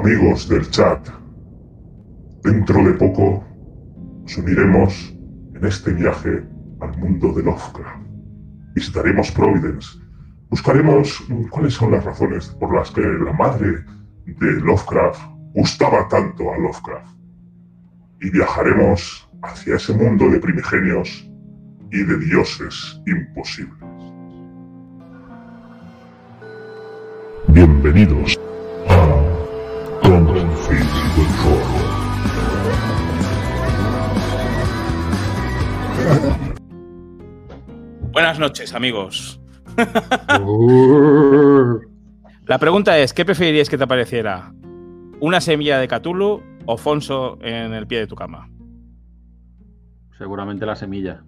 amigos del chat. Dentro de poco nos uniremos en este viaje al mundo de Lovecraft. Visitaremos Providence. Buscaremos cuáles son las razones por las que la madre de Lovecraft gustaba tanto a Lovecraft. Y viajaremos hacia ese mundo de primigenios y de dioses imposibles. Bienvenidos Buenas noches, amigos. La pregunta es, ¿qué preferiríais que te apareciera? ¿Una semilla de Cthulhu o Fonso en el pie de tu cama? Seguramente la semilla.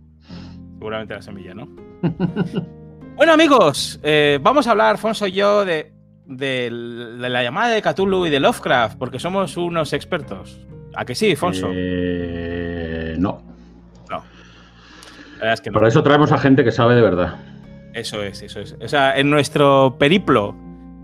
Seguramente la semilla, ¿no? bueno, amigos, eh, vamos a hablar, Fonso y yo, de, de la llamada de Cthulhu y de Lovecraft, porque somos unos expertos. ¿A que sí, Fonso? Eh. No. La verdad es que no. Para eso traemos a gente que sabe de verdad. Eso es, eso es. O sea, en nuestro periplo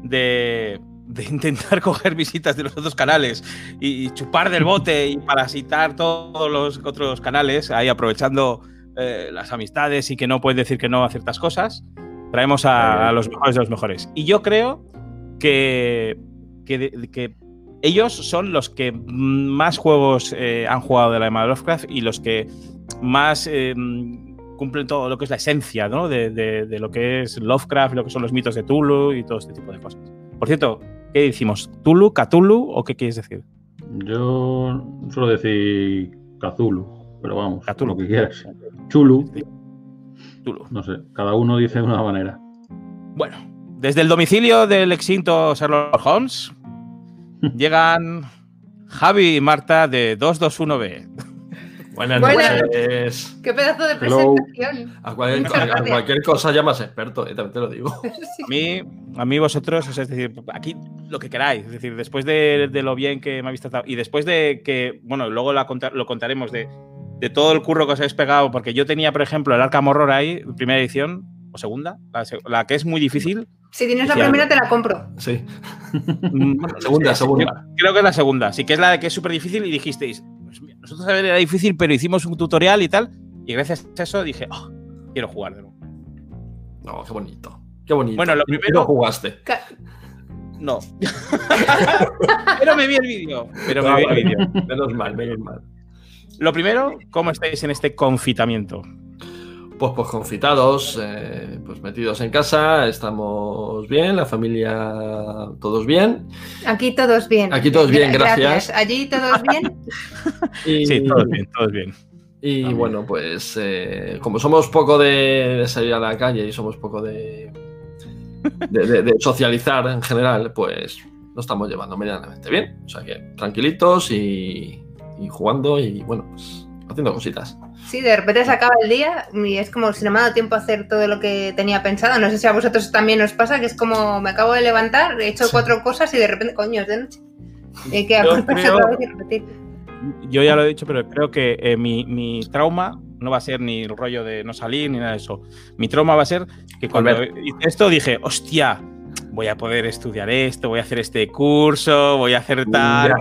de, de intentar coger visitas de los otros canales y, y chupar del bote y parasitar todos los otros canales, ahí aprovechando eh, las amistades y que no puedes decir que no a ciertas cosas, traemos a, a los mejores de los mejores. Y yo creo que, que, ellos son los que más juegos eh, han jugado de la de Lovecraft y los que más eh, cumplen todo lo que es la esencia ¿no? de, de- de lo que es Lovecraft, lo que son los mitos de Tulu y todo este tipo de cosas. Por cierto, ¿qué decimos? ¿Tulu, Cthulhu o qué quieres decir? Yo suelo decir Cthulhu, pero vamos, Cthulhu. lo que quieras. Chulu, Tulu. no sé, cada uno dice de una manera. Bueno, desde el domicilio del extinto Sherlock Holmes llegan Javi y Marta de 221B. Buenas Buenas. noches. ¡Qué pedazo de presentación! A, cualquier cosa llamas experto, eh, también te lo digo. Sí. A mí, a mí vosotros, o sea, es decir, aquí lo que queráis. Es decir, después de, de lo bien que me habéis tratado y después de que, bueno, luego la lo contaremos de, de todo el curro que os habéis pegado, porque yo tenía, por ejemplo, el Arkham Horror ahí, primera edición o segunda, la, que es muy difícil. Si tienes la primera, te la compro. Sí. Mm, Segunda, segunda. Creo, creo que es la segunda. Sí que es la de que es súper difícil y dijisteis, nosotros a ver era difícil, pero hicimos un tutorial y tal. Y gracias a eso dije, "Oh, quiero jugar de nuevo. No, qué bonito. Qué bonito. Bueno, lo primero- jugaste. No. pero me vi el vídeo. Pero me Ah, vi el vídeo. Menos mal, menos mal. Lo primero, ¿cómo estáis en este confitamiento? Pues, pues confitados, eh, pues metidos en casa, estamos bien, la familia todos bien. Aquí todos bien. Aquí todos bien, gracias. Allí todos bien. Y, Sí, todos bien, todos bien. Y También. bueno, pues eh, como somos poco de, de salir a la calle y somos poco de, de, de- de socializar en general, pues lo estamos llevando medianamente bien. O sea que tranquilitos y, y jugando y bueno, pues haciendo cositas. Sí, de repente se acaba el día y es como si no me ha dado tiempo a hacer todo lo que tenía pensado. No sé si a vosotros también os pasa, que es como me acabo de levantar, he hecho cuatro cosas y de repente, coño, es de noche. Hay que creo- otra vez y repetir. Yo ya lo he dicho, pero creo que eh, mi, mi trauma no va a ser ni el rollo de no salir ni nada de eso. Mi trauma va a ser que cuando hice esto dije, hostia, voy a poder estudiar esto, voy a hacer este curso, voy a hacer tal.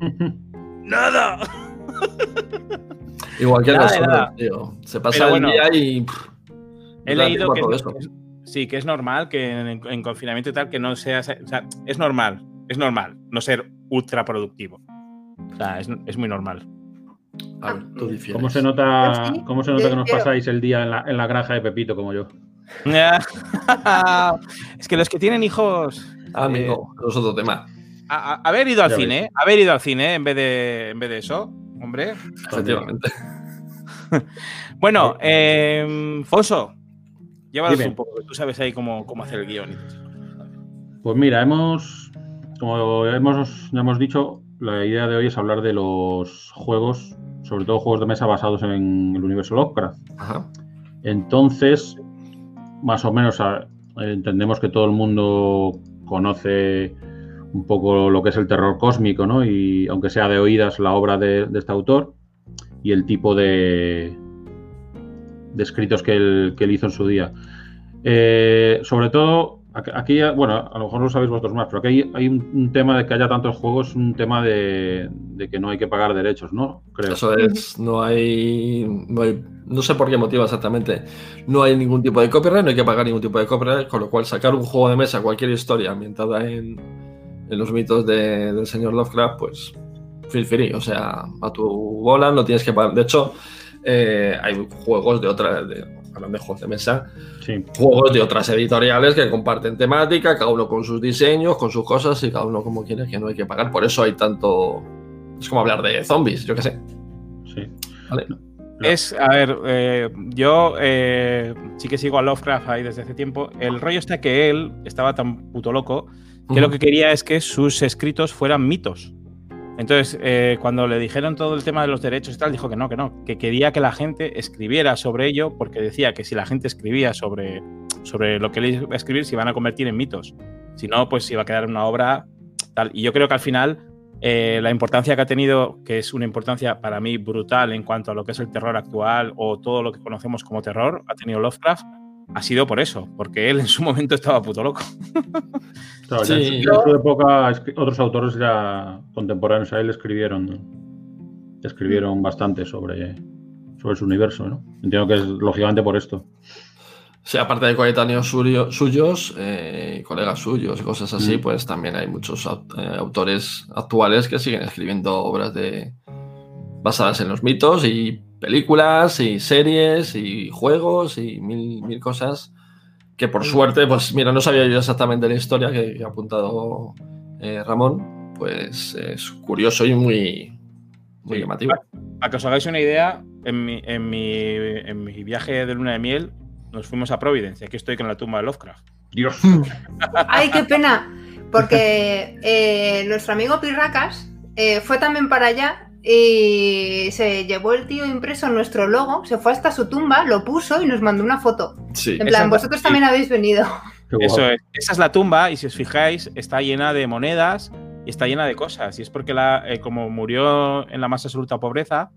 ¡Nada! Igual que Nada nosotros, nada. tío. Se pasa Pero el bueno, día y. pff, He leído que es- sí, que es normal que en, en confinamiento y tal, que no sea, o sea, es normal, es normal no ser ultra productivo. O sea, es, es muy normal. A ver, tú difieres. ¿Cómo se nota, cómo se nota que nos pasáis el día en la, en la granja de Pepito como yo? es que los que tienen hijos. Ah, amigo, eso es otro tema. a- a- haber ido al Ya cine, ¿eh? haber ido al cine en vez de, en vez de eso, hombre. Efectivamente. Bueno, eh, Foso, llévanos Dime. un poco, que tú sabes ahí cómo, cómo hacer el guion. y todo eso. Pues mira, hemos, como hemos, ya hemos dicho, la idea de hoy es hablar de los juegos, sobre todo juegos de mesa basados en el universo Lovecraft. Ajá. Entonces, más o menos entendemos que todo el mundo conoce un poco lo que es el terror cósmico, ¿no? Y aunque sea de oídas la obra de, de este autor y el tipo de, de escritos que él, que él hizo en su día. Eh, sobre todo, Aquí, bueno, a lo mejor lo sabéis vosotros más, pero aquí hay, hay un, un tema de que haya tantos juegos, un tema de, de que no hay que pagar derechos, ¿no? Creo. Eso es, no hay, no hay, no sé por qué motivo exactamente, no hay ningún tipo de copyright, no hay que pagar ningún tipo de copyright, con lo cual sacar un juego de mesa, cualquier historia ambientada en, en los mitos de- del señor Lovecraft, pues feel free, o sea, a tu bola no tienes que pagar. De hecho, eh, hay juegos de otras, de, hablando de juegos de mesa, Sí. juegos de otras editoriales que comparten temática, cada uno con sus diseños, con sus cosas y cada uno como quiere, que no hay que pagar. Por eso hay tanto. Es como hablar de zombies, yo qué sé. sí. ¿vale? Es, a ver, eh, yo eh, sí que sigo a Lovecraft ahí desde hace tiempo. El rollo está que él estaba tan puto loco que lo que quería es que sus escritos fueran mitos. Entonces, eh, cuando le dijeron todo el tema de los derechos y tal, dijo que no, que no, que quería que la gente escribiera sobre ello, porque decía que si la gente escribía sobre, sobre lo que él iba a escribir, se iban a convertir en mitos. Si no, pues iba a quedar una obra tal. Y yo creo que al final, eh, la importancia que ha tenido, que es una importancia para mí brutal en cuanto a lo que es el terror actual o todo lo que conocemos como terror, ha tenido Lovecraft, ha sido por eso, porque él en su momento estaba puto loco. Claro, ya Sí. en, su, ya en su época otros autores ya contemporáneos a él escribieron, escribieron bastante sobre, sobre su universo, ¿no? Entiendo que es lógicamente por esto. Sí, aparte de coetáneos suyo- suyos, eh, colegas suyos y cosas así, Mm. pues también hay muchos eh, autores actuales que siguen escribiendo obras de basadas en los mitos y películas y series y juegos y mil, mil cosas que por suerte, pues mira, no sabía yo exactamente la historia que, que ha apuntado eh, Ramón, pues es curioso y muy, muy Sí. llamativo. Para que os hagáis una idea, en mi, en mi, en mi viaje de luna de miel nos fuimos a Providence. Aquí estoy con la tumba de Lovecraft. Dios. Ay, qué pena. Porque eh, nuestro amigo Pirracas eh, fue también para allá y se llevó el tío impreso nuestro logo, se fue hasta su tumba, lo puso y nos mandó una foto. Sí, En plan, vosotros también habéis venido. Eso es. Esa es la tumba y si os fijáis está llena de monedas y está llena de cosas. Y es porque la, eh, como murió en la más absoluta pobreza,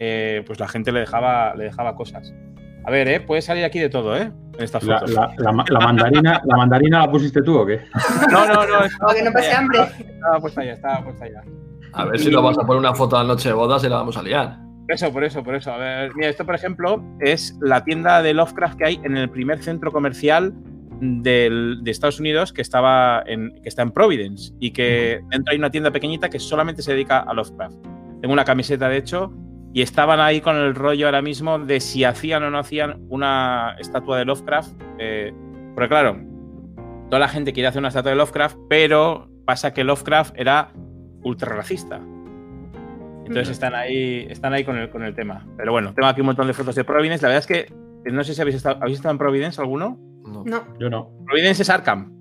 eh, pues la gente le dejaba, le dejaba cosas. A ver, ¿eh? puede salir aquí de todo, ¿eh? En estas La, fotos. la- la ma- la mandarina, ¿La mandarina la pusiste tú o qué? No, no, no. Estaba Para que no pase hambre. ya, Estaba puesta ya, estaba puesta ya. A ver si nos vas a poner una foto a la noche de bodas y la vamos a liar. Eso, por eso, por eso. A ver, mira, esto, por ejemplo, es la tienda de Lovecraft que hay en el primer centro comercial del- de Estados Unidos que, estaba en, que está en Providence y que dentro hay una tienda pequeñita que solamente se dedica a Lovecraft. Tengo una camiseta, de hecho, y estaban ahí con el rollo ahora mismo de si hacían o no hacían una estatua de Lovecraft. eh, porque claro, toda la gente quiere hacer una estatua de Lovecraft, pero pasa que Lovecraft era ultra racista. Entonces están ahí, están ahí con el, con el tema. Pero bueno, tengo aquí un montón de fotos de Providence. La verdad es que eh, no sé si habéis estado, ¿habéis estado en Providence alguno. No. No. Yo no. Providence es Arkham.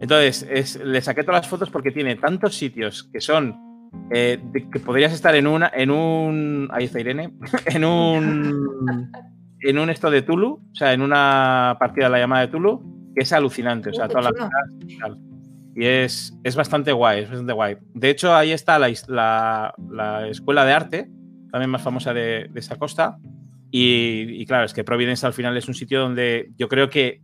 Entonces, es- le saqué todas las fotos porque tiene tantos sitios que son. eh, de- que podrías estar en una. En un. Ahí está Irene. En un. En un esto de Tulu. O sea, en una partida de la llamada de Tulu. Que es alucinante. O sea, Uh, qué y es, es bastante guay, es bastante guay. De hecho, ahí está la, la- la escuela de arte, también más famosa de, de esa costa. Y, claro, es que Providence al final es un sitio donde yo creo que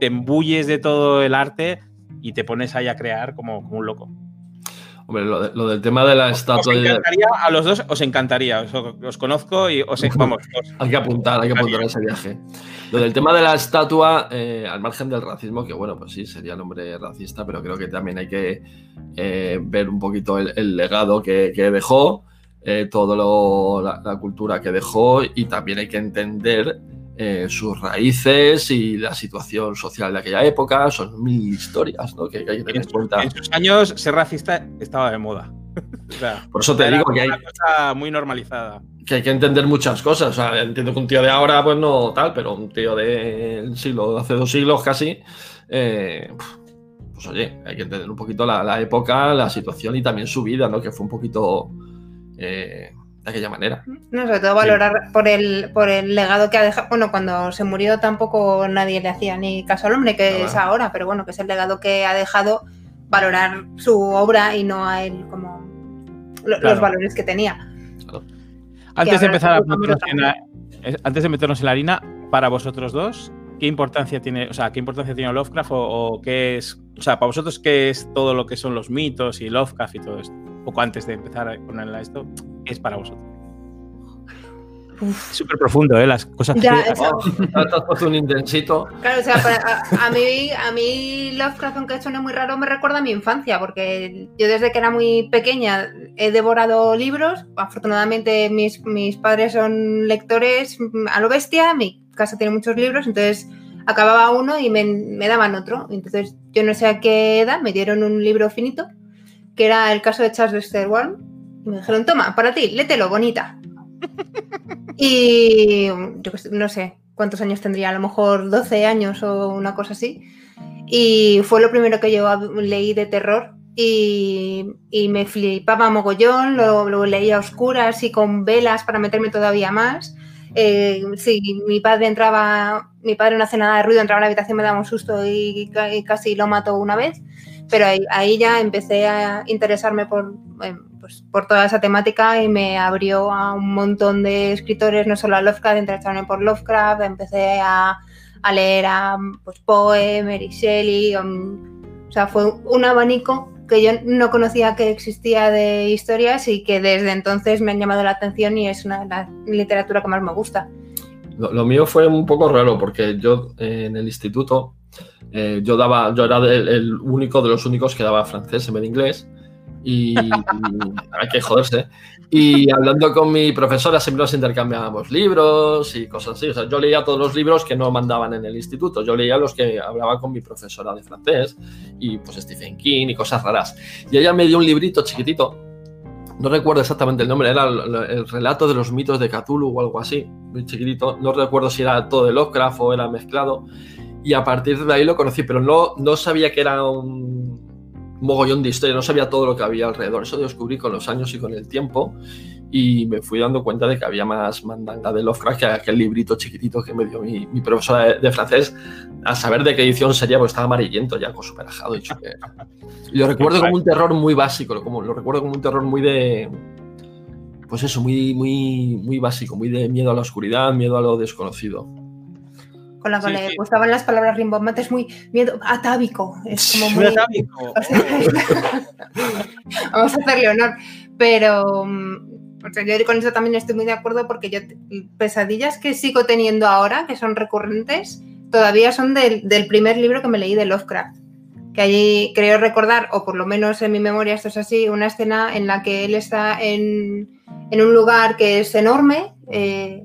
te embulles de todo el arte y te pones ahí a crear como un loco. Hombre, lo, de- lo del tema de la Os estatua. encantaría, a los dos os encantaría, os, os conozco y os, vamos, os- Hay que apuntar, hay que apuntar a ese viaje. Lo del tema de la estatua, eh, al margen del racismo, que bueno, pues sí, sería el hombre racista, pero creo que también hay que eh, ver un poquito el, el legado que, que dejó, eh, toda la, la cultura que dejó y también hay que entender eh, sus raíces y la situación social de aquella época. Son mil historias ¿no? que, que hay que tener en, cuenta. en sus años ser racista estaba de moda. O sea, Por eso te digo que hay, una cosa muy normalizada. que hay que entender muchas cosas. O sea, entiendo que un tío de ahora, pues no tal, pero un tío del siglo, hace dos siglos casi, eh, pues oye, hay que entender un poquito la, la época, la situación y también su vida, ¿no? Que fue un poquito eh, de aquella manera. No, sobre todo valorar por el, por el legado que ha dejado. Bueno, cuando se murió tampoco nadie le hacía ni caso al hombre, que es ahora, pero bueno, que es el legado que ha dejado, valorar su obra y no a él como lo- Claro. los valores que tenía. Antes de empezar a la, antes de meternos en la harina, para vosotros dos, qué importancia tiene, o sea, qué importancia tiene Lovecraft o, o qué es, o sea, para vosotros qué es todo lo que son los mitos y Lovecraft y todo esto. Poco antes de empezar a ponerle a esto, ¿qué es para vosotros? Súper profundo, ¿eh? Las cosas Ya, que... o sea, Te has puesto un intensito. Claro, o sea, para- a, a mí, a mí Lovecraft, aunque suene muy raro, me recuerda a mi infancia, porque yo desde que era muy pequeña he devorado libros. Afortunadamente mis, mis padres son lectores a lo bestia, mi casa tiene muchos libros, entonces acababa uno y me, me daban otro. Entonces yo no sé a qué edad me dieron un libro finito, que era el caso de Charles y me dijeron, toma, para ti, lételo, bonita. Y yo no sé cuántos años tendría, a lo mejor 12 años o una cosa así. Y fue lo primero que yo leí de terror y, me flipaba mogollón, lo, lo leía a oscuras y con velas para meterme todavía más. Eh, sí, mi padre entraba, mi padre no hace nada de ruido, entraba a la habitación, me daba un susto y, y casi lo mató una vez. Pero ahí, ya empecé a interesarme por, eh, pues, por toda esa temática y me abrió a un montón de escritores, no solo a Lovecraft, interesarme por Lovecraft, empecé a, leer a pues, Poe, Mary Shelley, um, o sea, fue un abanico que yo no conocía que existía de historias y que desde entonces me han llamado la atención y es una, la literatura que más me gusta. Lo, lo mío fue un poco raro porque yo eh, en el instituto eh, yo daba, yo era el, el único de los únicos que daba francés en vez de inglés y, hay que joderse. Y hablando con mi profesora siempre nos intercambiábamos libros y cosas así. O sea, yo leía todos los libros que no mandaban en el instituto. Yo leía los que hablaba con mi profesora de francés y pues Stephen King y cosas raras. Y ella me dio un librito chiquitito no recuerdo exactamente el nombre, era el, el relato de los mitos de Cthulhu o algo así, muy chiquitito. No recuerdo si era todo de Lovecraft o era mezclado. Y a partir de ahí lo conocí, pero no, no sabía que era un mogollón de historia, no sabía todo lo que había alrededor. Eso lo descubrí con los años y con el tiempo. Y me fui dando cuenta de que había más mandanga de Lovecraft que aquel librito chiquitito que me dio mi, mi profesora de, francés. A saber de qué edición sería, porque estaba amarillento ya, con súper ajado. Y, lo recuerdo como un terror muy básico, lo recuerdo como un terror muy de. Pues eso, muy, muy, muy básico, muy de miedo a la oscuridad, miedo a lo desconocido. Con la que sí, le sí. gustaban las palabras rimbombantes, muy miedo atávico. Es como muy. atávico. Vamos a hacerle honor. Pero o sea, yo con eso también estoy muy de acuerdo porque yo pesadillas que sigo teniendo ahora, que son recurrentes, todavía son del, del, primer libro que me leí de Lovecraft. Que allí creo recordar, o por lo menos en mi memoria esto es así, una escena en la que él está en, en un lugar que es enorme, eh,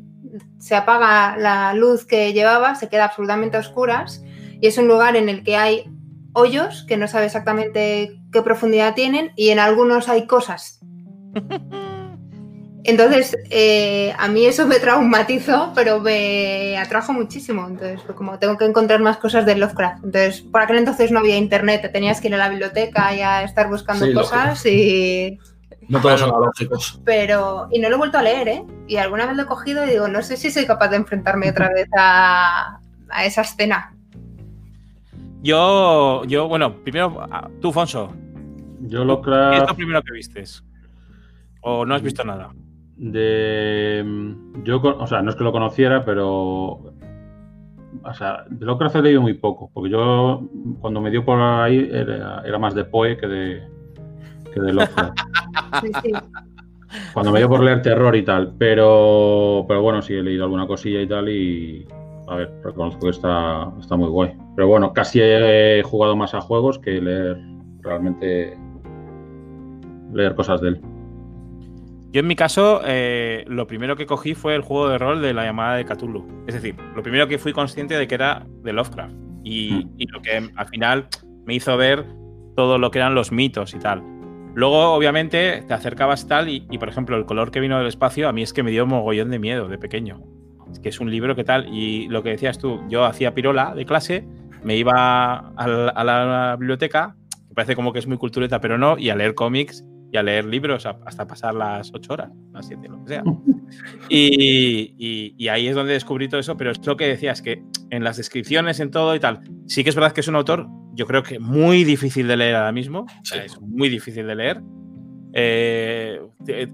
se apaga la luz que llevaba, se queda absolutamente a oscuras y es un lugar en el que hay hoyos que no sabe exactamente qué profundidad tienen y en algunos hay cosas. Entonces, eh, a mí eso me traumatizó, pero me atrajo muchísimo. Entonces, fue como tengo que encontrar más cosas de Lovecraft. Entonces, por aquel entonces no había internet, te tenías que ir a la biblioteca y a estar buscando sí, cosas lógico. y. No todos son lógicos. Pero, y no lo he vuelto a leer, ¿eh? Y alguna vez lo he cogido y digo, no sé si soy capaz de enfrentarme otra vez a, a esa escena. Yo, yo, bueno, primero, tú, Fonso. Yo lo creo. ¿Qué es lo primero que vistes? ¿O no has visto nada? de yo o sea no es que lo conociera pero o sea de Lovecraft he leído muy poco porque yo cuando me dio por ahí era, era más de Poe que de que de Lovecraft sí, sí. cuando me dio por leer terror y tal pero pero bueno sí he leído alguna cosilla y tal y a ver reconozco que está está muy guay pero bueno casi he jugado más a juegos que leer realmente leer cosas de él yo en mi caso, eh, lo primero que cogí fue el juego de rol de la llamada de Cthulhu. Es decir, lo primero que fui consciente de que era de Lovecraft. Y, mm. y, lo que al final me hizo ver todo lo que eran los mitos y tal. Luego, obviamente, te acercabas tal y, y, por ejemplo, el color que vino del espacio a mí es que me dio mogollón de miedo de pequeño. Es que es un libro que tal. Y lo que decías tú, yo hacía pirola de clase, me iba a la, a la biblioteca, me parece como que es muy cultureta, pero no, y a leer cómics y a leer libros hasta pasar las ocho horas, las siete, lo que sea. Y, y, y, ahí es donde descubrí todo eso, pero es lo que decías, que en las descripciones, en todo y tal, sí que es verdad que es un autor, yo creo que muy difícil de leer ahora mismo, sí. es muy difícil de leer, eh,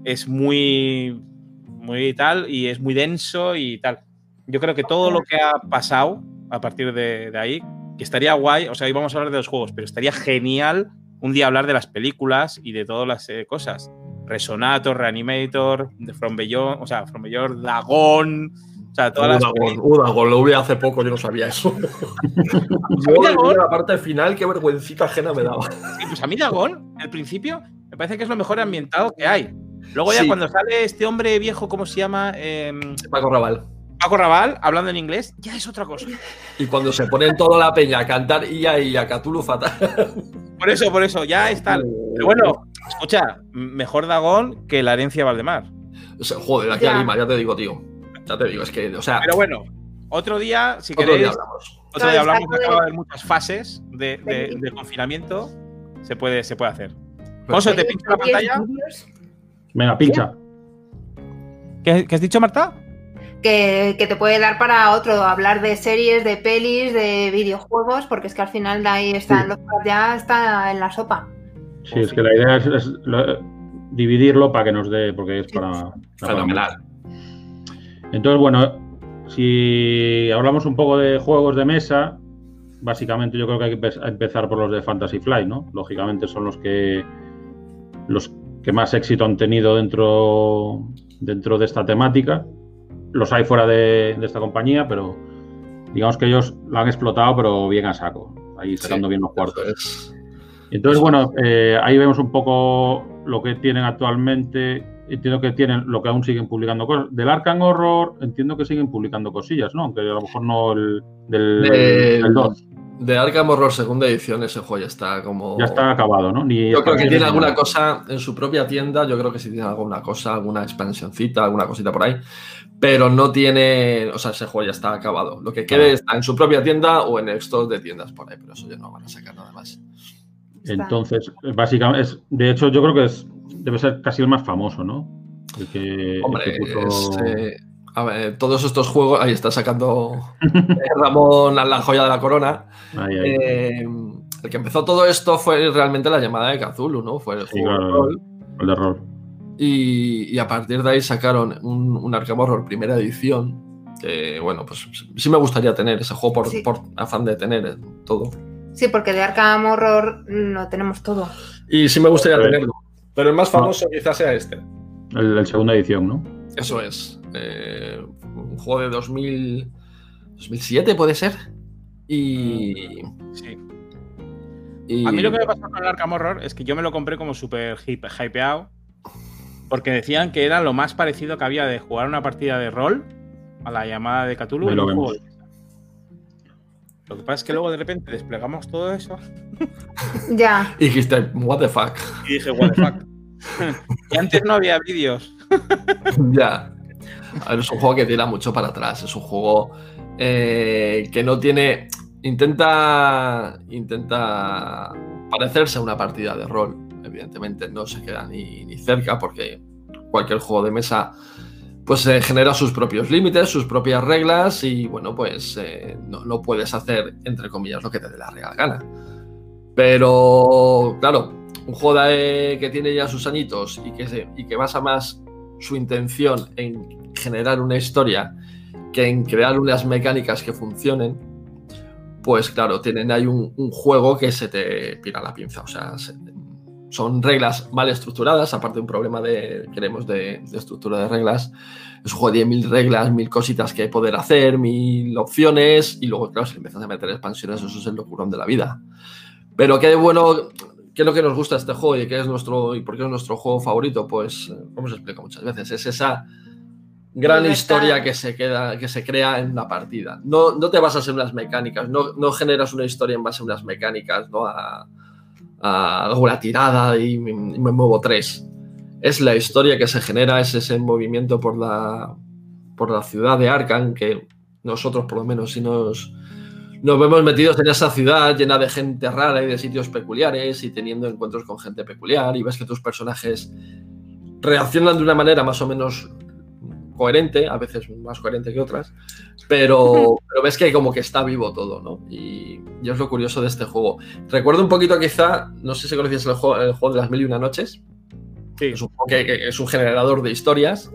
es muy, muy tal y es muy denso y tal. Yo creo que todo lo que ha pasado a partir de, de ahí, que estaría guay, o sea, hoy vamos a hablar de los juegos, pero estaría genial un día hablar de las películas y de todas las eh, cosas. Resonator, Reanimator, de From Beyond, o sea, From Beyond, Dagón, o sea, todas las Udagón, Udagón, lo vi hace poco, yo no sabía eso. yo Dagón? la parte final, qué vergüencita ajena me daba. Sí, pues a mí Dagón, al principio, me parece que es lo mejor ambientado que hay. Luego ya Sí. cuando sale este hombre viejo, ¿cómo se llama? Em, Paco Raval. Paco Raval, hablando en inglés, ya es otra cosa. Y cuando se ponen toda la peña a cantar Ia y a Cthulhu fatal. Por eso, por eso, ya está. Pero bueno, escucha, mejor Dagón que la herencia de Valdemar. O sea, joder, aquí Ya. Lima, ya te digo, tío. Ya te digo, es que, o sea, Pero bueno, otro día, si otro queréis, día hablamos. otro día hablamos, acaba de haber muchas fases de, de- Del- de confinamiento, se puede, se puede hacer. Monse, ¿te pincho la pantalla? Venga, pincha. ¿Qué, qué has dicho, Marta? Que, que te puede dar para otro, hablar de series, de pelis, de videojuegos, porque es que al final de ahí están los ya está en la sopa. Sí, es que la idea es, es lo- dividirlo para que nos dé, porque es para. para- Fenomenal. Entonces, bueno, si hablamos un poco de juegos de mesa, básicamente yo creo que hay que empe- empezar por los de Fantasy Flight, ¿no? Lógicamente son los que los que más éxito han tenido dentro, dentro de esta temática. Los hay fuera de, de esta compañía, pero digamos que ellos la han explotado, pero bien a saco, ahí sacando bien los cuartos. Es. Entonces, bueno, eh, ahí vemos un poco lo que tienen actualmente. Entiendo que tienen lo que aún siguen publicando cosas. Del Arkham Horror, entiendo que siguen publicando cosillas, ¿no? Aunque a lo mejor no el del, Del- del 2. De Arkham Horror segunda edición, ese juego ya está como. Ya está acabado, ¿no? Ni Yo creo que tiene alguna nada. cosa en su propia tienda, yo creo que sí tiene alguna cosa, alguna expansioncita, alguna cosita por ahí, pero no tiene, o sea, ese juego ya está acabado. Lo que quede Ah. está en su propia tienda o en el de tiendas por ahí, pero eso ya no van a sacar nada más. Entonces, básicamente, es, de hecho, yo creo que es, debe ser casi el más famoso, ¿no? El que, el Hombre, que puso- es, eh, a ver, todos estos juegos, ahí está sacando eh, Ramón la joya de la corona. Ahí, ahí. Eh, el que empezó todo esto fue realmente la llamada de Cthulhu, ¿no? Fue el Sí, juego de rol. el de rol. Y, y a partir de ahí sacaron un, un Arkham Horror primera edición. Que bueno, pues sí me gustaría tener ese juego por, Sí. por afán de tener eh, todo. Sí, porque de Arkham Horror lo tenemos todo. Y sí me gustaría tenerlo. Pero el más famoso quizás sea este. El, el segunda edición, ¿no? Eso es. Eh, un juego de 2000, 2007 puede ser. Y, Sí. y- A mí lo que me pasó con el Arkham Horror es que yo me lo compré como súper hype- hypeado. Porque decían que era lo más parecido que había de jugar una partida de rol a la llamada de Cthulhu lo juego. Lo que pasa es que luego de repente desplegamos todo eso Ya. y dijiste, what the fuck. y dije, what the fuck. y antes no había vídeos. ya. Es un juego que tira mucho para atrás. Es un juego eh, que no tiene. Intenta. Intenta parecerse a una partida de rol. Evidentemente no se queda ni, ni cerca porque cualquier juego de mesa pues eh, genera sus propios límites, sus propias reglas y bueno, pues eh, no, no puedes hacer, entre comillas, lo que te dé la real gana. Pero, claro, un juego que tiene ya sus añitos y que, se- y que basa más su intención en generar una historia que en crear unas mecánicas que funcionen, pues claro, tienen ahí un, juego que se te pira la pinza. O sea, se- son reglas mal estructuradas, aparte de un problema de, queremos, de, estructura de reglas. Es un juego de mil reglas, mil cositas que poder hacer, mil opciones, y luego, claro, si empiezas a meter expansiones, eso es el locurón de la vida. Pero qué bueno, qué es lo que nos gusta este juego y qué es nuestro y por qué es nuestro juego favorito, pues eh, como se explica muchas veces, es esa gran historia que se queda, que se crea en una partida. No, no te basas en unas mecánicas, no, no generas una historia en base a unas mecánicas, ¿no? A, a alguna tirada y me, y me muevo tres. Es la historia que se genera, es ese movimiento por la, por la ciudad de Arkham que nosotros por lo menos si nos, nos vemos metidos en esa ciudad llena de gente rara y de sitios peculiares y teniendo encuentros con gente peculiar y ves que tus personajes reaccionan de una manera más o menos coherente, a veces más coherente que otras, pero, pero ves que como que está vivo todo, ¿no? Y, y es lo curioso de este juego. Recuerdo un poquito quizá, no sé si conocías el juego, el juego de las mil y una noches, Sí. es un que es un generador de historias,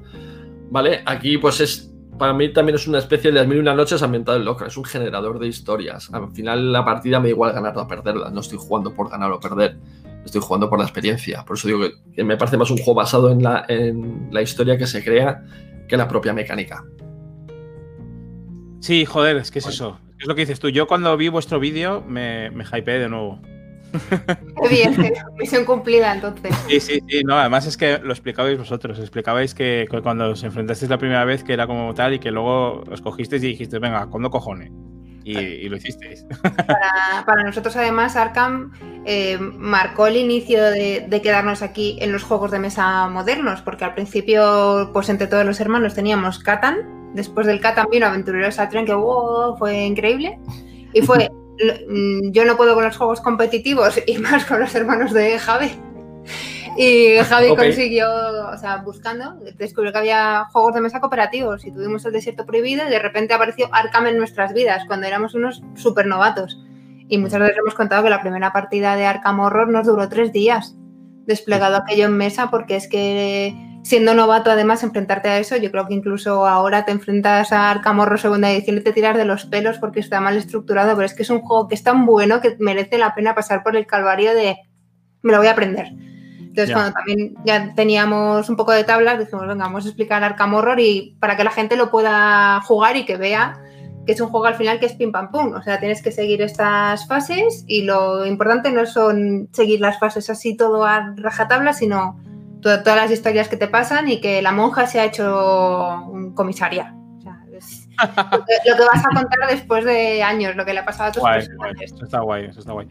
¿vale? Aquí pues es para mí también es una especie de las mil y una noches ambientado en Lovecraft. Es un generador de historias. Al final la partida me da igual ganar o perderla. No estoy jugando por ganar o perder. Estoy jugando por la experiencia. Por eso digo que, que me parece más un juego basado en la, en la historia que se crea que la propia mecánica. Sí, joder, es que es eso. Es lo que dices tú. Yo cuando vi vuestro vídeo me, me hypeé de nuevo. Bien, misión cumplida entonces. Sí, sí, sí. No, además es que lo explicabais vosotros. Explicabais que cu- cuando os enfrentasteis la primera vez que era como tal y que luego os cogisteis y dijisteis, venga, ¿cuándo cojones? Y, y lo hicisteis. Para, para nosotros, además, Arkham eh, marcó el inicio de, de quedarnos aquí en los juegos de mesa modernos, porque al principio, pues entre todos los hermanos teníamos Catan. Después del Catan vino Aventureros al Tren, que wow, fue increíble. Y fue, yo no puedo con los juegos competitivos y más con los hermanos de Javi. Y Javi consiguió, o sea, buscando, descubrió que había juegos de mesa cooperativos y tuvimos el desierto prohibido y de repente apareció Arkham en nuestras vidas cuando éramos unos super novatos. Y muchas veces hemos contado que la primera partida de Arkham Horror nos duró tres días desplegado aquello en mesa porque es que siendo novato además enfrentarte a eso, yo creo que incluso ahora te enfrentas a Arkham Horror segunda edición y te tiras de los pelos porque está mal estructurado, pero es que es un juego que es tan bueno que merece la pena pasar por el calvario de me lo voy a aprender. Entonces, Ya. cuando también ya teníamos un poco de tablas, dijimos, venga, vamos a explicar Arkham Horror y para que la gente lo pueda jugar y que vea que es un juego al final que es pim pam pum. O sea, tienes que seguir estas fases y lo importante no son seguir las fases así todo a rajatabla, sino todas las historias que te pasan y que la monja se ha hecho un comisaria. O sea, es lo, que, vas a contar después de años, lo que le ha pasado a tus Guay, eso está guay, eso está guay.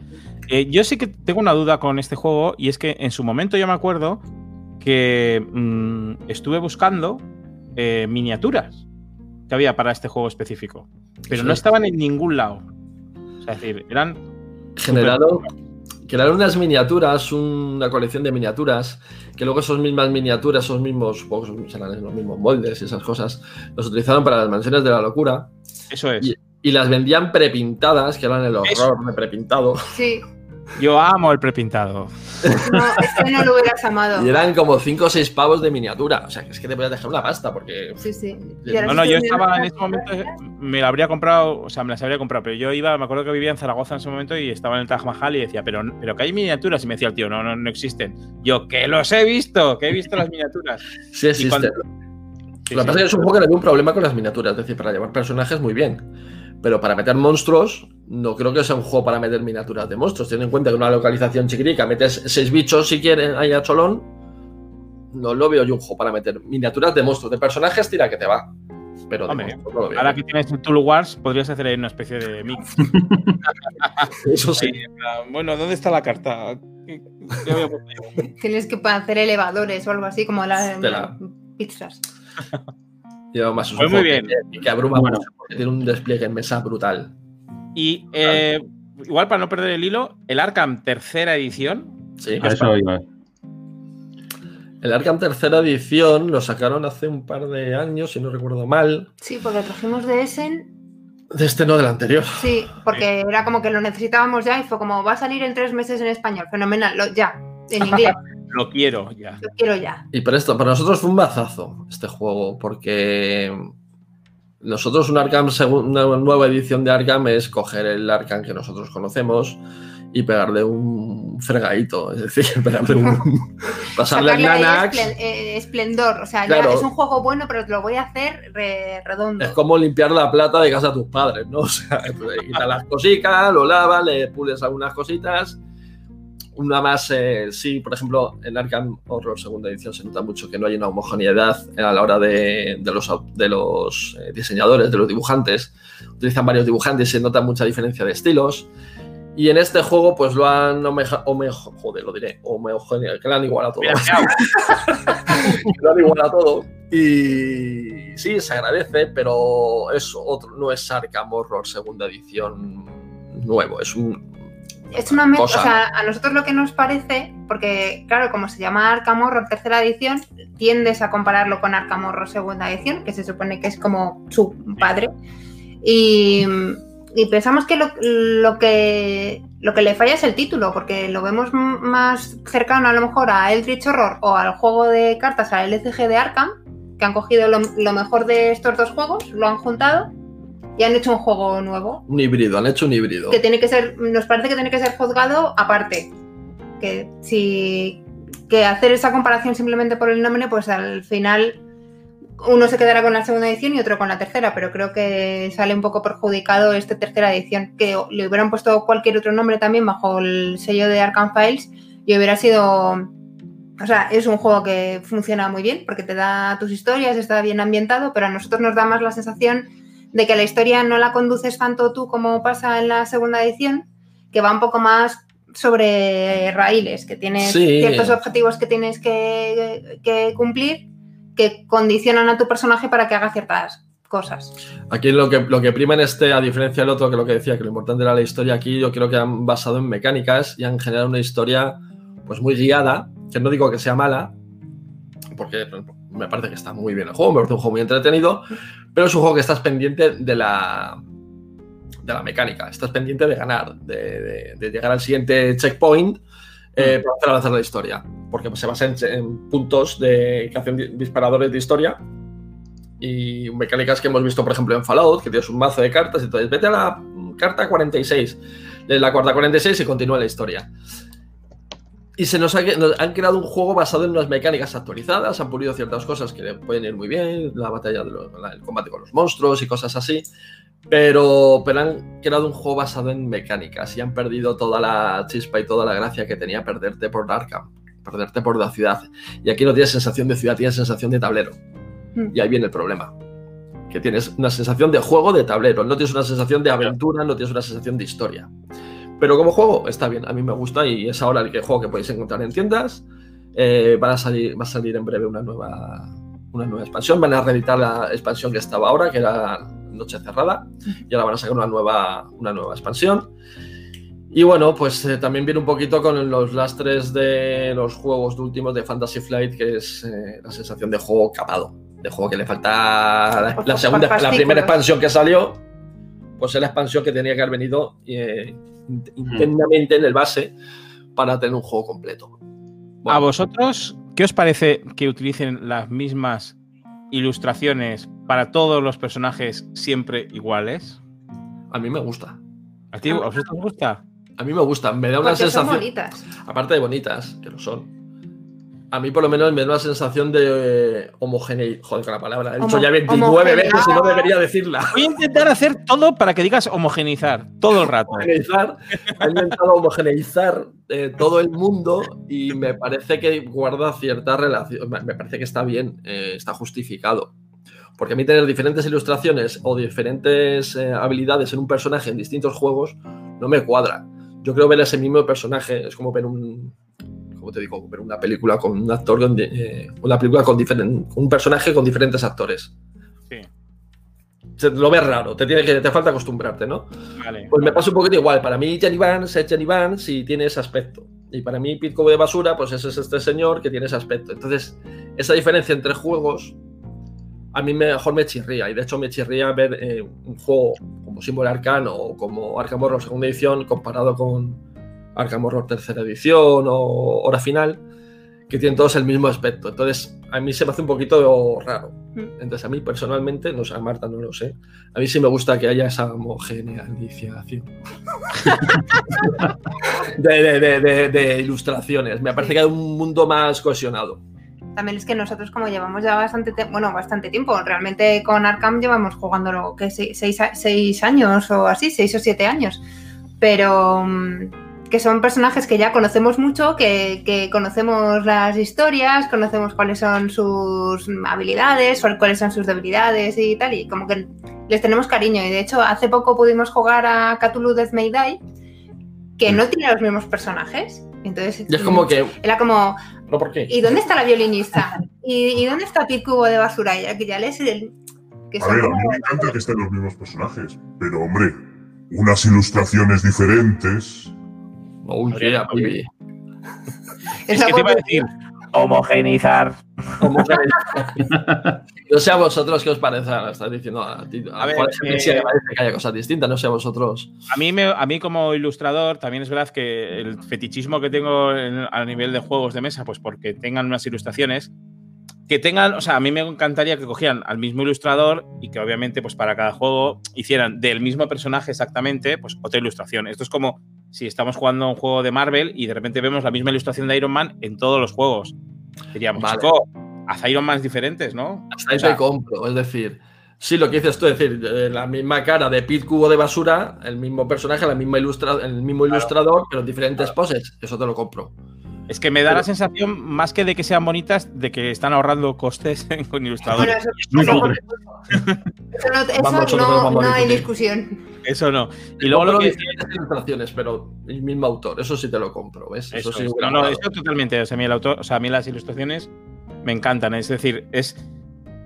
Eh, yo sí que tengo una duda con este juego y es que en su momento yo me acuerdo que mm, estuve buscando eh, miniaturas que había para este juego específico, pero no es. estaban en ningún lado. O sea, es decir, eran Generado, crearon unas miniaturas, una colección de miniaturas, que luego esas mismas miniaturas, esos mismos, supongo que serán los mismos moldes y esas cosas, los utilizaron para las mansiones de la locura Eso es. Y- y las vendían prepintadas, que eran el horror Eso. de prepintado. Sí, Yo amo el prepintado. no, este no lo hubieras amado. Y eran como 5 o 6 pavos de miniatura. O sea, que es que te podías dejar una pasta, porque Sí, sí. No, No, yo estaba en ese momento, me la habría comprado, o sea, me las habría comprado, pero yo iba, me acuerdo que vivía en Zaragoza en ese momento y estaba en el Taj Mahal y decía, pero, pero que hay miniaturas. Y me decía el tío, no, no, no existen. Yo, que los he visto, que he visto las miniaturas. sí existe. cuando- Sí, Lo que sí. pasa es que es un juego que le un problema con las miniaturas. Es decir, para llevar personajes muy bien. Pero para meter monstruos, no creo que sea un juego para meter miniaturas de monstruos. Teniendo en cuenta que una localización chiquirica metes seis bichos si quieren ahí a cholón. No lo veo yo un juego para meter miniaturas de monstruos. De personajes, tira que te va. Pero de Hombre, monstruos no lo veo. Ahora que tienes el Tool Wars, podrías hacer ahí una especie de mix. Eso sí. Bueno, ¿dónde está la carta? Tienes que hacer elevadores o algo así, como las la- pizzas. Y además es un Pues muy bien. Que, que abruma Bueno. mucho, porque tiene un despliegue en mesa brutal. Y eh, igual para no perder el hilo, el Arkham tercera edición. Sí. A eso iba. El Arkham tercera edición lo sacaron hace un par de años, si no recuerdo mal. Sí, porque trajimos de Essen, De este no, del anterior. sí, porque era como que lo necesitábamos ya y fue como, va a salir en tres meses en español, fenomenal, lo- ya, en inglés, Lo quiero ya. lo quiero ya. Y para esto, para nosotros fue un bazazo este juego, porque nosotros un Arkham, una nueva edición de Arkham es coger el Arkham que nosotros conocemos y pegarle un fregadito, es decir, pegarle un... pasarle ahí Nanax. esplen- eh, esplendor, o sea, Claro. ya es un juego bueno, pero te lo voy a hacer re- redondo. Es como limpiar la plata de casa de tus padres, ¿no? O sea, pues, quitas las cositas, lo lavas, le pules algunas cositas. Una más, eh, sí, por ejemplo, en Arkham Horror segunda edición se nota mucho que no hay una homogeneidad a la hora de, de los, de los eh, diseñadores, de los dibujantes. Utilizan varios dibujantes y se nota mucha diferencia de estilos. Y en este juego, pues lo han homeja- homejo- joder, lo diré, homogeneizado, que lo han igualado todo. Que lo han igualado todo. Y sí, se agradece, pero es otro, no es Arkham Horror segunda edición nuevo, es un... Es una mezcla, cosa. o sea, a nosotros lo que nos parece, porque claro, como se llama Arkham Horror tercera edición, tiendes a compararlo con Arkham Horror segunda edición, que se supone que es como su padre. Y, y pensamos que lo, lo que lo que le falla es el título, porque lo vemos más cercano a lo mejor a Eldritch Horror o al juego de cartas, al LCG de Arkham, que han cogido lo, lo mejor de estos dos juegos, lo han juntado y han hecho un juego nuevo. Un híbrido, han hecho un híbrido. Que tiene que ser, nos parece que tiene que ser juzgado aparte. Que si que hacer esa comparación simplemente por el nombre, pues al final uno se quedará con la segunda edición y otro con la tercera, pero creo que sale un poco perjudicado esta tercera edición, que le hubieran puesto cualquier otro nombre también bajo el sello de Arkham Files y hubiera sido... O sea, es un juego que funciona muy bien porque te da tus historias, está bien ambientado, pero a nosotros nos da más la sensación de que la historia no la conduces tanto tú como pasa en la segunda edición, que va un poco más sobre raíles, que tienes Sí. ciertos objetivos que tienes que, que cumplir que condicionan a tu personaje para que haga ciertas cosas. Aquí lo que, lo que prima en este, a diferencia del otro, que lo que decía, que lo importante era la historia, aquí yo creo que han basado en mecánicas y han generado una historia pues muy guiada, que no digo que sea mala, porque me parece que está muy bien el juego, me parece un juego muy entretenido, pero es un juego que estás pendiente de la, de la mecánica, estás pendiente de ganar, de, de- de llegar al siguiente checkpoint eh, para hacer avanzar la historia, porque se basa en, en puntos de, que hacen di- disparadores de historia. Y mecánicas que hemos visto, por ejemplo, en Fallout, que tienes un mazo de cartas y entonces vete a la mm, carta 46, lees la carta 46 y continúa la historia. Y se nos, ha, nos han creado un juego basado en unas mecánicas actualizadas, han pulido ciertas cosas que le pueden ir muy bien, la batalla, de los- la- el combate con los monstruos y cosas así, pero, pero han creado un juego basado en mecánicas y han perdido toda la chispa y toda la gracia que tenía perderte por Arkham, perderte por la ciudad. Y aquí no tienes sensación de ciudad, tienes sensación de tablero. Mm. Y ahí viene el problema. Que tienes una sensación de juego de tablero, no tienes una sensación de aventura, no tienes una sensación de historia. Pero como juego está bien, a mí me gusta y es ahora el que juego que podéis encontrar en tiendas. Eh, van a salir, va a salir en breve una nueva, una nueva expansión. Van a reeditar la expansión que estaba ahora, que era Noche Cerrada, y ahora van a sacar una nueva, una nueva expansión. Y bueno, pues eh, también viene un poquito con los lastres de los juegos de últimos de Fantasy Flight, que es eh, la sensación de juego capado, de juego que le falta la, segunda, la primera expansión que salió, pues es la expansión que tenía que haber venido internamente en el base para tener un juego completo. Bueno, ¿A vosotros qué os parece que utilicen las mismas ilustraciones para todos los personajes siempre iguales? a mí me gusta. ¿A ti, a vosotros os gusta? A mí me gusta, me da una Porque son sensación. bonitas. aparte de bonitas, que lo son. A mí, por lo menos, me da una sensación de homogeneidad. Joder, con la palabra. He dicho ya 29 veces y no debería decirla. Voy a intentar hacer todo para que digas homogeneizar todo el rato. Homogeneizar. Ha intentado homogeneizar eh, todo el mundo y me parece que guarda cierta relación. Me me parece que está bien, eh, está justificado. Porque a mí tener diferentes ilustraciones o diferentes eh, habilidades en un personaje en distintos juegos no me cuadra. Yo creo ver ese mismo personaje es como ver un, como te digo, ver una película con un actor, con, eh, una película con diferen- un personaje con diferentes actores. Sí. Se- lo ves raro, te, tiene que, te falta acostumbrarte, ¿no? Vale. Pues me pasa un poquito igual. Para mí, Jenny Vance es Jenny Vance y tiene ese aspecto. Y para mí, Pitco de Basura, pues ese es este señor que tiene ese aspecto. Entonces, esa diferencia entre juegos a mí mejor me chirría. Y de hecho, me chirría ver eh, un juego como Symbol Arcano o como Arkham Horror segunda edición comparado con Arkham Horror tercera edición o Hora Final, que tienen todos el mismo aspecto. Entonces, a mí se me hace un poquito raro. Entonces, a mí personalmente, no sé, a Marta no lo sé, a mí sí me gusta que haya esa homogeneización de, de- de- de- de ilustraciones. Me parece que hay un mundo más cohesionado. También es que nosotros como llevamos ya bastante tiempo, bueno, bastante tiempo, realmente con Arkham llevamos jugando lo que se- seis, seis años o así, seis o siete años, pero mm, que son personajes que ya conocemos mucho, que, que conocemos las historias, conocemos cuáles son sus habilidades, cuáles son sus debilidades y tal, y como que les tenemos cariño. Y de hecho, hace poco pudimos jugar a Cthulhu Death May Die, que no tiene los mismos personajes. Entonces, Y es como que. era como, ¿No por qué? ¿Y dónde está la violinista? ¿Y, y dónde está Pit Cubo de basura? Ya que ya lees el. Que A son ver, a mí me encanta que estén los mismos personajes, pero hombre, unas ilustraciones diferentes. Oh, yeah, baby. Es que te iba a decir homogeneizar. Como que- no sé a vosotros qué os parece. ahora Estás diciendo a ti. A, A ver, sí eh, que parece que haya cosas distintas. No sé a vosotros. A mí, me- a mí como ilustrador también es verdad que el fetichismo que tengo en- a nivel de juegos de mesa, pues porque tengan unas ilustraciones, que tengan, o sea, a mí me encantaría que cogieran al mismo ilustrador y que obviamente, pues para cada juego hicieran del mismo personaje exactamente, pues otra ilustración. Esto es como si estamos jugando a un juego de Marvel y de repente vemos la misma ilustración de Iron Man en todos los juegos. Diríamos, Vale. chico, haz Iron Man diferentes, ¿no? Hasta ahí O sea, te compro. Es decir, sí, lo que dices tú, es decir, eh, la misma cara de Pit Cubo de basura, el mismo personaje, la misma ilustra el mismo ilustrador, pero en diferentes poses. Eso te lo compro. Es que me da la sensación, más que de que sean bonitas, de que están ahorrando costes con Bueno, ilustradores. eso, Muy eso- eso no, eso no- vamos a no hay discusión. Eso no. Y luego lo que diferentes ilustraciones, pero el mismo autor. Eso sí te lo compro, ¿ves? Eso sí es. No, no, eso totalmente. O sea, a mí, el autor, o sea, a mí las ilustraciones me encantan. Es decir, es.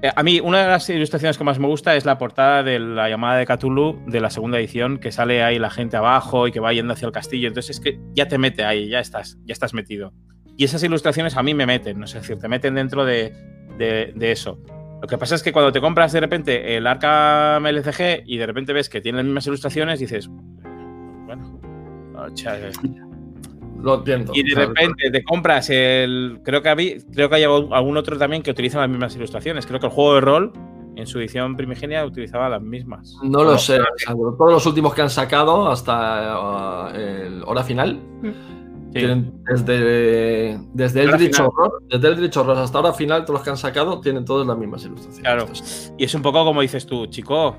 Eh, A mí, una de las ilustraciones que más me gusta es la portada de la llamada de Cthulhu de la segunda edición, que sale ahí la gente abajo y que va yendo hacia el castillo. Entonces es que ya te mete ahí, ya estás, ya estás metido. Y esas ilustraciones a mí me meten, ¿no? es decir, te meten dentro de, de- eso. Lo que pasa es que cuando te compras de repente el Arkham LCG y de repente ves que tiene las mismas ilustraciones, dices, bueno, o sea, Lo entiendo. y de repente te compras el. Creo que, habí- creo que hay algún otro también que utiliza las mismas ilustraciones. Creo que el juego de rol, en su edición primigenia, utilizaba las mismas. No lo sé. todos los últimos que han sacado hasta uh, el hora final. Sí. Tienen desde, desde Eldritch final. Horror, desde Eldritch Horror hasta hora final, todos los que han sacado tienen todas las mismas ilustraciones. Claro. Y es un poco como dices tú, chico.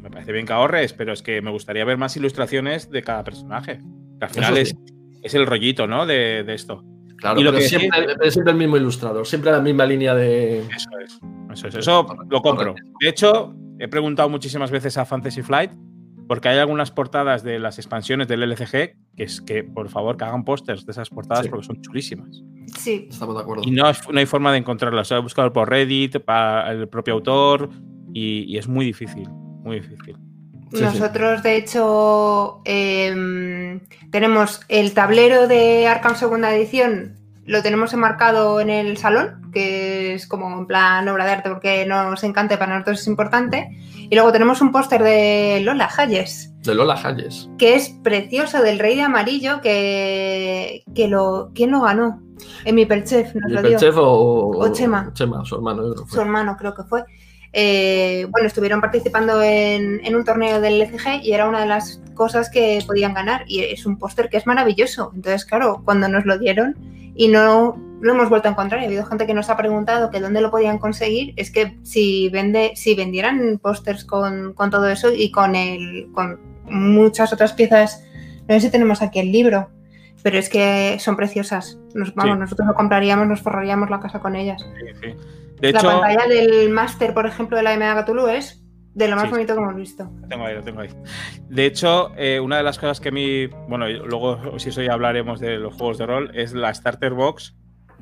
Me parece bien que ahorres, pero es que me gustaría ver más ilustraciones de cada personaje. Que al final es. Es el rollito, ¿no? De, de esto. Claro, Y lo pero que siempre, pero siempre el mismo ilustrador, siempre la misma línea de. Eso es. Eso es. Eso lo compro. De hecho, he preguntado muchísimas veces a Fantasy Flight porque hay algunas portadas de las expansiones del LCG que es que, por favor, que hagan pósters de esas portadas Sí. porque son chulísimas. Sí. Estamos de acuerdo. Y no, es- no hay forma de encontrarlas. He buscado por Reddit, para el propio autor y, y es muy difícil. Muy difícil. Sí, sí. Nosotros, de hecho, em, tenemos el tablero de Arkham Segunda Edición, lo tenemos enmarcado en el salón, que es como en plan obra de arte porque nos encanta y para nosotros es importante. Y luego tenemos un póster de Lola Hayes, De Lola Hayes. que es precioso, del Rey de Amarillo, que, que lo, ¿quién lo ganó? Emi Perchef nos ¿Y lo el dio. Chef o, O Chema. Chema, su hermano. yo creo que su hermano creo que fue. Eh, bueno, estuvieron participando en, en un torneo del LCG y era una de las cosas que podían ganar y es un póster que es maravilloso. Entonces, claro, cuando nos lo dieron y no lo hemos vuelto a encontrar, y ha habido gente que nos ha preguntado que dónde lo podían conseguir, es que si vende, si vendieran pósters con, con todo eso y con el, con muchas otras piezas, no sé si tenemos aquí el libro, pero es que son preciosas. Nos, vamos, Sí. nosotros lo compraríamos, nos forraríamos la casa con ellas. Sí, sí. De la hecho, pantalla del máster, por ejemplo, de la MA Cthulhu es de lo más Sí, bonito que hemos visto. Lo tengo ahí, lo tengo ahí. De hecho, eh, una de las cosas que a mí, bueno, luego si eso ya hablaremos de los juegos de rol, es la Starter Box,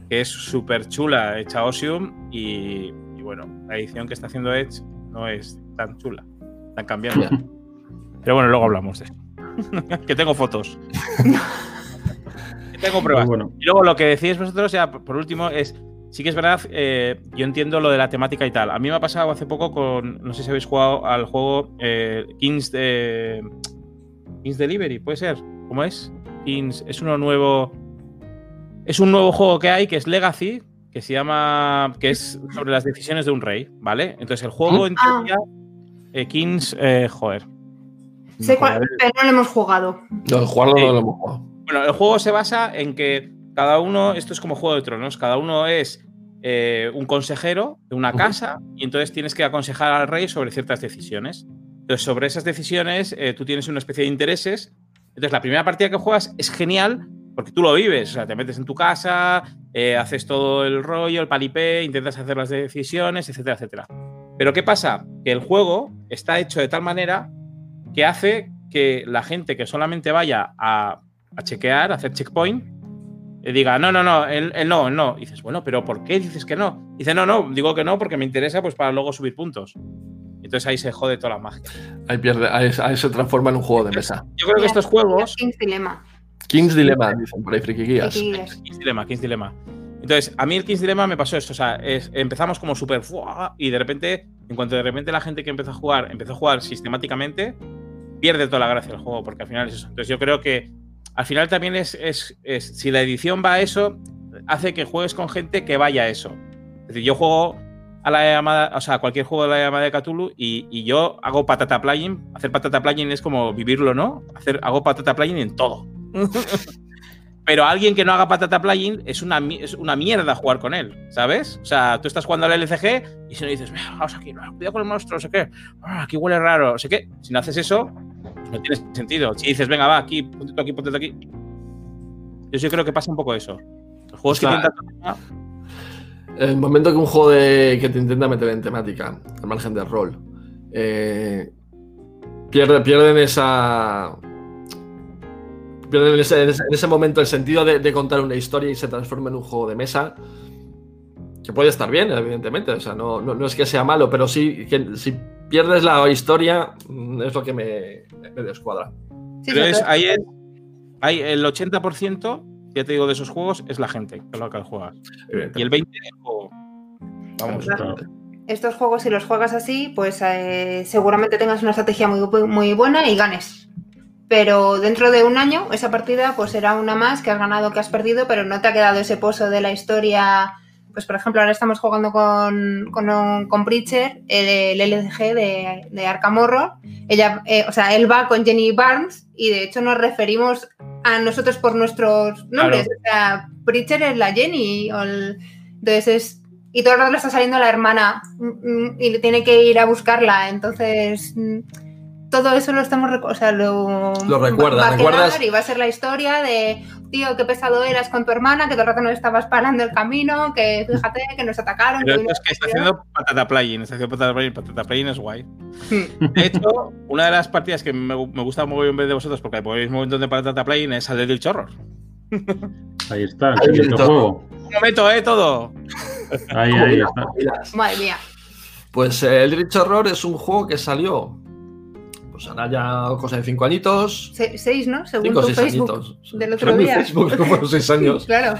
que es súper chula, hecha Osium, y, y bueno, la edición que está haciendo Edge no es tan chula, están cambiando. Ya. Pero bueno, luego hablamos de eso. que tengo fotos. que tengo pruebas. Bueno. Y luego lo que decís vosotros, ya por último, es. Sí que es verdad, eh, yo entiendo lo de la temática y tal. A mí me ha pasado hace poco con. No sé si habéis jugado al juego eh, Kings de. Kings Delivery, puede ser. ¿Cómo es? Kings. Es uno nuevo. Es un nuevo juego que hay que es Legacy, que se llama. que es sobre las decisiones de un rey, ¿vale? Entonces el juego en Ah. teoría. eh, Kings. eh, joder. Sé cuál, pero no lo hemos jugado. No, el no lo hemos jugado. Bueno, el juego se basa en que cada uno, esto es como Juego de Tronos, cada uno es eh, un consejero de una casa y entonces tienes que aconsejar al rey sobre ciertas decisiones. Entonces, sobre esas decisiones, eh, tú tienes una especie de intereses. Entonces, la primera partida que juegas es genial porque tú lo vives, o sea, te metes en tu casa, eh, haces todo el rollo, el palipé, intentas hacer las decisiones, etcétera, etcétera. Pero ¿qué pasa? Que el juego está hecho de tal manera que hace que la gente que solamente vaya a, a chequear, a hacer checkpoint, eh, diga, no, no, no, él, él no, él no. Y dices, bueno, pero ¿por qué dices que no? Dice, no, no, digo que no porque me interesa pues para luego subir puntos. Entonces ahí se jode toda la magia. Ahí, pierde, ahí, ahí se transforma en un juego de mesa. Yo creo que estos juegos... King's Dilemma. King's Dilemma, dicen por ahí, friki guías. King's Dilemma, King's Dilemma. Entonces, a mí el King's Dilemma me pasó esto. O sea, es- empezamos como súper ¡fua! y de repente, en cuanto de repente la gente que empezó a jugar empezó a jugar sistemáticamente, pierde toda la gracia del juego, porque al final es eso. Entonces, yo creo que al final también es, si la edición va a eso, hace que juegues con gente que vaya a eso. Es decir, yo juego a la llamada, o sea, cualquier juego de la llamada de Cthulhu y, y yo hago patata plugin. Hacer patata plugin es como vivirlo, ¿no? Hacer, hago patata plugin en todo. Pero alguien que no haga patata plugin es una, es una mierda jugar con él, ¿sabes? O sea, tú estás jugando al LCG y si no dices, "Mira, vamos aquí, cuidado con el monstruo, no sé qué, ah, aquí huele raro, no sé qué. Si no haces eso, pues no tiene sentido. Si dices, venga, va, aquí, ponte tú aquí, ponte tú aquí. Yo sí creo que pasa un poco eso. Los juegos O sea, que intentan. El momento que un juego de- que te intenta meter en temática, al margen del rol, eh, pierde, pierden esa. Pierden en ese, en ese- en ese momento el sentido de, de contar una historia y se transforma en un juego de mesa. Que puede estar bien, evidentemente. O sea, no, no- no es que sea malo, pero sí que si pierdes la historia, mm, es lo que me, me descuadra. Sí, Pero sobre es, todo- ahí es, hay el 80%, ya te digo, de esos juegos es la gente que lo que juegas. Y el 20% es el juego. Vamos. Claro. estos juegos, si los juegas así, pues eh, seguramente tengas una estrategia muy, muy buena y ganes. Pero dentro de un año, esa partida pues será una más que has ganado, que has perdido, pero no te ha quedado ese pozo de la historia. Pues por ejemplo, ahora estamos jugando con, con, un- con Preacher, el, el LCG de, de Arkham Horror. Ella, eh, o sea, él va con Jenny Barnes y de hecho nos referimos a nosotros por nuestros nombres. O sea, Preacher es la Jenny. o el- entonces es y todo el rato le está saliendo la hermana mm, mm, y le tiene que ir a buscarla. Entonces, mm, todo eso lo estamos, o sea, lo, Lo recuerda, va, va a ¿recuerdas? y va a ser la historia de, tío, qué pesado eras con tu hermana, que todo el rato nos estabas parando el camino, que fíjate, que nos atacaron. Pero que esto es que está haciendo patata plugin, está haciendo patata plugin, patata plugin es guay. Hmm. De hecho, una de las partidas que me, me gusta muy bien ver de vosotros, porque ponéis un montón de patata plugin, es al del Horror. Ahí está, el Ahí está. juego. Un momento, ¿eh? Todo. Ahí, ahí está. Madre mía. Pues eh, Eldritch Horror es un juego que salió. Pues ahora ya cosa de cinco añitos. Se- seis, ¿no? Según Cinco o tu seis Facebook. añitos. del otro Según mi día. Facebook, como seis años. Claro.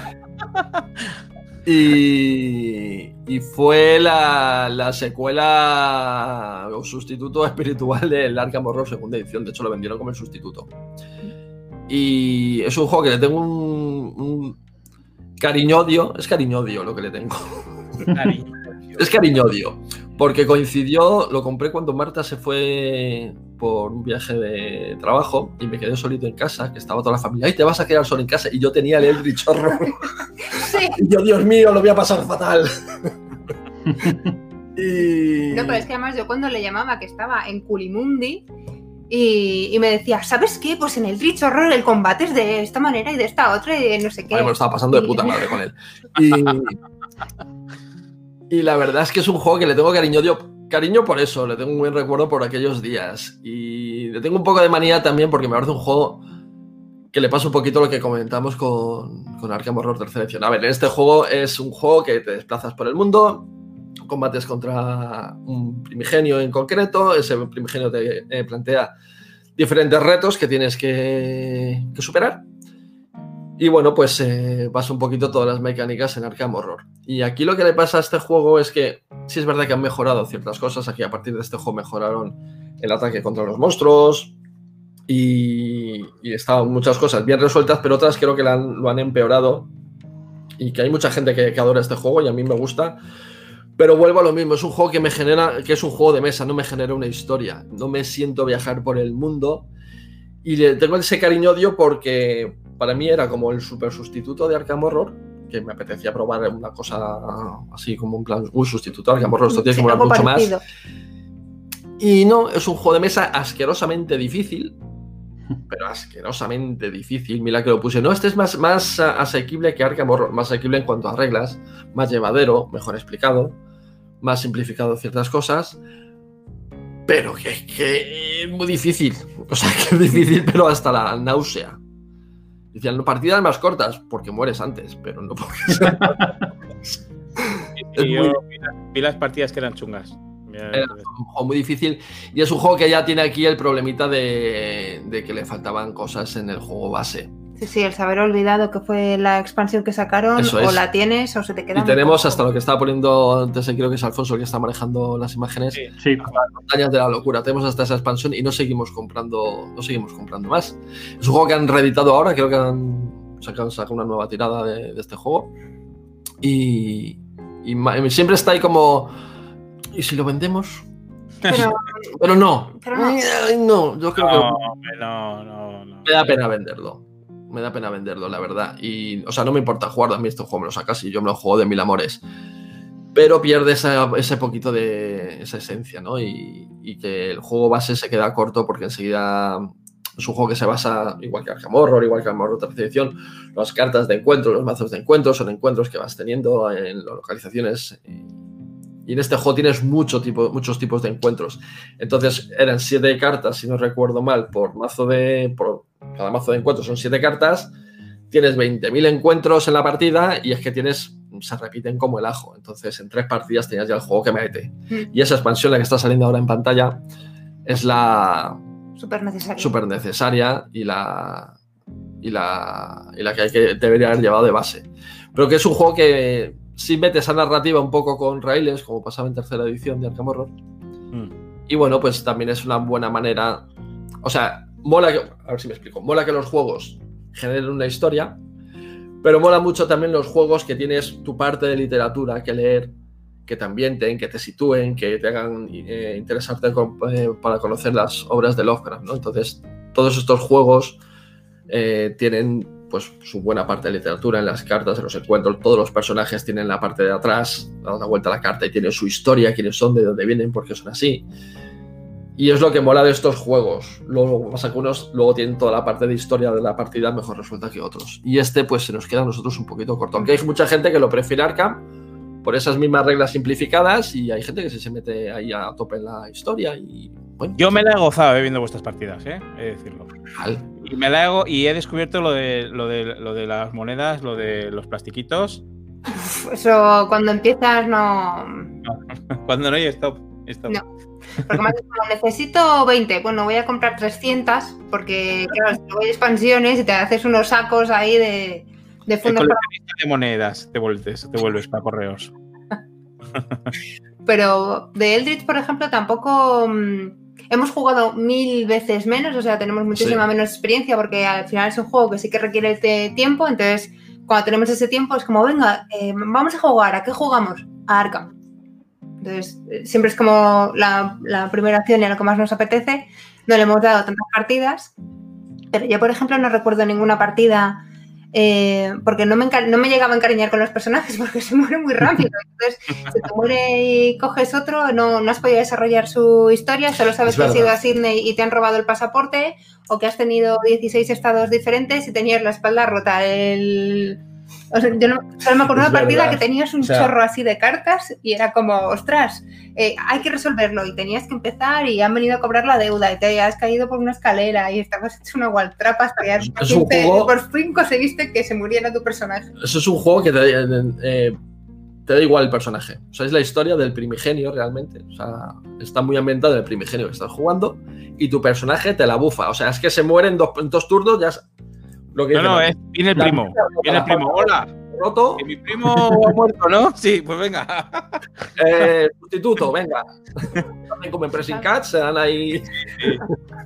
Y, y fue la, la secuela o sustituto espiritual del Arkham Horror segunda edición. De hecho, lo vendieron como el sustituto. Y es un juego que le tengo un, un cariño-odio. Es cariño-odio lo que le tengo. Cariño. Es cariño-odio. Porque coincidió, lo compré cuando Marta se fue por un viaje de trabajo y me quedé solito en casa, que estaba toda la familia. ¡Ay, te vas a quedar solo en casa! Y yo tenía el Eldritch Horror. Sí. Y yo, Dios mío, lo voy a pasar fatal. y... No, pero es que además yo cuando le llamaba que estaba en Culimundi y, y me decía, ¿sabes qué? Pues en el Rich Horror el combate es de esta manera y de esta otra y de no sé qué. Vale, me lo estaba pasando de puta madre con él. Y, y la verdad es que es un juego que le tengo cariño. Yo, cariño por eso, le tengo un buen recuerdo por aquellos días. Y le tengo un poco de manía también porque me parece un juego que le pasa un poquito lo que comentamos con, con Arkham Horror tercera edición. A ver, en este juego es un juego que te desplazas por el mundo, combates contra un primigenio en concreto, ese primigenio te eh, plantea diferentes retos que tienes que, que superar. Y bueno, pues eh, vas un poquito todas las mecánicas en Arkham Horror. Y aquí lo que le pasa a este juego es que sí es verdad que han mejorado ciertas cosas. Aquí a partir de este juego mejoraron el ataque contra los monstruos y, y estaban muchas cosas bien resueltas, pero otras creo que lo han empeorado. Y que hay mucha gente que, adora este juego y a mí me gusta. Pero vuelvo a lo mismo, es un juego que me genera, que es un juego de mesa, no me genera una historia. No me siento viajar por el mundo. Y tengo ese cariño-odio porque para mí era como el super sustituto de Arkham Horror, que me apetecía probar una cosa así como un plan, uy, sustituto de Arkham Horror, esto tiene que molar mucho más. Y no, es un juego de mesa asquerosamente difícil, pero asquerosamente difícil. Mira que lo puse. No, este es más, más asequible que Arkham Horror, más asequible en cuanto a reglas, más llevadero, mejor explicado, más simplificado ciertas cosas. Pero que, que es muy difícil. O sea, que es difícil, pero hasta la náusea. Decían, no, partidas más cortas, porque mueres antes, pero no porque sean- Y yo muy- vi las- partidas que eran chungas. Era un juego muy difícil y es un juego que ya tiene aquí el problemita de, de que le faltaban cosas en el juego base. Sí, sí, el saber olvidado que fue la expansión que sacaron, Eso o es. la tienes o se te queda. Y tenemos poco. hasta lo que estaba poniendo antes, creo que es Alfonso el que está manejando las imágenes, Sí. Sí, montañas de la locura. Tenemos hasta esa expansión y no seguimos comprando, no seguimos comprando más. Es un juego que han reeditado ahora, creo que han sacado, sacado una nueva tirada de, de este juego. Y, siempre está ahí como. ¿Y si lo vendemos? Pero, Pero no. Pero no. Yo creo que no, no, no. me da pena venderlo. Me da pena venderlo, la verdad. Y, o sea, no me importa jugarlo. A mí este juego me lo sacas y yo me lo juego de mil amores. Pero pierde ese poquito de esa esencia, ¿no? Y, que el juego base se queda corto porque enseguida es un juego que se basa, igual que Arkham Horror, igual que Arkham Horror tercera edición, las cartas de encuentro, los mazos de encuentro, son encuentros que vas teniendo en las localizaciones. En este juego tienes mucho tipo, muchos tipos de encuentros. Entonces eran siete cartas, si no recuerdo mal, por mazo de. Por cada mazo de encuentros son siete cartas. Tienes 20.000 encuentros en la partida y es que tienes. Se repiten como el ajo. Entonces, en tres partidas tenías ya el juego que mete. Mm. Y esa expansión, la que está saliendo ahora en pantalla, es la súper necesario. súper necesaria y la. Y la, y la que, hay que debería haber llevado de base. Pero que es un juego que sí mete esa narrativa un poco con raíles, como pasaba en tercera edición de Arkham Horror. Mm. Y bueno, pues también es una buena manera. O sea, mola que. A ver si me explico. Mola que los juegos generen una historia, pero mola mucho también los juegos que tienes tu parte de literatura que leer, que te ambienten, que te sitúen, que te hagan eh, interesarte con- eh, para conocer las obras de Lovecraft, ¿no? Entonces, todos estos juegos eh, tienen pues su buena parte de literatura en las cartas, en los encuentros, todos los personajes tienen la parte de atrás, da la vuelta a la carta y tienen su historia, quiénes son, de dónde vienen, por qué son así. Y es lo que mola de estos juegos. Luego pasa que unos luego tienen toda la parte de historia de la partida mejor resuelta que otros. Y este pues se nos queda a nosotros un poquito corto. Aunque hay mucha gente que lo prefiere Arkham por esas mismas reglas simplificadas y hay gente que se, se mete ahí a tope en la historia y bueno. Yo me la he gozado eh, viendo vuestras partidas, ¿eh? He de decirlo. Y me la he, go- y he descubierto lo de, lo, de, lo de las monedas, lo de los plastiquitos. Eso cuando empiezas no. Cuando no hay stop. stop. No. Porque me has dicho, necesito 20. Bueno, voy a comprar 300 porque, claro, si luego hay expansiones y te haces unos sacos ahí de, de fondos. para- de monedas te vuelves, te vuelves para correos. Pero de Eldritch, por ejemplo, tampoco. Hemos jugado mil veces menos, o sea, tenemos muchísima Sí. menos experiencia porque al final es un juego que sí que requiere de tiempo. Entonces, cuando tenemos ese tiempo, es como, venga, eh, vamos a jugar. ¿A qué jugamos? A Arkham. Entonces, eh, siempre es como la, la primera opción y a lo que más nos apetece. No le hemos dado tantas partidas. Pero yo, por ejemplo, no recuerdo ninguna partida eh, porque no me, no me llegaba a encariñar con los personajes porque se mueren muy rápido. Entonces, si te muere y coges otro, no, no has podido desarrollar su historia, solo sabes Es que has ido a Sydney y te han robado el pasaporte o que has tenido 16 estados diferentes y tenías la espalda rota. El... o sea, yo no- solo me acuerdo una partida verdad. que tenías un O sea- chorro así de cartas y era como, ostras, eh, hay que resolverlo y tenías que empezar y han venido a cobrar la deuda y te has caído por una escalera y estabas hecho una gualtrapa hasta que Es un juego- por fin conseguiste que se muriera tu personaje. Eso es un juego que te, eh, te da igual el personaje. O sea, es la historia del primigenio realmente. O sea, está muy ambientado en el primigenio que estás jugando y tu personaje te la bufa. O sea, es que se muere en dos, en dos turnos, ya lo que No, no, es, viene el primo. Viene el primo. Hola, roto. mi primo ha muerto, ¿no? Sí, pues venga. Eh, sustituto, venga. También como en Pressing Catch, se dan ahí.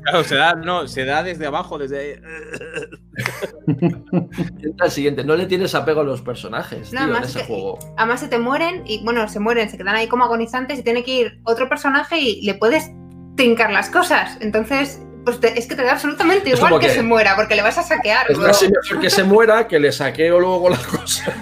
Claro, se da, no, se da desde abajo, desde. Entra el siguiente. No le tienes apego a los personajes, No, tío, en ese que- juego. Además se te mueren y bueno, se mueren, se quedan ahí como agonizantes y tiene que ir otro personaje y le puedes trincar las cosas. Entonces, pues te- es que te da absolutamente igual que, que- se muera porque le vas a saquear. Es luego. casi mejor que se muera que le saqueo luego las cosas.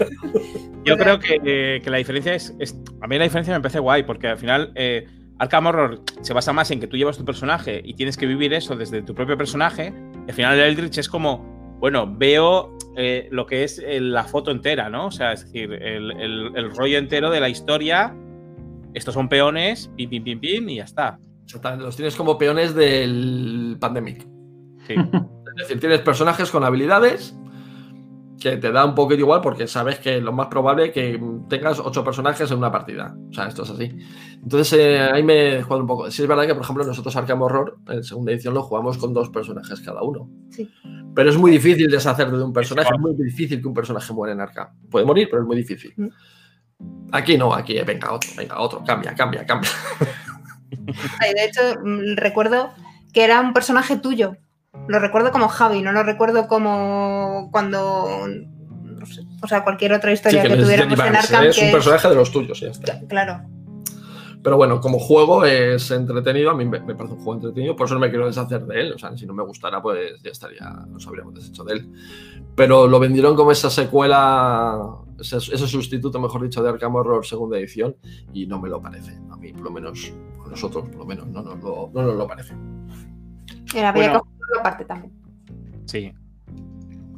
Yo creo que, que la diferencia es, es- A mí la diferencia me parece guay, porque al final. eh, Arkham Horror se basa más en que tú llevas tu personaje y tienes que vivir eso desde tu propio personaje. Al final, el Eldritch es como. Bueno, veo eh, lo que es eh, la foto entera, ¿no? O sea, es decir, el, el- el rollo entero de la historia. Estos son peones, pim, pim, pim, pim, y ya está. Exactamente, Los tienes como peones del Pandemic. Sí. Es decir, tienes personajes con habilidades que te da un poquito igual porque sabes que lo más probable es que tengas ocho personajes en una partida. O sea, esto es así. Entonces eh, ahí me juego un poco. Sí es verdad que, por ejemplo, nosotros Arkham Horror, en segunda edición, lo jugamos con dos personajes cada uno. Sí. Pero es muy difícil deshacerte de un personaje. Es muy difícil que un personaje muera en Arkham. Puede morir, pero es muy difícil. Mm. Aquí no, aquí eh, venga otro, venga otro, cambia, cambia, cambia. Ay, de hecho, mm, recuerdo que era un personaje tuyo. Lo recuerdo como Javi, no lo recuerdo como cuando. No sé, O sea, cualquier otra Sí, historia que que es tuviéramos en Arkham. es un que- personaje de los tuyos, ya está. Claro. Pero bueno, como juego es entretenido, a mí me parece un juego entretenido, por eso no me quiero deshacer de él. O sea, si no me gustara, pues ya estaría, nos habríamos deshecho de él. Pero lo vendieron como esa secuela, ese, ese sustituto, mejor dicho, de Arkham Horror segunda edición, y no me lo parece. A mí, por lo menos, nosotros, por lo menos, no nos lo, no nos lo parece. Era, había Bueno. que jugarlo aparte también. Sí.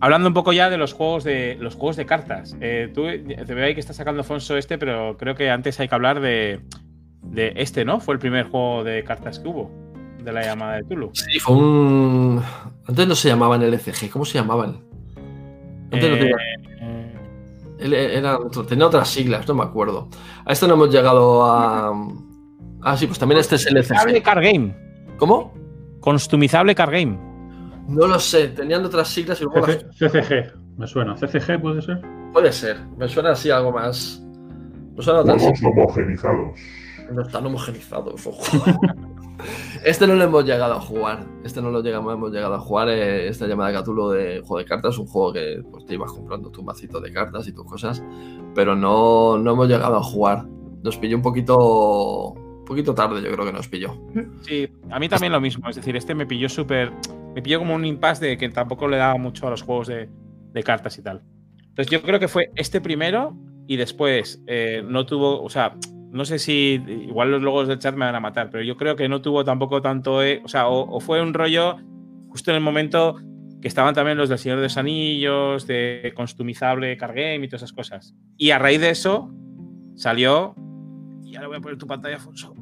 Hablando un poco ya de los juegos de los juegos de cartas. Eh, tú te veo ahí que está sacando Alfonso este, pero creo que antes hay que hablar de, de este, ¿no? Fue el primer juego de cartas que hubo, de la llamada de Tulu. Sí, fue un. Antes no se llamaban LCG, ¿cómo se llamaban? Antes no Eh, tenía- Él era otro- tenía otras siglas, no me acuerdo. A esto no hemos llegado a. Ah, sí, pues también este es Customizable LCG. Card Game. ¿Cómo? Customizable Card Game. No lo sé, tenían otras siglas y luego las- CCG, me suena. ¿CCG puede ser? Puede ser, me suena así algo más. Me suena otras Juegos homogenizados. No están homogenizados, ojo. Este no lo hemos llegado a jugar. Este no lo llegamos, hemos llegado a jugar. eh, esta llamada de Cthulhu de juego de cartas. Un juego que pues, te ibas comprando tu macito de cartas y tus cosas. Pero no, no hemos llegado a jugar. Nos pilló un poquito. Poquito tarde, yo creo que nos pilló. Sí, a mí también lo mismo. Es decir, este me pilló súper. Me pilló como un impasse de que tampoco le daba mucho a los juegos de, cartas y tal. Entonces yo creo que fue este primero y después eh, no tuvo. O sea, no sé si. Igual los logos del chat me van a matar, pero yo creo que no tuvo tampoco tanto. eh, o sea, o, fue un rollo justo en el momento que estaban también los del Señor de los Anillos, de Customizable Card Game y todas esas cosas. Y a raíz de eso salió. Y ahora voy a poner tu pantalla, Alfonso.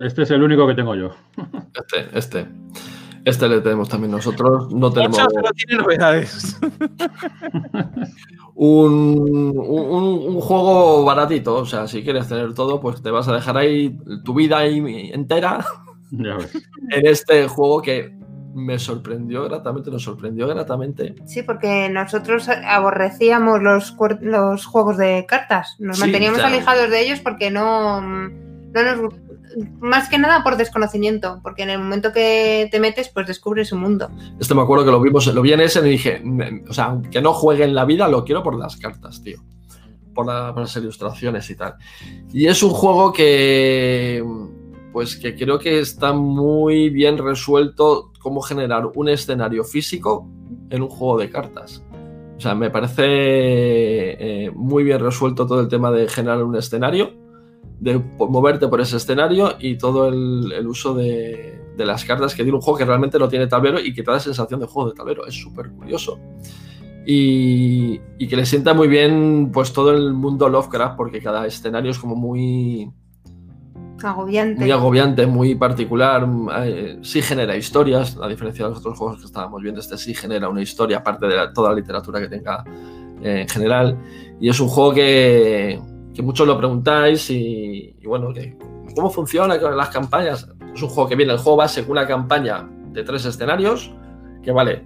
Este es el único que tengo yo. Este, este. Este le tenemos también nosotros. No tenemos. Ocho solo tiene novedades. un, un- un juego baratito. O sea, si quieres tener todo, pues te vas a dejar ahí tu vida ahí entera Ya ves. en este juego que me sorprendió gratamente, nos sorprendió gratamente. Sí, porque nosotros aborrecíamos los, los juegos de cartas. Nos Sí, manteníamos claro. alejados de ellos porque no, no nos. Más que nada por desconocimiento, porque en el momento que te metes, pues descubres un mundo. Este me acuerdo que lo vimos, lo vi en ese y dije, "Me- o sea, aunque no juegue en la vida, lo quiero por las cartas, tío. Por, la- por las ilustraciones y tal. Y es un juego que, pues que creo que está muy bien resuelto cómo generar un escenario físico en un juego de cartas. O sea, me parece eh, muy bien resuelto todo el tema de generar un escenario, de moverte por ese escenario y todo el, el uso de, de las cartas que tiene un juego que realmente no tiene tablero y que te da sensación de juego de tablero. Es súper curioso. Y, y que le sienta muy bien pues todo el mundo Lovecraft porque cada escenario es como muy, Agobiante. muy agobiante, muy particular. eh, sí genera historias, a diferencia de los otros juegos que estábamos viendo, este sí genera una historia, aparte de la- toda la literatura que tenga eh, en general. Y es un juego que, que muchos lo preguntáis y, bueno, que, ¿cómo funciona con las campañas? Es un juego que viene el juego base con una campaña de tres escenarios, que vale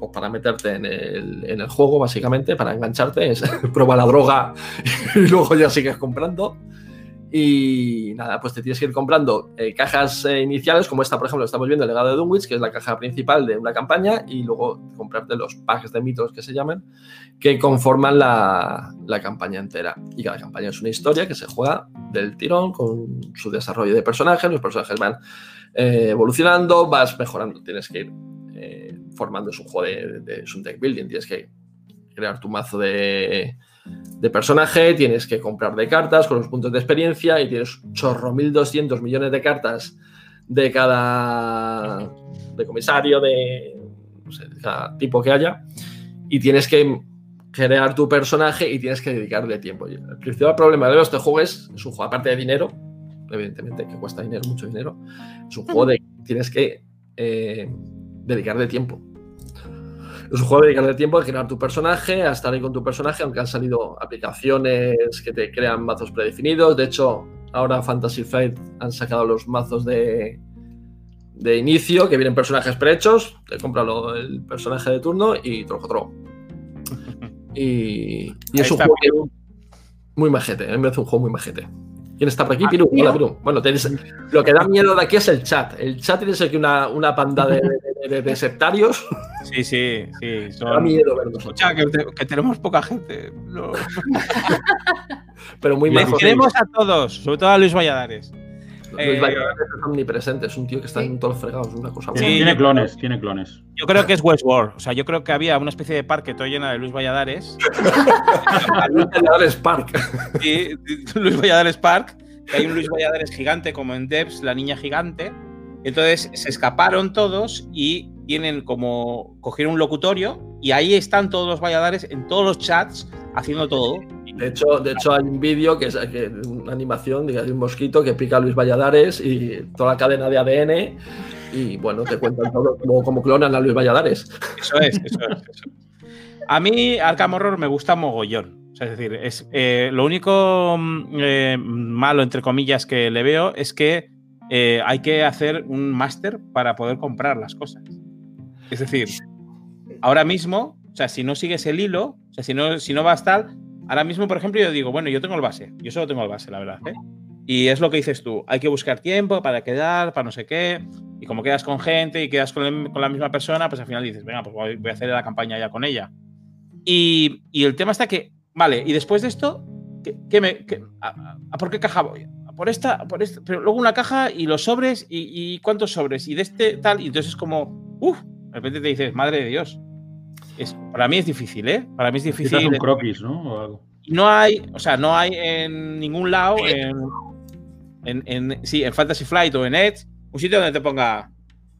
pues para meterte en el, en el juego, básicamente, para engancharte, es prueba la droga y luego ya sigues comprando. Y nada, pues te tienes que ir comprando eh, cajas eh, iniciales, como esta, por ejemplo, estamos viendo el legado de Dunwich, que es la caja principal de una campaña, y luego comprarte los packs de mitos que se llaman, que conforman la, la campaña entera. Y cada campaña es una historia que se juega del tirón, con su desarrollo de personajes, los personajes van eh, evolucionando, vas mejorando, tienes que ir formando es un juego de, de- es un deck building, tienes que crear tu mazo de, de personaje, tienes que comprar de cartas con los puntos de experiencia y tienes chorro 1200 millones de cartas de cada de comisario, de, no sé, de cada tipo que haya, y tienes que crear tu personaje y tienes que dedicarle tiempo. Y el principal problema de este juego es, es un juego aparte de dinero, evidentemente que cuesta dinero, mucho dinero, es un juego de que tienes que eh, dedicarle tiempo. Es un juego de dedicarle tiempo a crear tu personaje, a estar ahí con tu personaje, aunque han salido aplicaciones que te crean mazos predefinidos. De hecho, ahora Fantasy Flight han sacado los mazos de, de inicio, que vienen personajes prehechos. Te compras el personaje de turno y troco troco. Y, y es un está. juego muy majete. A mí me parece un juego muy majete. ¿Quién está por aquí? Piru. Hola, Piru. Bueno, lo que da miedo de aquí es el chat. El chat tiene que una, una panda de, de- de- de sectarios. Sí, sí, sí. Da miedo verlos. Escucha, que, que tenemos poca gente. No. Pero muy Les majos. queremos a todos, sobre todo a Luis Valladares. Luis eh, Valladares es omnipresente. Es un tío que está Sí. en todos los fregados. Es una cosa Sí, Tiene, clones, tiene clones. Yo creo que es Westworld. O sea, yo creo que había una especie de parque todo lleno de Luis Valladares. Luis Valladares Park. y Luis Valladares Park. que hay un Luis Valladares gigante, como en Devs, la niña gigante. Entonces se escaparon todos y tienen como. cogieron un locutorio y ahí están todos los Valladares en todos los chats haciendo todo. De hecho, de hecho hay un vídeo que es que- una animación de un mosquito que pica a Luis Valladares y toda la cadena de ADN. Y bueno, te cuentan todo cómo, clonan a Luis Valladares. Eso es, eso es. A mí Arkham Horror me gusta mogollón. Es decir, es, eh, lo único mm, eh, malo, entre comillas, que le veo es que eh, hay que hacer un máster para poder comprar las cosas. Es decir, ahora mismo, o sea, si no sigues el hilo, o sea, si no, si no vas tal, ahora mismo, por ejemplo, yo digo, bueno, yo tengo el base, yo solo tengo el base, la verdad. ¿eh? Y es lo que dices tú, hay que buscar tiempo para quedar, para no sé qué, y como quedas con gente y quedas con, el- con la misma persona, pues al final dices, venga, pues voy, a hacer la campaña ya con ella. Y, y el tema está que, vale, y después de esto, ¿qué, qué me, qué- a, a por qué caja voy? ¿A por esta, por esta, pero luego una caja y los sobres y, y cuántos sobres y de este tal, y entonces es como, uff, de repente te dices, madre de Dios. Es, para mí es difícil, ¿eh? Para mí es difícil. un croquis, ¿no? O algo. Y no hay, o sea, no hay en ningún lado, en, en, en- sí, en Fantasy Flight o en Edge, un sitio donde te ponga,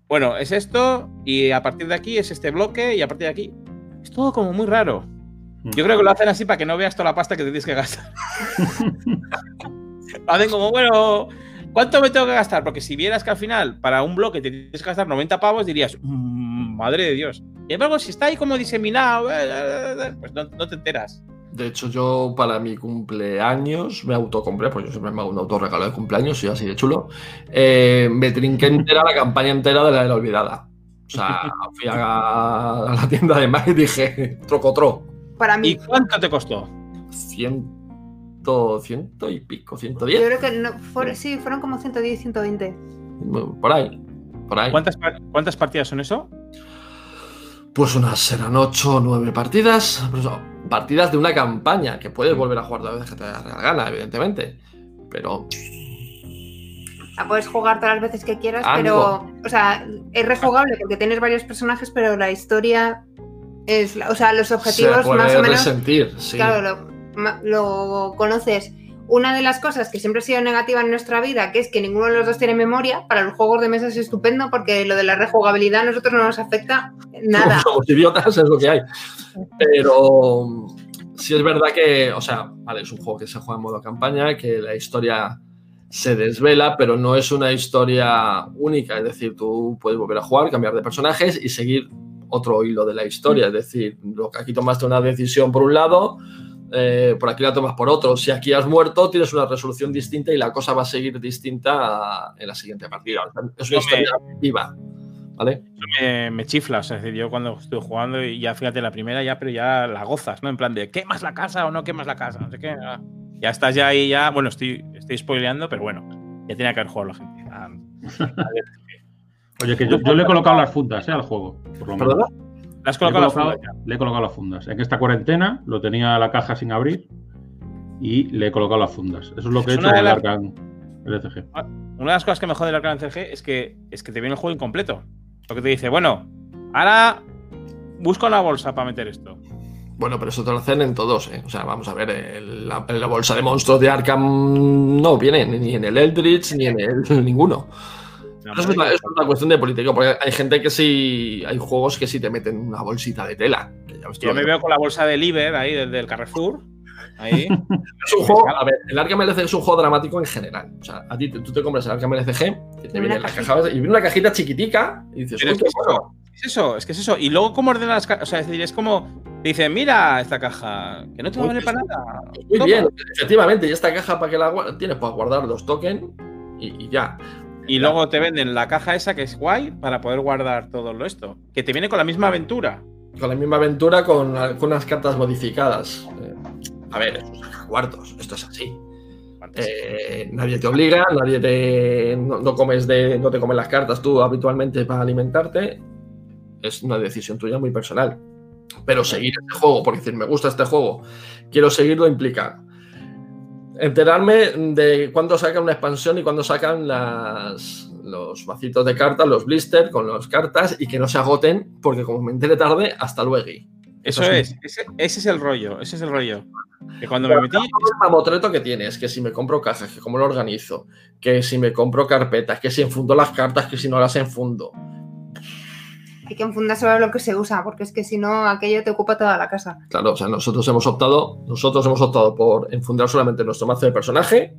bueno, es esto y a partir de aquí es este bloque y a partir de aquí. Es todo como muy raro. Yo creo que lo hacen así para que no veas toda la pasta que te tienes que gastar. lo hacen como, bueno, ¿cuánto me tengo que gastar? Porque si vieras que al final para un bloque te tienes que gastar 90 pavos, dirías, "Mm, madre de Dios. Y embargo, si está ahí como diseminado, eh, eh, eh, pues no, no te enteras. De hecho, yo para mi cumpleaños me autocompré, pues yo siempre me hago un autorregalo de cumpleaños, soy así de chulo. eh, me trinqué entera la campaña entera de la de la olvidada. O sea, fui a, la tienda de Mac y dije, trocotro. Para ¿Y mí, cuánto te costó? Ciento, ciento y pico, ciento yo diez, creo que no, sí, fueron como 110, 120. por ahí. Por ahí. ¿Cuántas, ¿Cuántas partidas son eso? Pues unas serán ocho o nueve partidas. pero son partidas de una campaña que puedes volver a jugar todas las veces que te dé la gana, evidentemente. Pero La puedes jugar todas las veces que quieras, Ah, pero. O sea, es rejugable porque tienes varios personajes, pero la historia es. la- O sea, los se objetivos puede más o menos. resentir, sí. Claro, lo, lo conoces. Una de las cosas que siempre ha sido negativa en nuestra vida, que es que ninguno de los dos tiene memoria, para los juegos de mesa es estupendo porque lo de la rejugabilidad a nosotros no nos afecta nada. Somos idiotas, es lo que hay. Pero sí es verdad que, o sea, vale, es un juego que se juega en modo campaña, que la historia se desvela, pero no es una historia única. Es decir, tú puedes volver a jugar, cambiar de personajes y seguir otro hilo de la historia. Es decir, lo que aquí tomaste una decisión por un lado, eh, por aquí la tomas por otro. Si aquí has muerto, tienes una resolución distinta y la cosa va a seguir distinta en la siguiente partida. O sea, es una historia viva. ¿Vale? Eso me, me chifla. O sea, es decir, yo cuando estuve jugando y ya fíjate la primera, ya, pero ya la gozas, ¿no? En plan de ¿quemas la casa o no quemas la casa? No sé qué. ah. Ya estás ya ahí, ya. Bueno, estoy, estoy spoileando, pero bueno, ya tenía que haber jugado la gente. Ah, Oye, que yo, yo le he colocado las fundas ¿eh? al juego, por lo menos. ¿Perdona? ¿Le has Le he, colocado las fundas ya? le he colocado las fundas. En esta cuarentena lo tenía la caja sin abrir y le he colocado las fundas. Eso es lo que he hecho con de el las- Arkham LCG. Una de las cosas que me jode el Arcane CG es que, es que te viene el juego incompleto. Lo que te dice, bueno, ahora busco la bolsa para meter esto. Bueno, pero eso te lo hacen en todos, ¿eh? O sea, vamos a ver, el- la, la bolsa de monstruos de Arkham no viene ni en el Eldritch ni en el ninguno. Eso es una, es una cuestión de política, porque hay gente que sí, hay juegos que sí te meten una bolsita de tela. que ya Yo me veo con la bolsa de Liber ahí, del, del Carrefour. Ahí. Es un juego, a ver, el Arkham LCG es un juego dramático en general. O sea, a ti te- tú te compras el Arkham LCG, que te viene la caja y viene una cajita chiquitica y dices, Pero "Uy, es que qué es bueno". Es eso, es que es eso. Y luego, ¿cómo ordenan las cajas? O sea, es decir, es como. te Dicen, mira esta caja, que no te va a Uy, valer sí. para nada. Muy Toma. bien, efectivamente, y esta caja para que la tienes para guardar los tokens y, y ya. Y luego te venden la caja esa que es guay para poder guardar todo lo esto. Que te viene con la misma aventura. Con la misma aventura, con, con unas cartas modificadas. Eh, a ver, eso saca cuartos, esto es así. Eh, nadie te obliga, nadie te. No, no comes de. no te comen las cartas tú habitualmente para alimentarte. Es una decisión tuya muy personal. Pero seguir este juego, porque decir, me gusta este juego, quiero seguirlo, implica enterarme de cuándo sacan una expansión y cuándo sacan las, los vacitos de cartas, los blisters con las cartas y que no se agoten, porque como me entere tarde, hasta luego. Eso es, ese, ese es el rollo, ese es el rollo. Que cuando me metí, el mamotreto que tienes, que si me compro cajas, que cómo lo organizo, que si me compro carpetas, que si enfundo las cartas, que si no las enfundo. Hay que enfundar sobre lo que se usa, porque es que si no, aquello te ocupa toda la casa. Claro, o sea, nosotros hemos optado, nosotros hemos optado por enfundar solamente nuestro mazo de personaje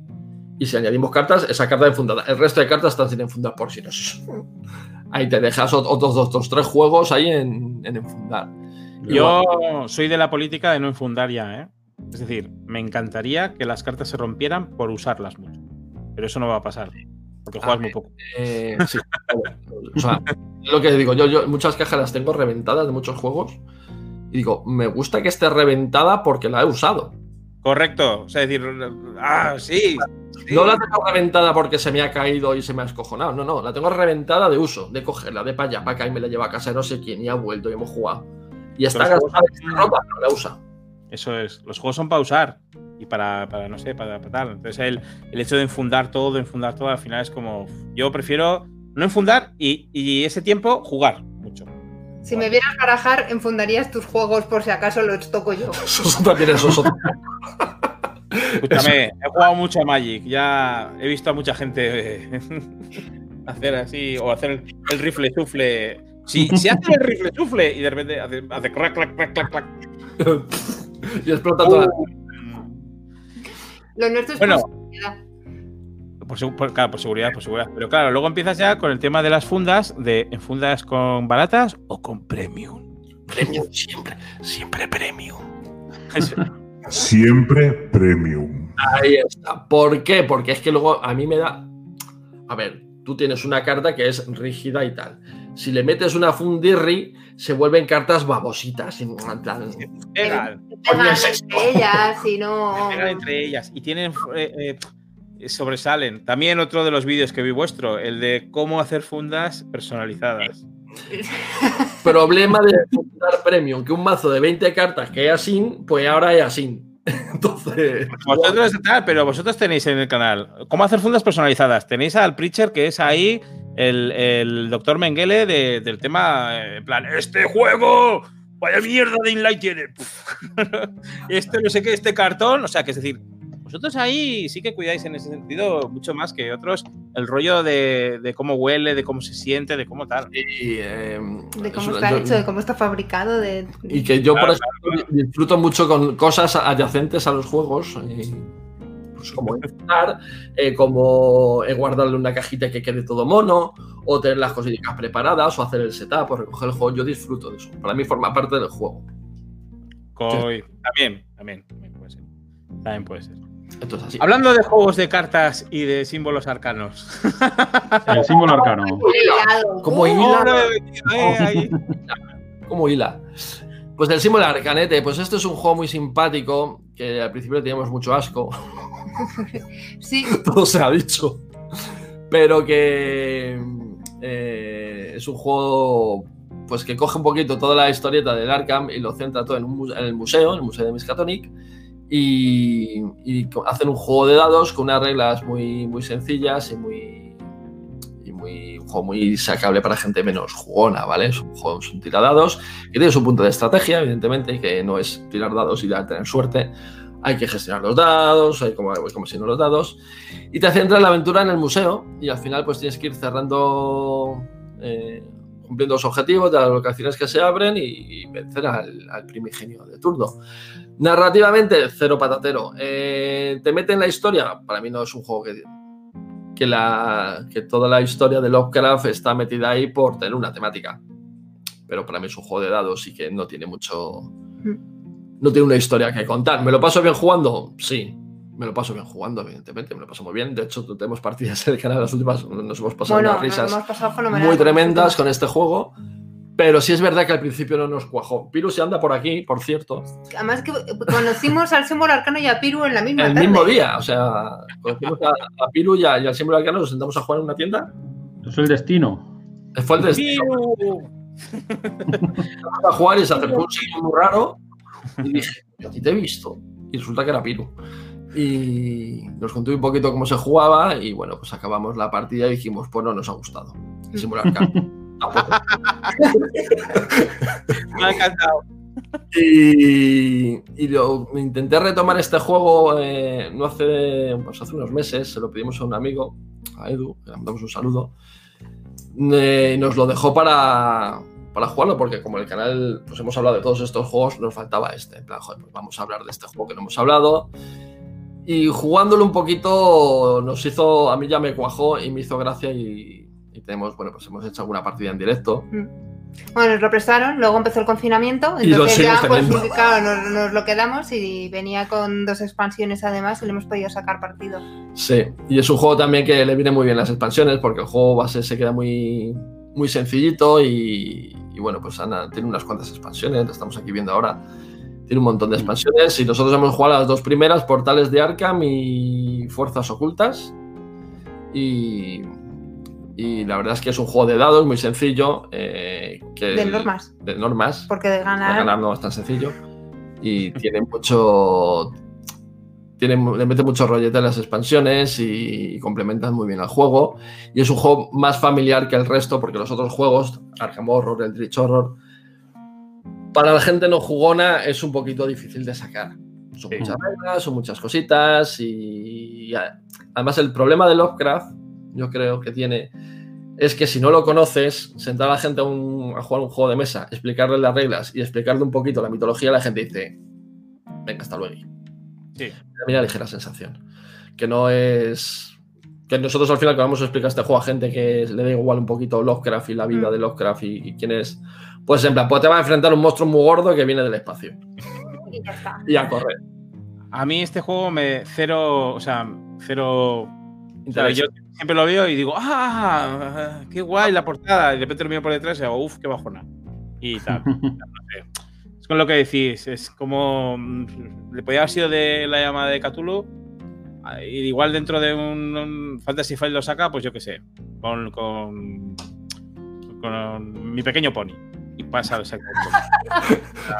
y si añadimos cartas, esa carta enfundada. El resto de cartas están sin enfundar por si no. Ahí te dejas ot- otros dos, otros tres juegos ahí en, en enfundar. yo soy de la política de no enfundar ya, ¿eh? Es decir, me encantaría que las cartas se rompieran por usarlas mucho. Pero eso no va a pasar. Porque juegas muy poco. Eh, sí, o sea, es lo que digo, yo, yo muchas cajas las tengo reventadas de muchos juegos y digo, me gusta que esté reventada porque la he usado. Correcto. O sea, decir, ah, sí. sí. No la tengo reventada porque se me ha caído y se me ha escojonado. No, no, la tengo reventada de uso, de cogerla, de para allá, para acá y me la lleva a casa de no sé quién y ha vuelto y hemos jugado. Y está gastada está rota, no la usa. Eso es. Los juegos son para usar. Y para, para no sé, para, para tal. Entonces, el, el hecho de enfundar todo, de enfundar todo, al final es como. Yo prefiero no enfundar y, y ese tiempo jugar mucho. Si me vieras barajar, enfundarías tus juegos por si acaso los toco yo. Eso también es. Escúchame, he jugado mucho a Magic. Ya he visto a mucha gente eh, hacer así, o hacer el, el rifle sufle. Si, si hace el rifle sufle y de repente hace, hace crack, crack, crack, crack, crack. y explota toda la. Lo nuestro es Bueno. por seguridad. Por, claro, por seguridad, por seguridad. Pero claro, luego empiezas ya con el tema de las fundas, de en fundas con baratas o con premium. Premium, siempre, siempre premium. Eso- Siempre premium. Ahí está. ¿Por qué? Porque es que luego a mí me da. A ver, tú tienes una carta que es rígida y tal. Si le metes una fundirri, se vuelven cartas babositas. en plan, Pegan, Pegan entre ellas y no. pegan entre ellas y tienen eh, eh, sobresalen. También otro de los vídeos que vi vuestro, el de cómo hacer fundas personalizadas. Problema de fundar premium, que un mazo de 20 cartas que es así, pues ahora es así. Entonces. Vosotros tal, pero vosotros tenéis en el canal cómo hacer fundas personalizadas. Tenéis al Preacher que es ahí el, el doctor Mengele de- del tema, eh, en plan, este juego, vaya mierda de inlight tiene. este no sé qué, este cartón. O sea, que es decir, vosotros ahí sí que cuidáis en ese sentido mucho más que otros el rollo de, de cómo huele, de cómo se siente, de cómo tal. Y, eh, De cómo eso, está yo- hecho, de cómo está fabricado. De... Y que yo, Claro, por ejemplo, disfruto mucho con cosas adyacentes a los juegos. Pues como eh, como eh, guardarle una cajita que quede todo mono, o tener las cositas preparadas, o hacer el setup, o recoger el juego. Yo disfruto de eso. Para mí forma parte del juego. Coi- También, también, también puede ser. También puede ser. Entonces, así. Hablando de juegos de cartas y de símbolos arcanos. El símbolo arcano. Como Uh, hila. Eh, como hila. Pues del símbolo arcanete, pues esto es un juego muy simpático, que al principio teníamos mucho asco. Sí, todo se ha dicho. Pero que eh, es un juego pues que coge un poquito toda la historieta del Arkham y lo centra todo en, un en el museo, en el museo de Miskatonic, y, y hacen un juego de dados con unas reglas muy, muy sencillas y muy, muy un juego muy sacable para gente menos jugona, ¿vale? Es un juego, es un tiradados que tiene su punto de estrategia, evidentemente, que no es tirar dados y tener suerte. Hay que gestionar los dados, hay como, como si no los dados y te centra en la aventura en el museo y al final pues tienes que ir cerrando, eh, cumpliendo los objetivos de las locaciones que se abren y, y vencer al, al primigenio de turno. Narrativamente, cero patatero. Eh, ¿Te mete en la historia? Para mí no es un juego que, que, la, que toda la historia de Lovecraft está metida ahí por tener una temática. Pero para mí es un juego de dados y que no tiene mucho... No tiene una historia que contar. ¿Me lo paso bien jugando? Sí. Me lo paso bien jugando, evidentemente. Me lo paso muy bien. De hecho, tenemos partidas en el canal las últimas. Nos hemos pasado bueno, unas risas pasado muy tremendas con este juego. Pero sí es verdad que al principio no nos cuajó. Piru se anda por aquí, por cierto. Además que conocimos al símbolo arcano y a Piru en la misma El tarde. mismo día, o sea, conocimos a, a Piru y, a- y al símbolo arcano, nos sentamos a jugar en una tienda. Es el destino. Fue el destino. A jugar y se acercó un sitio muy raro y dije, yo a ti te he visto. Y resulta que era Piru. Y nos contó un poquito cómo se jugaba y bueno, pues acabamos la partida y dijimos, pues no nos ha gustado. El símbolo arcano. Me ha encantado. Y, y lo- intenté retomar este juego eh, no hace, pues hace unos meses, se lo pedimos a un amigo, a Edu, le mandamos un saludo, eh, nos lo dejó para, para jugarlo, porque como el canal pues hemos hablado de todos estos juegos, nos faltaba este, en plan, joder, pues vamos a hablar de este juego que no hemos hablado. Y jugándolo un poquito nos hizo, a mí ya me cuajó y me hizo gracia y, y tenemos, bueno, pues hemos hecho alguna partida en directo. Bueno, nos lo prestaron, luego empezó el confinamiento, Y entonces ya pues claro, nos, nos lo quedamos y venía con dos expansiones además y le hemos podido sacar partido. Sí, y es un juego también que le viene muy bien las expansiones porque el juego base se queda muy, muy sencillito y, y bueno, pues Ana tiene unas cuantas expansiones, lo estamos aquí viendo ahora. Tiene un montón de expansiones y nosotros hemos jugado las dos primeras, Portales de Arkham y Fuerzas Ocultas. Y, y la verdad es que es un juego de dados muy sencillo. eh, que De normas, De normas. porque de De ganar... ganar no es tan sencillo. Y tiene mucho. Tiene, le mete mucho rollete a las expansiones y, complementan muy bien al juego. Y es un juego más familiar que el resto, porque los otros juegos, Arkham Horror, Eldritch Horror, para la gente no jugona es un poquito difícil de sacar. Son Sí. muchas reglas, son muchas cositas y, y además el problema de Lovecraft, yo creo que tiene, es que si no lo conoces, sentar a la gente a, un- a jugar un juego de mesa, explicarle las reglas y explicarle un poquito la mitología, la gente dice, venga, hasta luego. Sí. A mí la ligera sensación. Que no es... Que nosotros al final que vamos a explicar este juego a gente que le da igual un poquito Lovecraft y la vida Mm. de Lovecraft y, y quién es, pues en plan, pues te va a enfrentar un monstruo muy gordo que viene del espacio. Y ya está. Y a correr. A mí este juego me cero, o sea, cero. Yo siempre lo veo y digo, ¡ah! ¡Qué guay la portada! Y de repente lo miro por detrás y digo, ¡uf, qué bajona! Y tal. Es con lo que decís, es como. Le podía haber sido de la llamada de Cthulhu. y Igual dentro de un, un Fantasy File lo saca, pues yo qué sé. Con. con, con mi pequeño pony. Y pasa exactamente.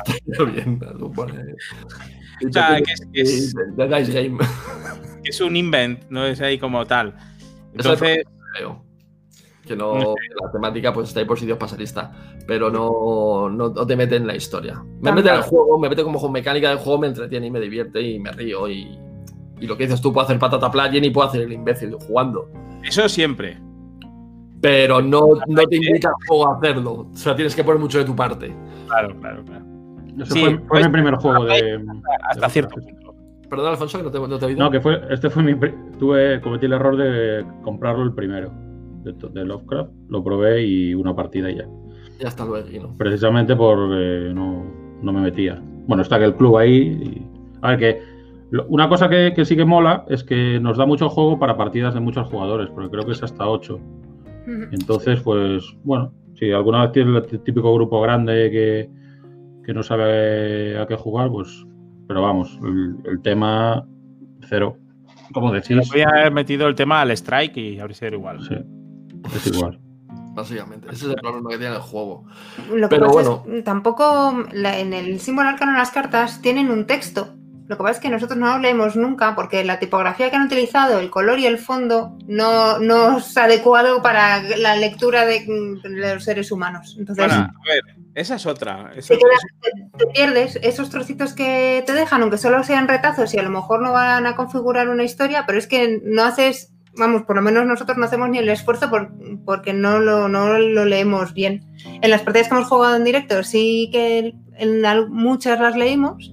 Está bien, lo pone. O sea, que es, que es- The Dice Game. que es un invent, no es ahí como tal. Eso es Entonces. creo. Que no, que la temática pues está ahí por sitios pasarista, pero no, no, no te mete en la historia. Me mete en el juego, me mete como con mecánica del juego, me entretiene y me divierte y me río y, y lo que dices tú, puedo hacer patata playa y puedo hacer el imbécil jugando. Eso siempre. Pero no, no te invita al juego a hacerlo. O sea, tienes que poner mucho de tu parte. Claro, claro, claro. Ese Sí, fue, fue pues- mi primer juego de. Hasta de cierto punto. Perdón, Alfonso, que no te, no te he oído. No, que fue, este fue mi. Tuve, cometí el error de comprarlo el primero de, Lovecraft. Lo probé y una partida y ya. Ya está luego, ¿no? Precisamente porque no, no me metía. Bueno, está que el club ahí. y- a ver, que lo- una cosa que, que sí que mola es que nos da mucho juego para partidas de muchos jugadores, porque creo que es hasta 8. Entonces, pues, bueno, si alguna vez tienes el típico grupo grande que, que no sabe a qué jugar, pues. Pero vamos, el, el tema cero. Como decís, podía haber metido el tema al strike y habría sido igual. sí, es igual. Básicamente. Ese es el problema que tiene el juego. Lo que Pero pasa bueno. es, tampoco la- en el símbolo arcano las cartas tienen un texto. Lo que pasa es que nosotros no lo leemos nunca porque la tipografía que han utilizado, el color y el fondo, no, no es adecuado para la lectura de, de los seres humanos. Entonces, Bueno, a ver, esa es otra. Eso- te, pierdes esos trocitos que te dejan, aunque solo sean retazos y a lo mejor no van a configurar una historia, pero es que no haces, vamos, por lo menos nosotros no hacemos ni el esfuerzo por- porque no lo, no lo leemos bien. En las partidas que hemos jugado en directo sí que en al- muchas las leímos,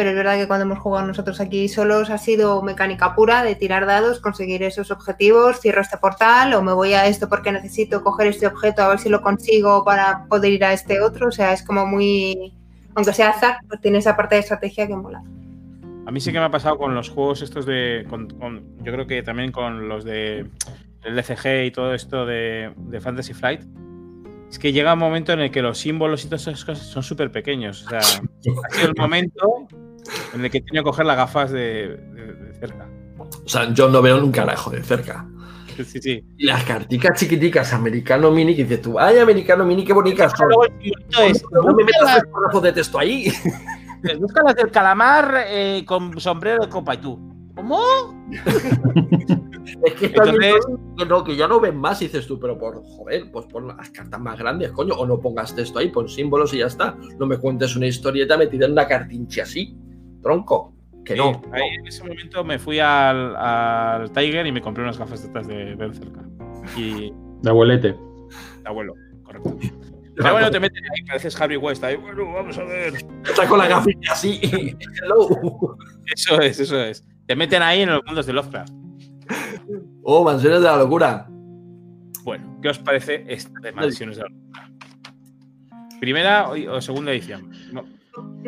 pero es verdad que cuando hemos jugado nosotros aquí solos ha sido mecánica pura de tirar dados, conseguir esos objetivos, cierro este portal o me voy a esto porque necesito coger este objeto a ver si lo consigo para poder ir a este otro. O sea, es como muy, aunque sea azar, pues tiene esa parte de estrategia que mola. A mí sí que me ha pasado con los juegos estos de. con- con- yo creo que también con los de el DCG y todo esto de, de Fantasy Flight. es que llega un momento en el que los símbolos y todas esas cosas son súper pequeños. O sea, ha sido el momento en el que he tenido que coger las gafas de, de- de cerca. O sea, yo no veo un carajo de cerca. Sí, sí. Y las carticas chiquiticas americano mini que dices tú, ay, americano mini, qué bonitas son. Es, No me metas tres párrafos de texto ahí. las- busca las del calamar eh, con sombrero de copa y tú. ¿Cómo? Es que Entonces- que, no, que ya no ven más y dices tú, pero por joder, pues pon las cartas más grandes, coño, o no pongas texto ahí, pon símbolos y ya está. No me cuentes una historieta metida en una cartinche así, tronco. Que no. Ahí en ese momento me fui al, al Tiger y me compré unas gafas de estas de ver cerca. Y De abuelete. de abuelo, correcto. Pero bueno, te meten ahí, pareces Harry West. Ahí, bueno, vamos a ver. Está con la gafita así. Hello. Eso es, eso es. Te meten ahí en los mundos de Lovecraft. Oh, mansiones de la locura. Bueno, ¿qué os parece esta de Mansiones de la Locura? ¿Primera o, o segunda edición? No,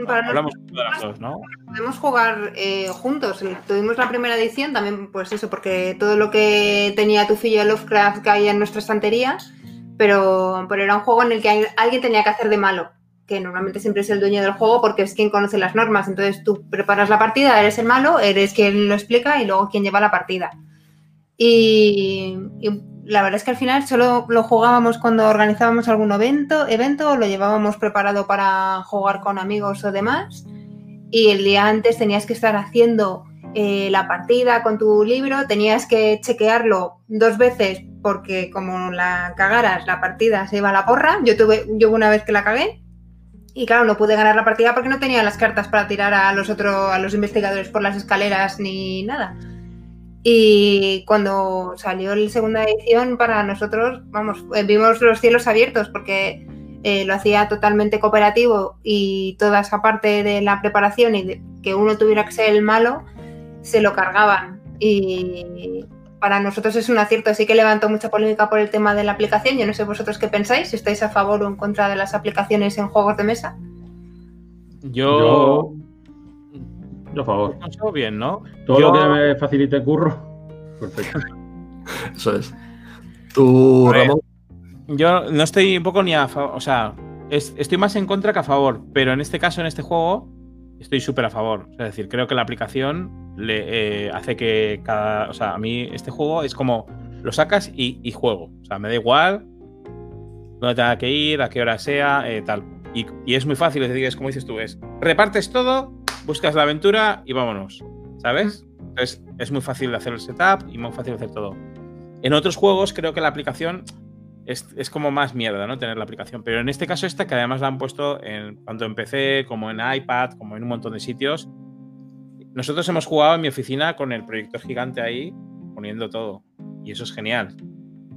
Para hablamos de las dos, ¿no? podemos jugar eh, juntos. Tuvimos la primera edición también, pues eso, porque todo lo que tenía tu fillo Lovecraft caía en nuestra estantería, pero, pero era un juego en el que al- alguien tenía que hacer de malo, que normalmente siempre es el dueño del juego porque es quien conoce las normas. Entonces tú preparas la partida, eres el malo, eres quien lo explica y luego quien lleva la partida. Y, y la verdad es que al final solo lo jugábamos cuando organizábamos algún evento, evento lo llevábamos preparado para jugar con amigos o demás y el día antes tenías que estar haciendo eh, la partida con tu libro, tenías que chequearlo dos veces porque como la cagaras, la partida se iba a la porra. Yo tuve, yo una vez que la cagué y claro, no pude ganar la partida porque no tenía las cartas para tirar a los otros, a los investigadores por las escaleras ni nada. Y cuando salió la segunda edición, para nosotros, vamos, eh, vimos los cielos abiertos porque eh, lo hacía totalmente cooperativo y toda esa parte de la preparación y de que uno tuviera que ser el malo, se lo cargaban. Y para nosotros es un acierto. Sí que levantó mucha polémica por el tema de la aplicación. Yo no sé vosotros qué pensáis, si estáis a favor o en contra de las aplicaciones en juegos de mesa. Yo. Yo a favor. Bien, ¿no? Todo Yo- lo que me facilite el curro. Perfecto. Eso es. Tú, A ver. Ramón. Yo no estoy un poco ni a favor. O sea, es- estoy más en contra que a favor. Pero en este caso, en este juego, estoy súper a favor. Es decir, creo que la aplicación le eh, hace que cada. O sea, a mí este juego es como lo sacas y, y juego. O sea, me da igual dónde tenga que ir, a qué hora sea, eh, tal. Y, y es muy fácil, es decir, es como dices tú, es repartes todo, buscas la aventura y vámonos. ¿Sabes? Entonces es muy fácil hacer el setup y muy fácil hacer todo. En otros juegos creo que la aplicación es, es como más mierda, ¿no? Tener la aplicación. Pero en este caso esta, que además la han puesto en, tanto en PC como en iPad, como en un montón de sitios. Nosotros hemos jugado en mi oficina con el proyector gigante ahí, poniendo todo. Y eso es genial.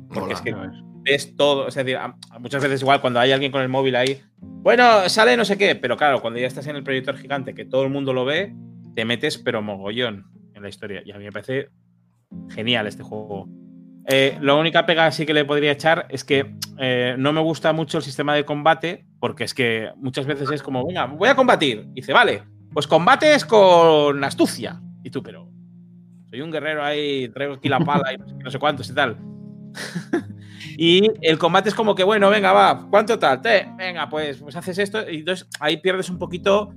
Porque es que ves todo. Es decir, muchas veces igual cuando hay alguien con el móvil ahí, bueno, sale no sé qué, pero claro, cuando ya estás en el proyector gigante, que todo el mundo lo ve, te metes pero mogollón en la historia. Y a mí me parece genial este juego. Eh, la única pega sí que le podría echar es que eh, no me gusta mucho el sistema de combate, porque es que muchas veces es como, venga, voy a combatir. Y dice, vale, pues combates con astucia. Y tú, pero soy un guerrero ahí, traigo aquí la pala y no sé cuántos y tal. y el combate es como que, bueno, venga, va, ¿cuánto tal? Te, venga, pues, pues haces esto. Y entonces ahí pierdes un poquito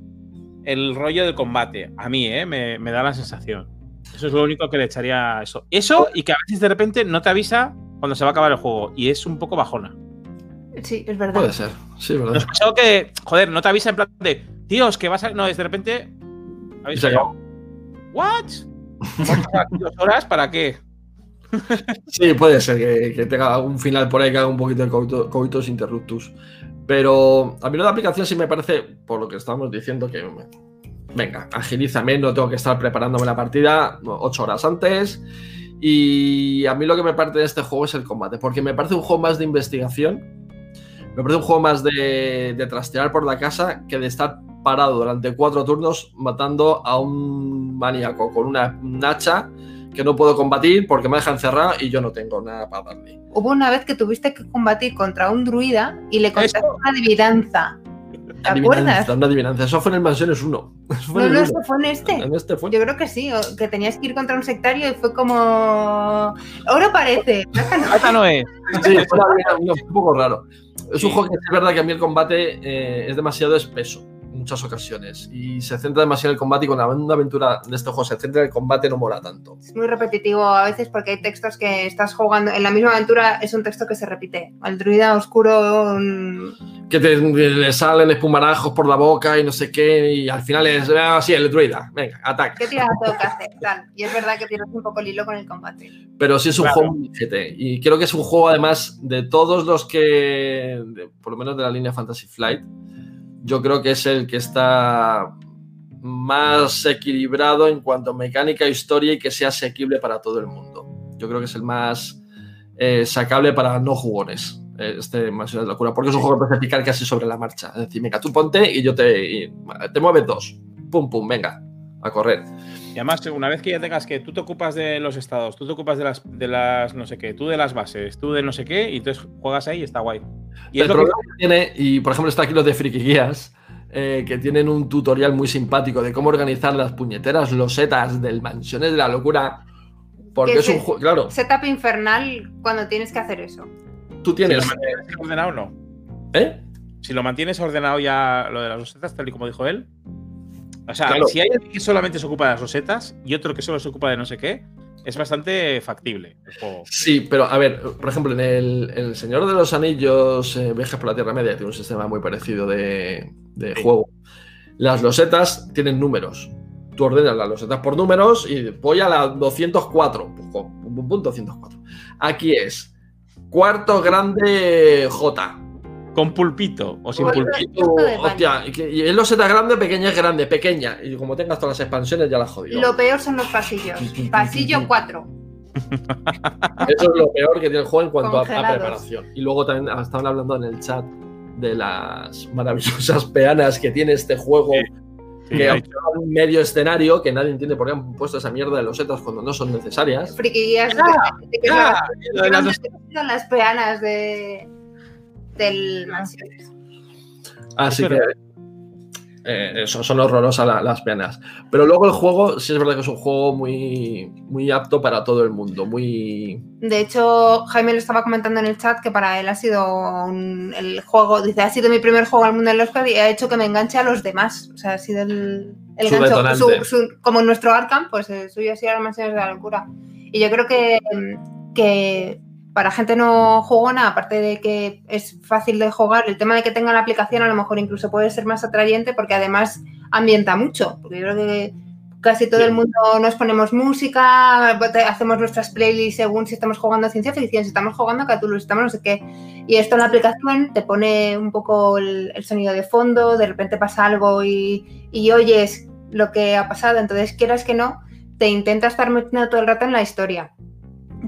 el rollo del combate. A mí, ¿eh? Me, me da la sensación. Eso es lo único que le echaría a eso. Eso y que a veces de repente no te avisa cuando se va a acabar el juego. Y es un poco bajona. Sí, es verdad. Puede ser. Sí, ¿verdad? Nos pasó que, joder, no te avisa en plan de, tíos, que vas a. No, es de repente. Y Habéis se acabó. ¿What? ¿Vamos a estar aquí ¿Dos horas para qué? Sí, puede ser que, tenga un final por ahí que haga un poquito de coitus interruptus. Pero a mí de aplicación sí me parece, por lo que estábamos diciendo, que venga, agilízame, no tengo que estar preparándome la partida ocho horas antes. Y a mí lo que me parte de este juego es el combate, porque me parece un juego más de investigación, me parece un juego más de, de trastear por la casa que de estar parado durante cuatro turnos matando a un maníaco con una, un hacha que no puedo combatir porque me deja encerrado y yo no tengo nada para darle. Hubo una vez que tuviste que combatir contra un druida y le contaste Eso. una adivinanza. ¿Te acuerdas? Una adivinanza. Eso fue en el Mansiones 1. Eso fue No, en el no, eso fue en este. En este fue. Yo creo que sí, que tenías que ir contra un sectario y fue como. Ahora parece. Esta no es. Sí, fue un poco raro. Es un juego que es verdad que a mí el combate eh, es demasiado espeso muchas ocasiones y se centra demasiado en el combate y cuando una aventura de este juego se centra en el combate no mola tanto. Es muy repetitivo a veces porque hay textos que estás jugando. En la misma aventura es un texto que se repite. El druida oscuro. mm, Que te, le salen espumarajos por la boca y no sé qué y al final es así el druida, venga, ataca. ¿Qué tengo que hacer? Tal. Y es verdad que pierdes un poco el hilo con el combate. Pero sí es un Claro. juego muy. Y creo que es un juego, además, de todos los que, de- por lo menos de la línea Fantasy Flight, yo creo que es el que está más equilibrado en cuanto a mecánica, historia y que sea asequible para todo el mundo. Yo creo que es el más eh, sacable para no jugones. eh, Este Mansión de Locura, porque es un juego que puedes picar casi sobre la marcha. Es decir, venga, tú ponte y yo te. y te mueves dos. Pum, pum, venga, a correr. Y además, una vez que ya tengas que tú te ocupas de los estados, tú te ocupas de las, de las no sé qué, tú de las bases, tú de no sé qué, y entonces juegas ahí y está guay. Y el es lo que- problema que tiene, y por ejemplo está aquí los de Friki Guías, eh, que tienen un tutorial muy simpático de cómo organizar las puñeteras losetas del Mansiones de la Locura. Porque Que es un juego, claro, Setup infernal cuando tienes que hacer eso. tú si lo tienes... mantienes ordenado, no. ¿Eh? Si lo mantienes ordenado ya lo de las rosetas, tal y como dijo él. O sea, Claro. si hay alguien que solamente se ocupa de las rosetas y otro que solo se ocupa de no sé qué, es bastante factible el juego. Sí, pero a ver, por ejemplo, en el, en el Señor de los Anillos, eh, Viajes por la Tierra Media, tiene un sistema muy parecido de, de Sí. juego. Las losetas tienen números. Tú ordenas las losetas por números y voy a la 204. Pues, jo, pum, pum, pum, 204. Aquí es cuarto grande J. Con pulpito o sin pulpito. De hostia, es loseta grande, pequeña es grande, pequeña. Y como tengas todas las expansiones, ya la has jodido. Lo peor son los pasillos. Pasillo 4. Eso es lo peor que tiene el juego en cuanto a- preparación. Y luego también ah, estaban hablando en el chat de las maravillosas peanas que tiene este juego, Sí, que hay- un medio escenario, que nadie entiende por qué han puesto esa mierda de losetas cuando no son necesarias. Friki guías. Ah, ah, las las, las peanas de, del mansiones. Así que eh, eso, son horrorosas la- las peanas. Pero luego el juego, sí es verdad que es un juego muy, muy apto para todo el mundo, muy... De hecho, Jaime lo estaba comentando en el chat que para él ha sido un- el juego, dice, ha sido mi primer juego al mundo del Oscar y ha hecho que me enganche a los demás. O sea, ha sido el, el Su gancho. detonante. su- su- como nuestro Arkham, pues el suyo ha sido las mansiones de la locura. Y yo creo que, que para gente no jugona, aparte de que es fácil de jugar, el tema de que tenga la aplicación a lo mejor incluso puede ser más atrayente porque además ambienta mucho. Porque yo creo que casi todo el mundo nos ponemos música, hacemos nuestras playlists según si estamos jugando a ciencia ficción, si estamos jugando a Cthulhu, si estamos no sé qué. Y esto en la aplicación te pone un poco el, el sonido de fondo, de repente pasa algo y, y oyes lo que ha pasado. Entonces, quieras que no, te intenta estar metiendo todo el rato en la historia.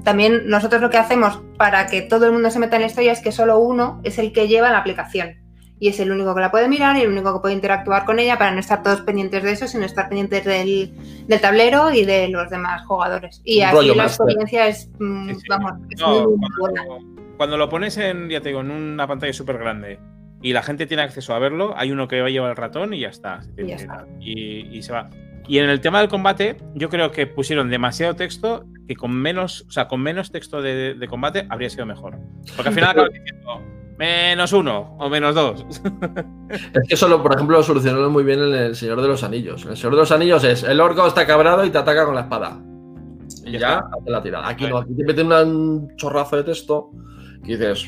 También nosotros lo que hacemos para que todo el mundo se meta en la historia es que solo uno es el que lleva la aplicación. Y es el único que la puede mirar y el único que puede interactuar con ella para no estar todos pendientes de eso, sino estar pendientes del, del tablero y de los demás jugadores. Y así rollo la master. experiencia es, mm, Sí, sí. vamos, es No, muy, muy buena. cuando, cuando lo pones en, ya te digo, en una pantalla súper grande y la gente tiene acceso a verlo, hay uno que va a llevar el ratón y ya está. Y ya está. Y, y se va. Y en el tema del combate, yo creo que pusieron demasiado texto que con menos, o sea, con menos texto de, de combate habría sido mejor. Porque al final acabas diciendo menos uno o menos dos. Es que eso, lo, por ejemplo, lo solucionaron muy bien en El Señor de los Anillos. En El Señor de los Anillos es el orco está cabrado y te ataca con la espada. Y Ya ya, hace la tirada. Aquí no, aquí te meten un chorrazo de texto que dices,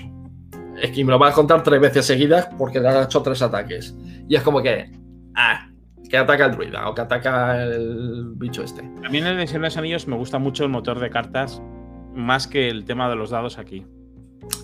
es que me lo vas a contar tres veces seguidas porque le has hecho tres ataques. Y es como que, ah, que ataca el druida o que ataca el bicho este. A mí en el Señor de los Anillos me gusta mucho el motor de cartas más que el tema de los dados aquí.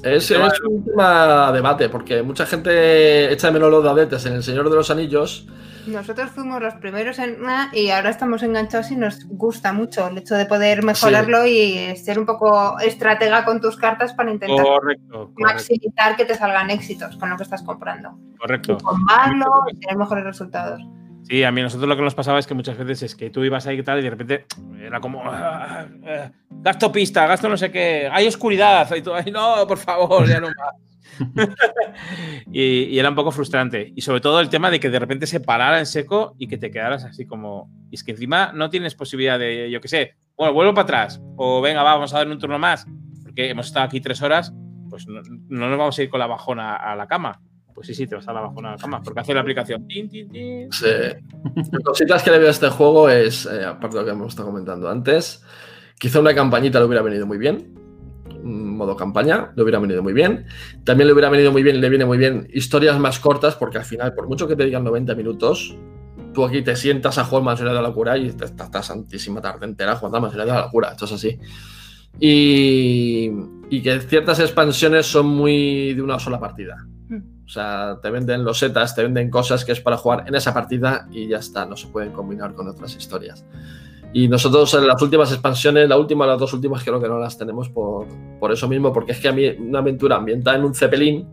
Es, un tema debate porque mucha gente echa de menos los dadetes en El Señor de los Anillos. Nosotros fuimos los primeros en una y ahora estamos enganchados y nos gusta mucho el hecho de poder mejorarlo y ser un poco estratega con tus cartas para intentar Correcto, correcto, maximizar que te salgan éxitos con lo que estás comprando. correcto. Combarlo y tener mejores resultados. Sí, a mí nosotros lo que nos pasaba es que muchas veces es que tú ibas ahí y tal y de repente era como ah, ah, gasto pista, gasto no sé qué, hay oscuridad y tú, ay no, por favor, ya no más. y, y era un poco frustrante. Y sobre todo el tema de que de repente se parara en seco y que te quedaras así como. Y es que encima no tienes posibilidad de, yo qué sé, bueno, vuelvo para atrás. O venga, va, vamos a dar un turno más. Porque hemos estado aquí tres horas, pues no, no nos vamos a ir con la bajona a la cama. Pues sí, sí, te vas a la bajona cama. Porque hace la aplicación. Sí. Cositas que le veo a este juego es, eh, aparte de lo que hemos estado comentando antes, quizá una campañita le hubiera venido muy bien. Modo campaña le hubiera venido muy bien. También le hubiera venido muy bien, le viene muy bien historias más cortas, porque al final, por mucho que te digan 90 minutos, tú aquí te sientas a jugar Mansión de la Locura y te estás santísima tarde entera jugando a de la Locura. Esto es así. Y, y que ciertas expansiones son muy de una sola partida. O sea, te venden losetas, te venden cosas que es para jugar en esa partida y ya está, no se pueden combinar con otras historias. Y nosotros en las últimas expansiones, la última, las dos últimas, creo que no las tenemos por, por eso mismo, porque es que a mí una aventura ambientada en un Zeppelin,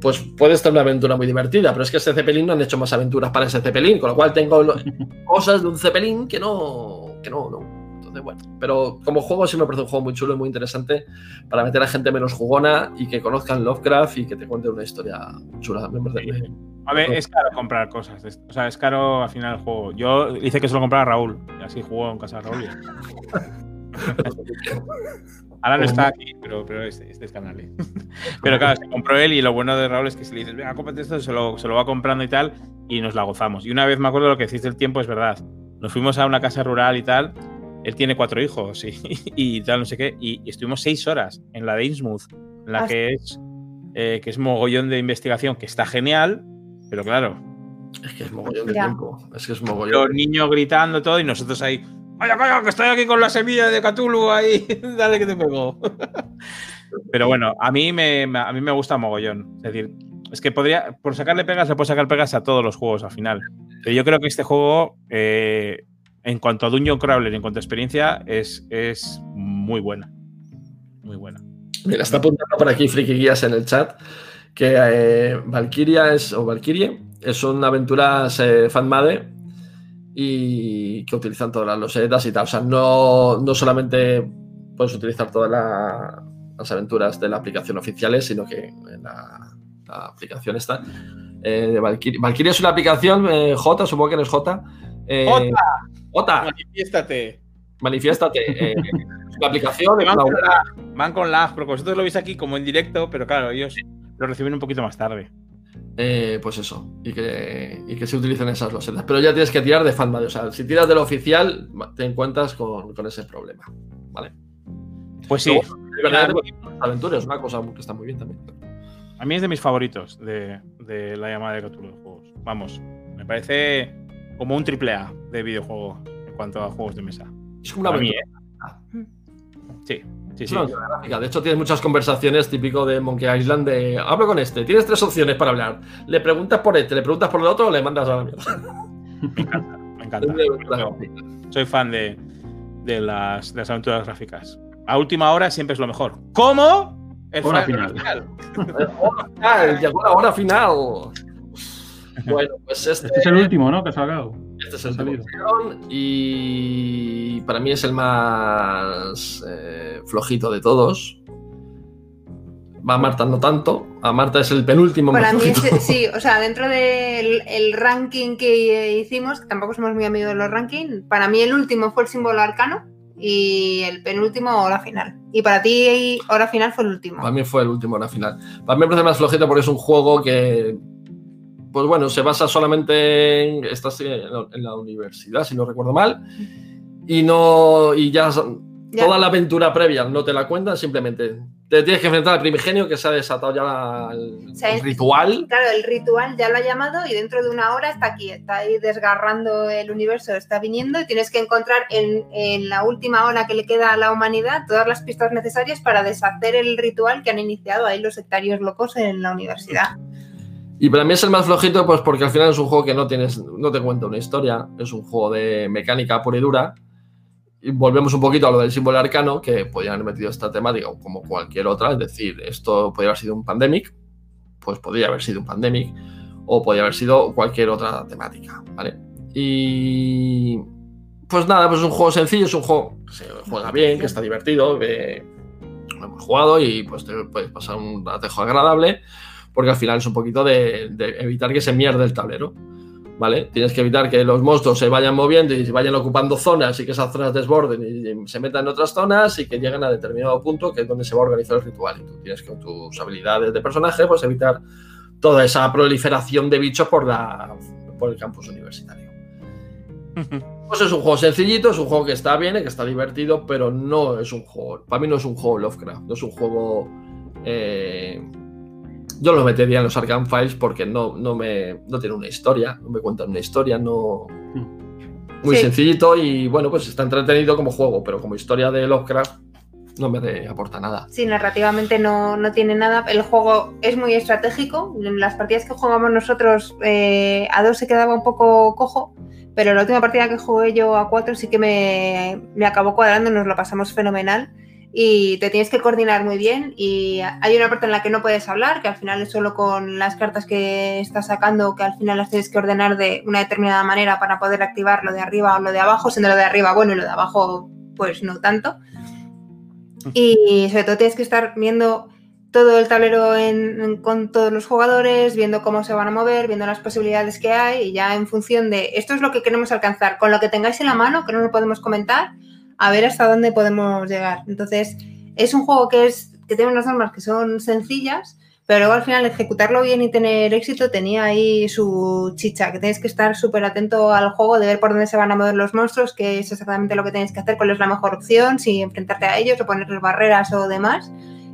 pues puede estar una aventura muy divertida, pero es que ese Zeppelin no han hecho más aventuras para ese Zeppelin, con lo cual tengo cosas de un Zeppelin que no, que no, no. Entonces, bueno, pero como juego sí me parece un juego muy chulo y muy interesante para meter a gente menos jugona y que conozcan Lovecraft y que te cuente una historia chula. Me parece- A ver, es caro comprar cosas. de esto. O sea, es caro al final el juego. Yo hice que se lo comprara Raúl. Y así jugó en casa de Raúl. Ahora no está aquí, pero, pero este, este es canal. ¿eh? Pero claro, se compró él y lo bueno de Raúl es que si le dices, venga, cómprate esto, se lo, se lo va comprando y tal, y nos la gozamos. Y una vez me acuerdo lo que decís del tiempo, es verdad. Nos fuimos a una casa rural y tal. Él tiene cuatro hijos y, y tal, no sé qué. Y, y estuvimos seis horas en la de Innsmouth, en la Ah, que es, eh, que es mogollón de investigación, que está genial, pero claro, Es que es mogollón de Ya. tiempo. Es que es mogollón. los niños gritando todo y nosotros ahí, vaya, vaya, que estoy aquí con la semilla de Cthulhu ahí, dale que te pego. Pero bueno, a mí me, me- a mí me gusta mogollón. Es decir, es que podría, por sacarle pegas, se puede sacar pegas a todos los juegos al final. Pero yo creo que este juego, eh, en cuanto a Dungeon Crawler, en cuanto a experiencia, es, es muy buena. Muy buena. Mira, está apuntando por aquí Friki Guías en el chat que eh, Valkyria es, o Valkyrie es una aventura eh, fanmade y que utilizan todas las losetas y tal. O sea, no, no solamente puedes utilizar todas la- las aventuras de la aplicación oficiales, sino que la, aplicación esta eh. Valkyrie es una aplicación eh, J, supongo que no es J. eh, ¡Jota! J, Manifiéstate. manifiéstate. eh, una aplicación, Van una con lag, van con lag, porque vosotros lo veis aquí como en directo, pero claro, ellos lo reciben un poquito más tarde. Eh, pues eso, y que, y que se utilicen esas losetas. Pero ya tienes que tirar de fanmade. O sea, si tiras de lo oficial, te encuentras con, con ese problema. ¿Vale? Pues sí, de verdad, aventuras es una cosa que está muy bien también. A mí es de mis favoritos de, de la llamada de Cthulhu de juegos. Vamos, me parece como un triple A de videojuego en cuanto a juegos de mesa. Es como una A mí, aventura. ¿eh? Sí, sí, sí. De hecho, tienes muchas conversaciones típico de Monkey Island de hablo con este, tienes tres opciones para hablar. Le preguntas por este, le preguntas por el otro o le mandas a la mierda. Me encanta, me encanta. soy fan de, de las, de las aventuras gráficas. A última hora siempre es lo mejor. ¿Cómo? El Hora final. final. Llegó la hora final. Bueno, pues este, Este es el último, ¿no? Que ha sacado. Este es el salido. último y para mí es el más eh, flojito de todos. Va a Marta no tanto. A Marta es el penúltimo Para más mí, flojito. es- sí, o sea, dentro del el ranking que hicimos, que tampoco somos muy amigos de los rankings, para mí el último fue el símbolo arcano y el penúltimo hora final. Y para ti, hora final fue el último. Para mí fue el último hora final. Para mí me parece más flojito porque es un juego que, pues bueno, se basa solamente en. Estás en la, en la universidad, si no recuerdo mal. Y no. Y ya, Ya. toda la aventura previa no te la cuentan, simplemente te tienes que enfrentar al primigenio que se ha desatado ya el, O sea, el ritual. Claro, el ritual ya lo ha llamado y dentro de una hora está aquí, está ahí desgarrando el universo, está viniendo y tienes que encontrar en, en la última hora que le queda a la humanidad todas las pistas necesarias para deshacer el ritual que han iniciado ahí los sectarios locos en la universidad. Y para mí es el más flojito, pues porque al final es un juego que no tienes, no te cuenta una historia, es un juego de mecánica pura y dura. Y volvemos un poquito a lo del símbolo arcano, que podrían haber metido esta temática como cualquier otra, es decir, esto podría haber sido un pandemic, pues podría haber sido un pandemic, o podría haber sido cualquier otra temática, ¿vale? Y pues nada, pues es un juego sencillo, es un juego que se juega bien, que está divertido, que lo hemos jugado y pues te puedes pasar un ratejo agradable, porque al final es un poquito de, de evitar que se mierde el tablero. ¿Vale? Tienes que evitar que los monstruos se vayan moviendo y se vayan ocupando zonas y que esas zonas desborden y se metan en otras zonas y que lleguen a determinado punto que es donde se va a organizar el ritual. Y tú tienes que con tus habilidades de personaje pues evitar toda esa proliferación de bichos por, la, por el campus universitario. Pues es un juego sencillito, es un juego que está bien, que está divertido, pero no es un juego. Para mí no es un juego Lovecraft, no es un juego. Eh, yo lo metería en los Arkham Files porque no, no, me, no tiene una historia, no me cuentan una historia, no. Muy Sí. sencillito y bueno, pues está entretenido como juego, pero como historia de Lovecraft no me aporta nada. Sí, narrativamente no, no tiene nada. El juego es muy estratégico. En las partidas que jugamos nosotros, eh, a dos se quedaba un poco cojo, pero la última partida que jugué yo a cuatro sí que me, me acabó cuadrando, nos lo pasamos fenomenal. Y te tienes que coordinar muy bien. Y hay una parte en la que no puedes hablar, que al final es solo con las cartas que estás sacando, que al final las tienes que ordenar de una determinada manera para poder activar lo de arriba o lo de abajo, siendo lo de arriba bueno y lo de abajo, pues no tanto. Y sobre todo tienes que estar viendo todo el tablero en- en- con todos los jugadores, viendo cómo se van a mover, viendo las posibilidades que hay y ya en función de esto es lo que queremos alcanzar, con lo que tengáis en la mano, que no lo podemos comentar, a ver hasta dónde podemos llegar. Entonces, es un juego que, es, que tiene unas normas que son sencillas, pero luego al final ejecutarlo bien y tener éxito tenía ahí su chicha, que tenéis que estar súper atento al juego, de ver por dónde se van a mover los monstruos, qué es exactamente lo que tenéis que hacer, cuál es la mejor opción, si enfrentarte a ellos o ponerles barreras o demás.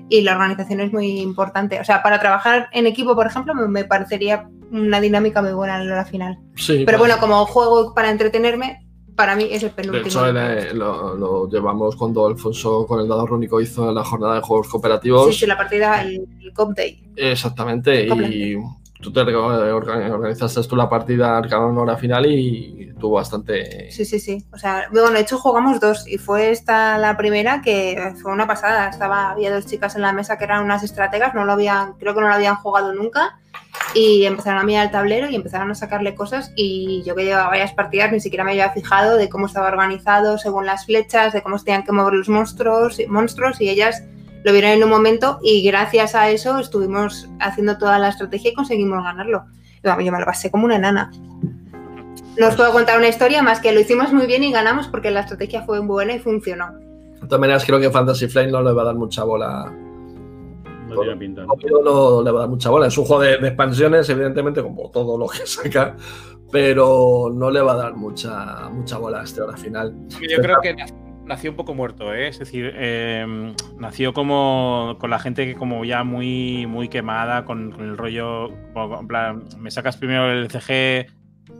Y la organización es muy importante. O sea, para trabajar en equipo, por ejemplo, me, parecería una dinámica muy buena en la final. Sí, Pero bueno, como juego para entretenerme, para mí es el De penúltimo. hecho, el- lo, lo llevamos cuando Alfonso con el dado rúnico hizo la jornada de juegos cooperativos. Sí, sí, la partida, el, el Cop Day. Exactamente, y tú te orga- organizaste tú la partida Arcano hora final y tuvo bastante... Sí, sí, sí. O sea, bueno, de hecho jugamos dos y fue esta la primera que fue una pasada. Estaba, había dos chicas en la mesa que eran unas estrategas, no lo habían, creo que no lo habían jugado nunca. Y empezaron a mirar el tablero y empezaron a sacarle cosas. Y yo que llevaba varias partidas ni siquiera me había fijado de cómo estaba organizado según las flechas, de cómo se tenían que mover los monstruos, monstruos y ellas lo vieron en un momento y gracias a eso estuvimos haciendo toda la estrategia y conseguimos ganarlo. Y, vamos, yo me lo pasé como una enana. No os puedo contar una historia más que lo hicimos muy bien y ganamos porque la estrategia fue buena y funcionó. De todas maneras, creo que Fantasy Flight no le va a dar mucha bola. No tiene pinta. ¿no? Le va a dar mucha bola. Es un juego de, de expansiones, evidentemente, como todo lo que saca, pero no le va a dar mucha, mucha bola a este hora final. Yo creo que nació un poco muerto, ¿eh? es decir, eh, nació como con la gente que como ya muy, muy quemada con, con el rollo, como en plan, me sacas primero el CG,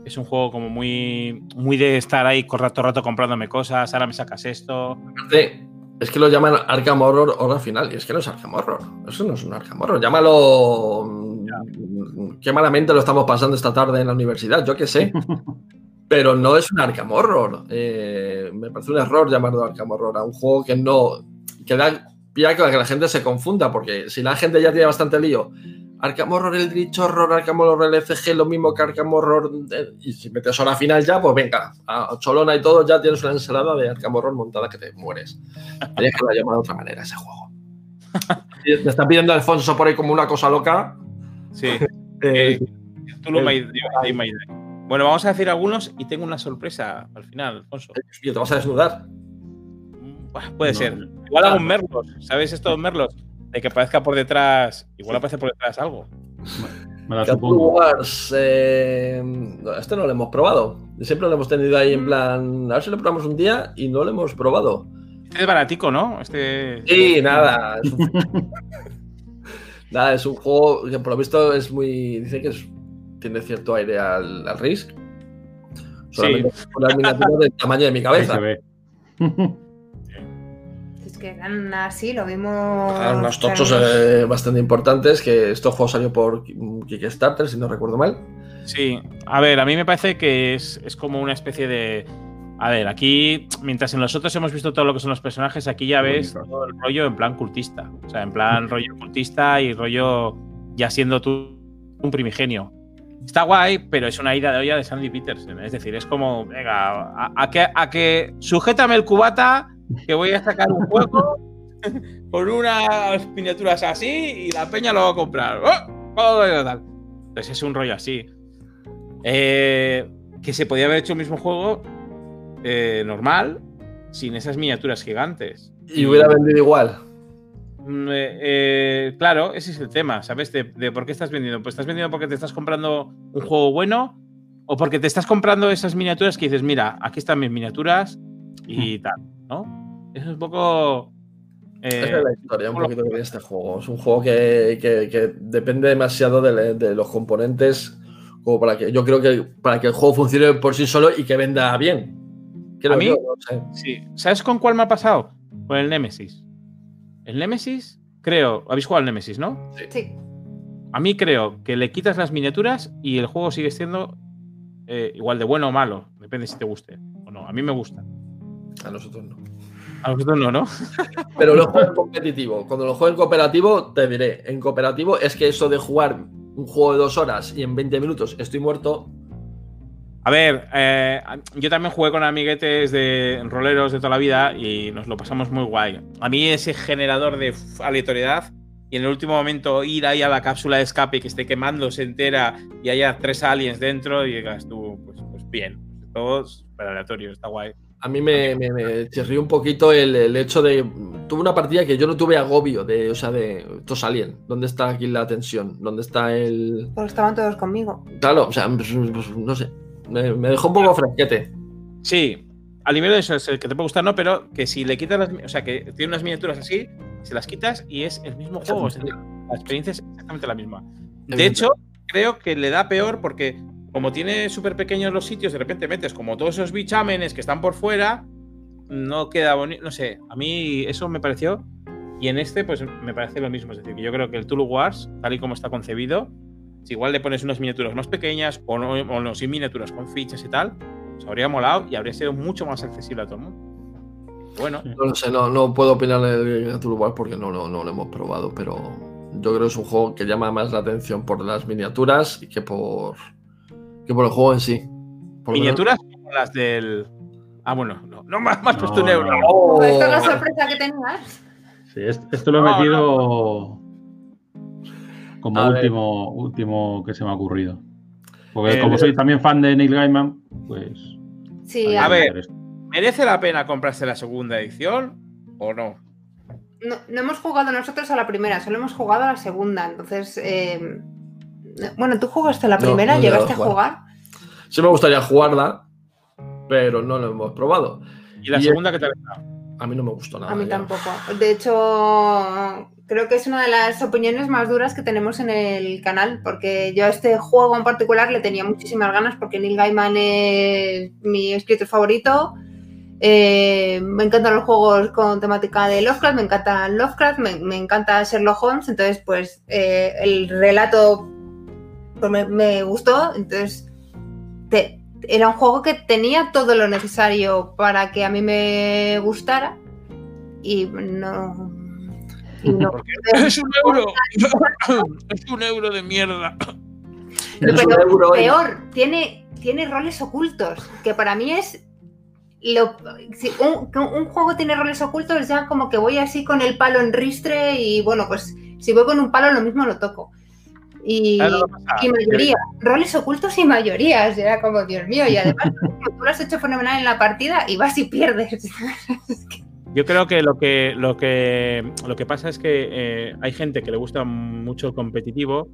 es un juego como muy, muy de estar ahí con rato rato comprándome cosas, ahora me sacas esto. Aparte, es que lo llaman Arkham Horror hora final, y es que no es Arkham Horror. Eso no es un Arkham Horror. Llámalo. mm, Qué malamente lo estamos pasando esta tarde en la universidad, yo qué sé. Pero no es un Arkham Horror. Eh, me parece un error llamarlo Arkham Horror a un juego que no. que da pie a que la gente se confunda, porque si la gente ya tiene bastante lío. Arkham Horror, el Glitch Horror, Arkham Horror, el FG, lo mismo que Arkham Horror. eh, y si metes hora final ya, pues venga, a Cholona y todo, ya tienes una ensalada de Arkham Horror montada que te mueres. Tenías que haberlo llamado de otra manera ese juego. Y Me está pidiendo Alfonso por ahí como una cosa loca. Sí, Eh, tú lo me- ahí me- Bueno, vamos a decir algunos y tengo una sorpresa al final, Alfonso. y te vas a desnudar. Mm, Puede No. ser. Igual hago un merlos, ¿sabes estos merlos? De que parezca por detrás, igual aparece por detrás algo. Me la supongo. Wars, eh, este no lo hemos probado. Siempre lo hemos tenido ahí en plan. A ver si lo probamos un día y no lo hemos probado. Este es baratico, ¿no? Este. Sí, nada. Es un, nada, es un juego que por lo visto es muy. Dice que es- tiene cierto aire al, al Risk. Solamente una miniatura del tamaño de mi cabeza. Es que eran así, lo vimos. Ah, unos tochos eh, bastante importantes. Que este juego salió por Kickstarter, si no recuerdo mal. Sí. A ver, a mí me parece que es, es como una especie de. A ver, aquí, mientras en los otros hemos visto todo lo que son los personajes, aquí ya ves todo el rollo en plan cultista. O sea, en plan rollo cultista y rollo ya siendo tú un primigenio. Está guay, pero es una ida de olla de Sandy Peterson. Es decir, es como, venga, a, a que, a que sujétame el cubata, que voy a sacar un juego con unas miniaturas así y la peña lo va a comprar. ¡Oh! Entonces es un rollo así. Eh, que se podía haber hecho el mismo juego eh, normal sin esas miniaturas gigantes. Y hubiera vendido igual. Mm, eh, eh, claro, ese es el tema, ¿sabes? De, de, por qué estás vendiendo. Pues estás vendiendo porque te estás comprando un juego bueno o porque te estás comprando esas miniaturas que dices, mira, aquí están mis miniaturas y tal, ¿no? Eso es un poco... Eh, es la historia un poquito de este juego. Es un juego que, que, que depende demasiado de, de, los componentes como para que yo creo que para que el juego funcione por sí solo y que venda bien. A mí, yo, no sé. sí. ¿Sabes con cuál me ha pasado? Con el Nemesis. El Nemesis, creo. ¿Habéis jugado al Nemesis, no? Sí. A mí creo que le quitas las miniaturas y el juego sigue siendo eh, igual de bueno o malo. Depende si te guste o no. A mí me gusta. A nosotros no. A nosotros no, ¿no? Pero lo juego en competitivo. Cuando lo juego en cooperativo, te diré. En cooperativo es que eso de jugar un juego de dos horas y en 20 minutos estoy muerto. A ver, eh, yo también jugué con amiguetes de roleros de toda la vida y nos lo pasamos muy guay. A mí ese generador de aleatoriedad y en el último momento ir ahí a la cápsula de escape que esté quemándose entera y haya tres aliens dentro y digas tú, pues, pues bien, todos super aleatorio, está guay. A mí me, me, me chirrió un poquito el, el, hecho de. Tuve una partida que yo no tuve agobio de, o sea, de. Estos alien. ¿Dónde está aquí la tensión? ¿Dónde está el.? Pues estaban todos conmigo. Claro, o sea, pues, pues, no sé. Me, me, dejó un poco fresquete. Sí, al nivel de eso es el que te puede gustar, no, pero que si le quitas las. O sea, que tiene unas miniaturas así, se las quitas y es el mismo juego. Es decir, la experiencia es exactamente la misma. De hecho, creo que le da peor porque como tiene súper pequeños los sitios, de repente metes como todos esos bichámenes que están por fuera, no queda bonito. No sé, a mí eso me pareció. Y en este, pues me parece lo mismo. Es decir, que yo creo que el Tulu Wars, tal y como está concebido, si igual le pones unas miniaturas más pequeñas o no, o no sin miniaturas con fichas y tal, pues habría molado y habría sido mucho más accesible a todo el mundo. Bueno. No lo sé, no, no puedo opinar de Wars porque no, no, no lo hemos probado, pero yo creo que es un juego que llama más la atención por las miniaturas que por que por el juego en sí. Por ¿Miniaturas como las del. Ah, bueno, no, no más, más puesto un euro. Oh. ¿Esto es la sorpresa que tenías? Sí, esto, esto lo he metido no, no. Como A último, ver. último que se me ha ocurrido. Porque eh, como soy también fan de Neil Gaiman, pues. Sí, a, a ver, ¿merece la pena comprarse la segunda edición o no? No, no hemos jugado nosotros a la primera, solo hemos jugado a la segunda. Entonces, eh, bueno, tú jugaste la primera, no, no llegaste a jugar. Sí me gustaría jugarla, pero no lo hemos probado. ¿Y la y segunda qué tal está? A mí no me gustó nada. A mí ya. tampoco. De hecho, creo que es una de las opiniones más duras que tenemos en el canal, porque yo a este juego en particular le tenía muchísimas ganas, porque Neil Gaiman es mi escritor favorito. Eh, me encantan los juegos con temática de Lovecraft, me encanta Lovecraft, me, me encanta Sherlock Holmes, entonces pues eh, el relato pues me, me gustó, entonces te, era un juego que tenía todo lo necesario para que a mí me gustara y no... Y no es un euro, es un euro de mierda. Pero euro peor, tiene, tiene roles ocultos, que para mí es lo, si un, un, juego tiene roles ocultos, ya como que voy así con el palo en ristre y bueno, pues si voy con un palo lo mismo lo toco. Y, y, mayoría, roles ocultos y mayorías, era como, Dios mío, y además tú lo has hecho fenomenal en la partida y vas y pierdes. Yo creo que lo que, lo que, lo que pasa es que eh, hay gente que le gusta mucho el competitivo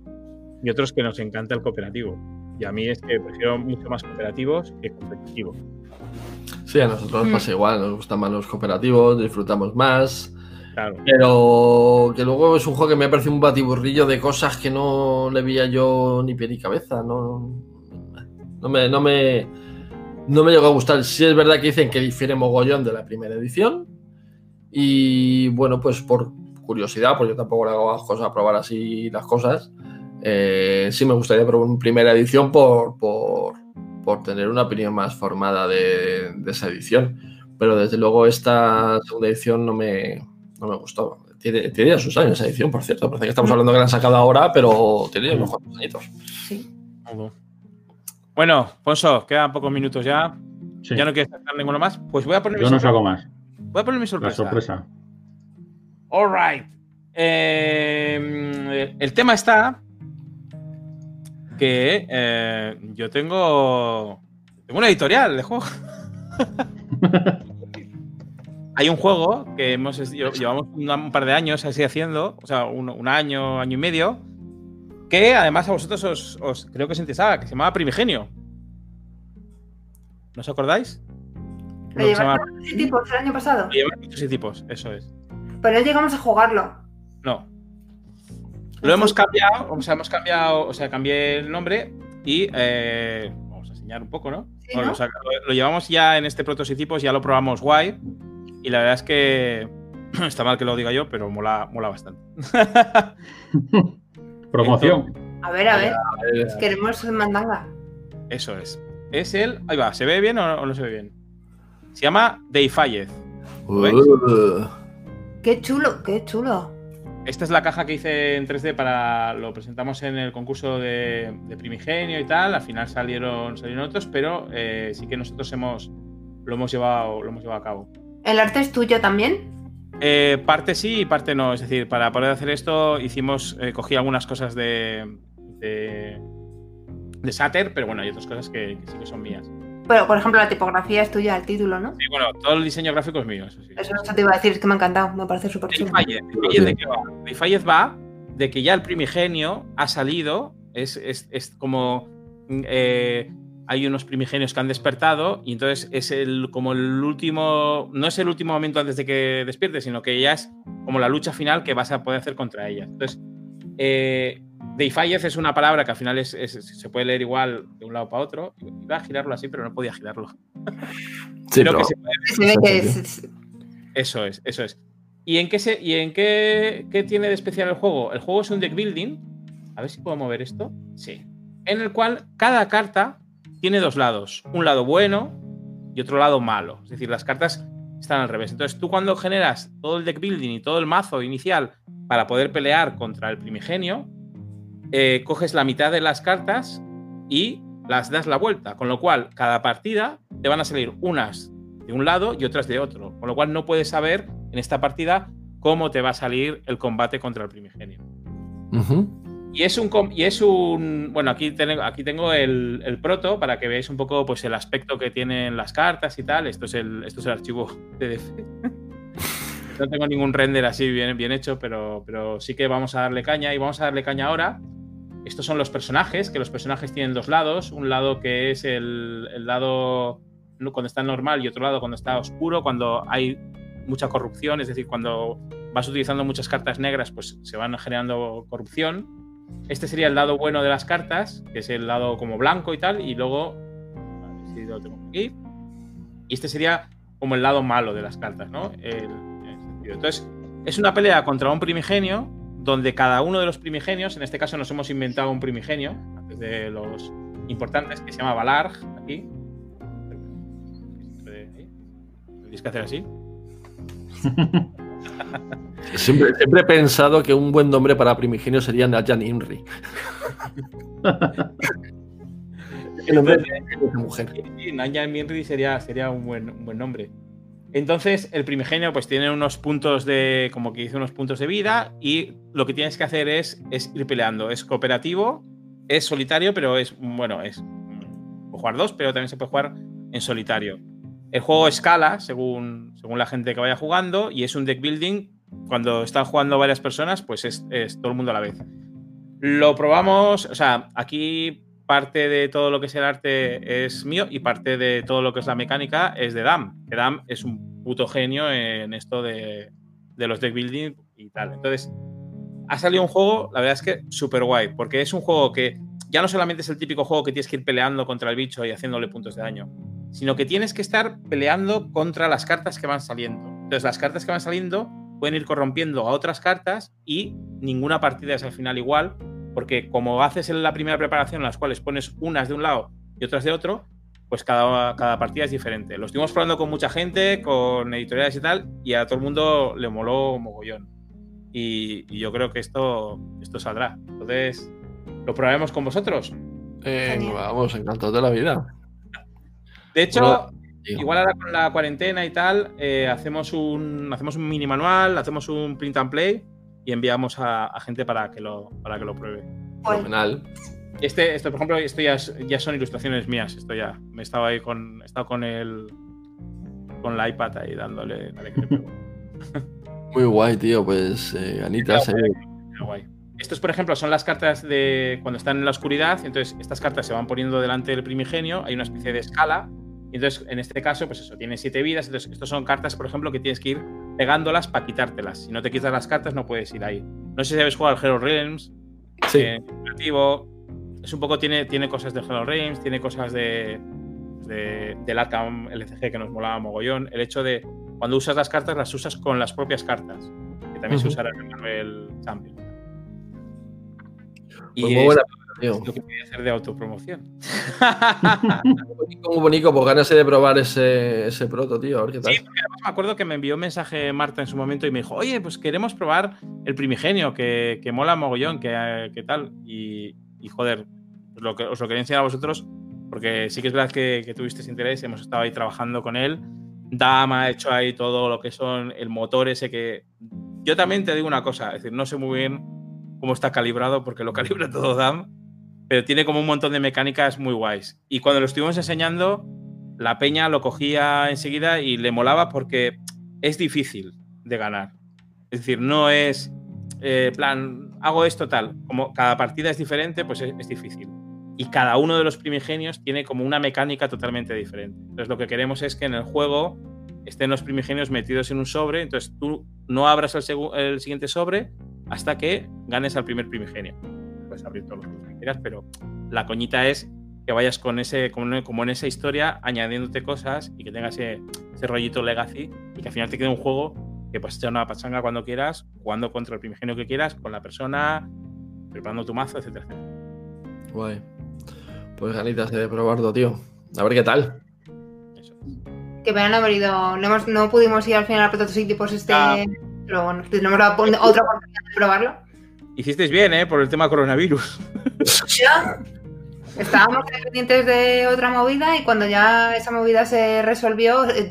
y otros que nos encanta el cooperativo. Y a mí es que prefiero mucho más cooperativos que competitivos. Sí, a nosotros nos pasa igual, nos gustan más los cooperativos, disfrutamos más. Pero que luego es un juego que me ha parecido un batiburrillo de cosas que no le veía yo ni pie ni cabeza. No, no, me, no, me, no me llegó a gustar. Sí es verdad que dicen que difiere mogollón de la primera edición. Y bueno, pues por curiosidad, porque yo tampoco le hago cosas a probar así las cosas. Eh, sí me gustaría probar una primera edición por, por, por tener una opinión más formada de esa edición. Pero desde luego esta segunda edición no me, no me gustó. Tiene, tiene sus años esa edición, por cierto. Parece que estamos hablando que la han sacado ahora, pero tiene unos cuantos añitos. Sí. Bueno, Ponso, quedan pocos minutos ya. Sí. ¿Ya no quieres sacar ninguno más? Pues voy a poner Yo no saco más. Voy a poner mi sorpresa. La sorpresa. Alright. Eh, el tema está que eh, yo tengo, tengo una editorial de juego. Hay un juego que hemos llevamos un par de años así haciendo, o sea, un, un año, año y medio, que además a vosotros os, creo que os interesaba, que se llamaba Primigenio. ¿No os acordáis? Lo llevaron tipos el año pasado. Lo llevaron muchos tipos, eso es. Pero no llegamos a jugarlo. No. Lo hemos cambiado, o sea, hemos cambiado, o sea, cambié el nombre y eh, vamos a enseñar un poco, ¿no? lo, llevamos ya en este prototipos, ya lo probamos guay y la verdad es que está mal que lo diga yo, pero mola, mola bastante. Promoción. a ver, a ver. Queremos mandanga. Eso es. Es el. Ahí va, ¿se ve bien o no, se ve bien? Se llama Deifayez. Uh. Qué chulo, qué chulo. Esta es la caja que hice en 3D para. Lo presentamos en el concurso de, Primigenio y tal. Al final salieron, salieron otros, pero eh, sí que nosotros hemos. Lo hemos llevado, lo hemos llevado a cabo. ¿El arte es tuyo también? Eh, parte sí y parte no. Es decir, para poder hacer esto hicimos, eh, cogí algunas cosas de, de, de Sater, pero bueno, hay otras cosas que, sí que son mías. Pero, por ejemplo, la tipografía es tuya, el título, ¿no? Sí, bueno, todo el diseño gráfico es mío. Eso, sí. eso no te iba a decir, es que me ha encantado, me parece súper chulo. ¿de qué va? va de que ya el primigenio ha salido, es, es, es como... Eh, hay unos primigenios que han despertado y entonces es el, como el último, no es el último momento antes de que despierte, sino que ya es como la lucha final que vas a poder hacer contra ellas. Entonces, eh, Deifayez es una palabra que al final es, se puede leer igual de un lado para otro. Iba a girarlo así, pero no podía girarlo. Sí, pero... Eso es, eso es. ¿Y en, qué, se, y en qué, qué tiene de especial el juego? El juego es un deck building. A ver si puedo mover esto. Sí. En el cual cada carta tiene dos lados, un lado bueno y otro lado malo. Es decir, las cartas están al revés. Entonces tú cuando generas todo el deck building y todo el mazo inicial para poder pelear contra el primigenio, eh, coges la mitad de las cartas y las das la vuelta. Con lo cual, cada partida te van a salir unas de un lado y otras de otro. Con lo cual no puedes saber en esta partida cómo te va a salir el combate contra el primigenio. Y es un. Y es un bueno, aquí, tengo, aquí tengo el, proto para que veáis un poco pues, el aspecto que tienen las cartas y tal. Esto es el, esto es el archivo PDF. no tengo ningún render así bien, bien hecho, pero, pero sí que vamos a darle caña. Y vamos a darle caña ahora. Estos son los personajes, que los personajes tienen dos lados. Un lado que es el, el lado cuando está normal y otro lado cuando está oscuro, cuando hay mucha corrupción, es decir, cuando vas utilizando muchas cartas negras, pues se van generando corrupción. Este sería el lado bueno de las cartas, que es el lado como blanco y tal, y luego. si lo tengo aquí. Y este sería como el lado malo de las cartas, ¿no? Entonces, es una pelea contra un primigenio, donde cada uno de los primigenios, en este caso nos hemos inventado un primigenio, de los importantes, que se llama Valarg, aquí. Tenéis que hacer así. Siempre, he pensado que un buen nombre para primigenio sería Najan Imri. El nombre de mujer. Najan Imri sería, sería un, buen, buen nombre. Entonces, el primigenio pues tiene unos puntos de, como que dice, unos puntos de vida y lo que tienes que hacer es, es ir peleando. Es cooperativo, es solitario, pero es, bueno, es jugar dos, pero también se puede jugar en solitario. El juego escala según, según la gente que vaya jugando y es un deck building cuando están jugando varias personas, pues es, todo el mundo a la vez. Lo probamos, o sea, aquí parte de todo lo que es el arte es mío y parte de todo lo que es la mecánica es de Dam. Dam es un puto genio en esto de, los deck building y tal. Entonces, ha salido un juego, la verdad es que súper guay, porque es un juego que ya no solamente es el típico juego que tienes que ir peleando contra el bicho y haciéndole puntos de daño, sino que tienes que estar peleando contra las cartas que van saliendo. Entonces, las cartas que van saliendo pueden ir corrompiendo a otras cartas y ninguna partida es al final igual, porque como haces en la primera preparación en las cuales pones unas de un lado y otras de otro, pues cada, cada partida es diferente. Lo estuvimos probando con mucha gente, con editoriales y tal, y a todo el mundo le moló mogollón. Y, yo creo que esto, esto saldrá. Entonces, ¿lo probaremos con vosotros? Eh, vamos, encantados de la vida. De hecho, igual ahora con la cuarentena y tal, eh, hacemos, un, hacemos un mini manual, hacemos un print and play y enviamos a, a gente para que lo, para que lo pruebe. Fenomenal. Este, esto, por ejemplo, esto ya, es- ya son ilustraciones mías. Esto ya. Me estaba ahí con. He estado con el. Con la iPad ahí dándole. dale que le pego. Muy guay, tío. Pues, eh, Anita, se- guay. Estos, por ejemplo, son las cartas de cuando están en la oscuridad. Entonces, estas cartas se van poniendo delante del primigenio. Hay una especie de escala. Y entonces, en este caso, pues eso, tiene siete vidas. Entonces, estos son cartas, por ejemplo, que tienes que ir pegándolas para quitártelas. Si no te quitas las cartas, no puedes ir ahí. No sé si habéis jugado al Hero Realms. sí. eh, cooperativo. Es un poco, tiene, tiene cosas de Hello Realms, tiene cosas de, de- del Arkham LCG que nos molaba mogollón. El hecho de cuando usas las cartas, las usas con las propias cartas, que también se Ujú. usará en el Marvel Champions. Y Pues muy es buena, tío. lo que quería hacer de autopromoción. Muy bonito, muy bonito, pues ganas de probar ese, ese proto, tío. A ver qué tal. Sí, porque además me acuerdo que me envió un mensaje Marta en su momento y me dijo, oye, pues queremos probar el primigenio, que, que mola mogollón, que, que tal. Y, y, joder, os lo, que, os lo quería enseñar a vosotros, porque sí que es verdad que, que tuvisteis interés, hemos estado ahí trabajando con él. Dam ha hecho ahí todo lo que son el motor ese que... Yo también te digo una cosa, es decir, no sé muy bien cómo está calibrado, porque lo calibra todo Dam, pero tiene como un montón de mecánicas muy guays. Y cuando lo estuvimos enseñando, la peña lo cogía enseguida y le molaba porque es difícil de ganar. Es decir, no es eh, plan, hago esto tal. Como cada partida es diferente, pues es, es difícil. Y cada uno de los primigenios tiene como una mecánica totalmente diferente. Entonces lo que queremos es que en el juego estén los primigenios metidos en un sobre, entonces tú no abras el, siguiente sobre hasta que ganes al primer primigenio. Puedes abrir todos los que quieras, pero la coñita es que vayas con ese, como, en esa historia, añadiéndote cosas y que tengas ese, rollito legacy y que al final te quede un juego que puedes echar una pachanga cuando quieras, jugando contra el primigenio que quieras, con la persona, preparando tu mazo, etcétera, etcétera. Pues ganitas de probarlo, tío. A ver qué tal. Eso. Que me han haber ido. No, hemos- no pudimos ir al final al prototipos este. Ah. Pero bueno, tenemos otra oportunidad de probarlo. Hicisteis bien, ¿eh? Por el tema coronavirus. Ya. Estábamos pendientes de otra movida y cuando ya esa movida se resolvió, eh,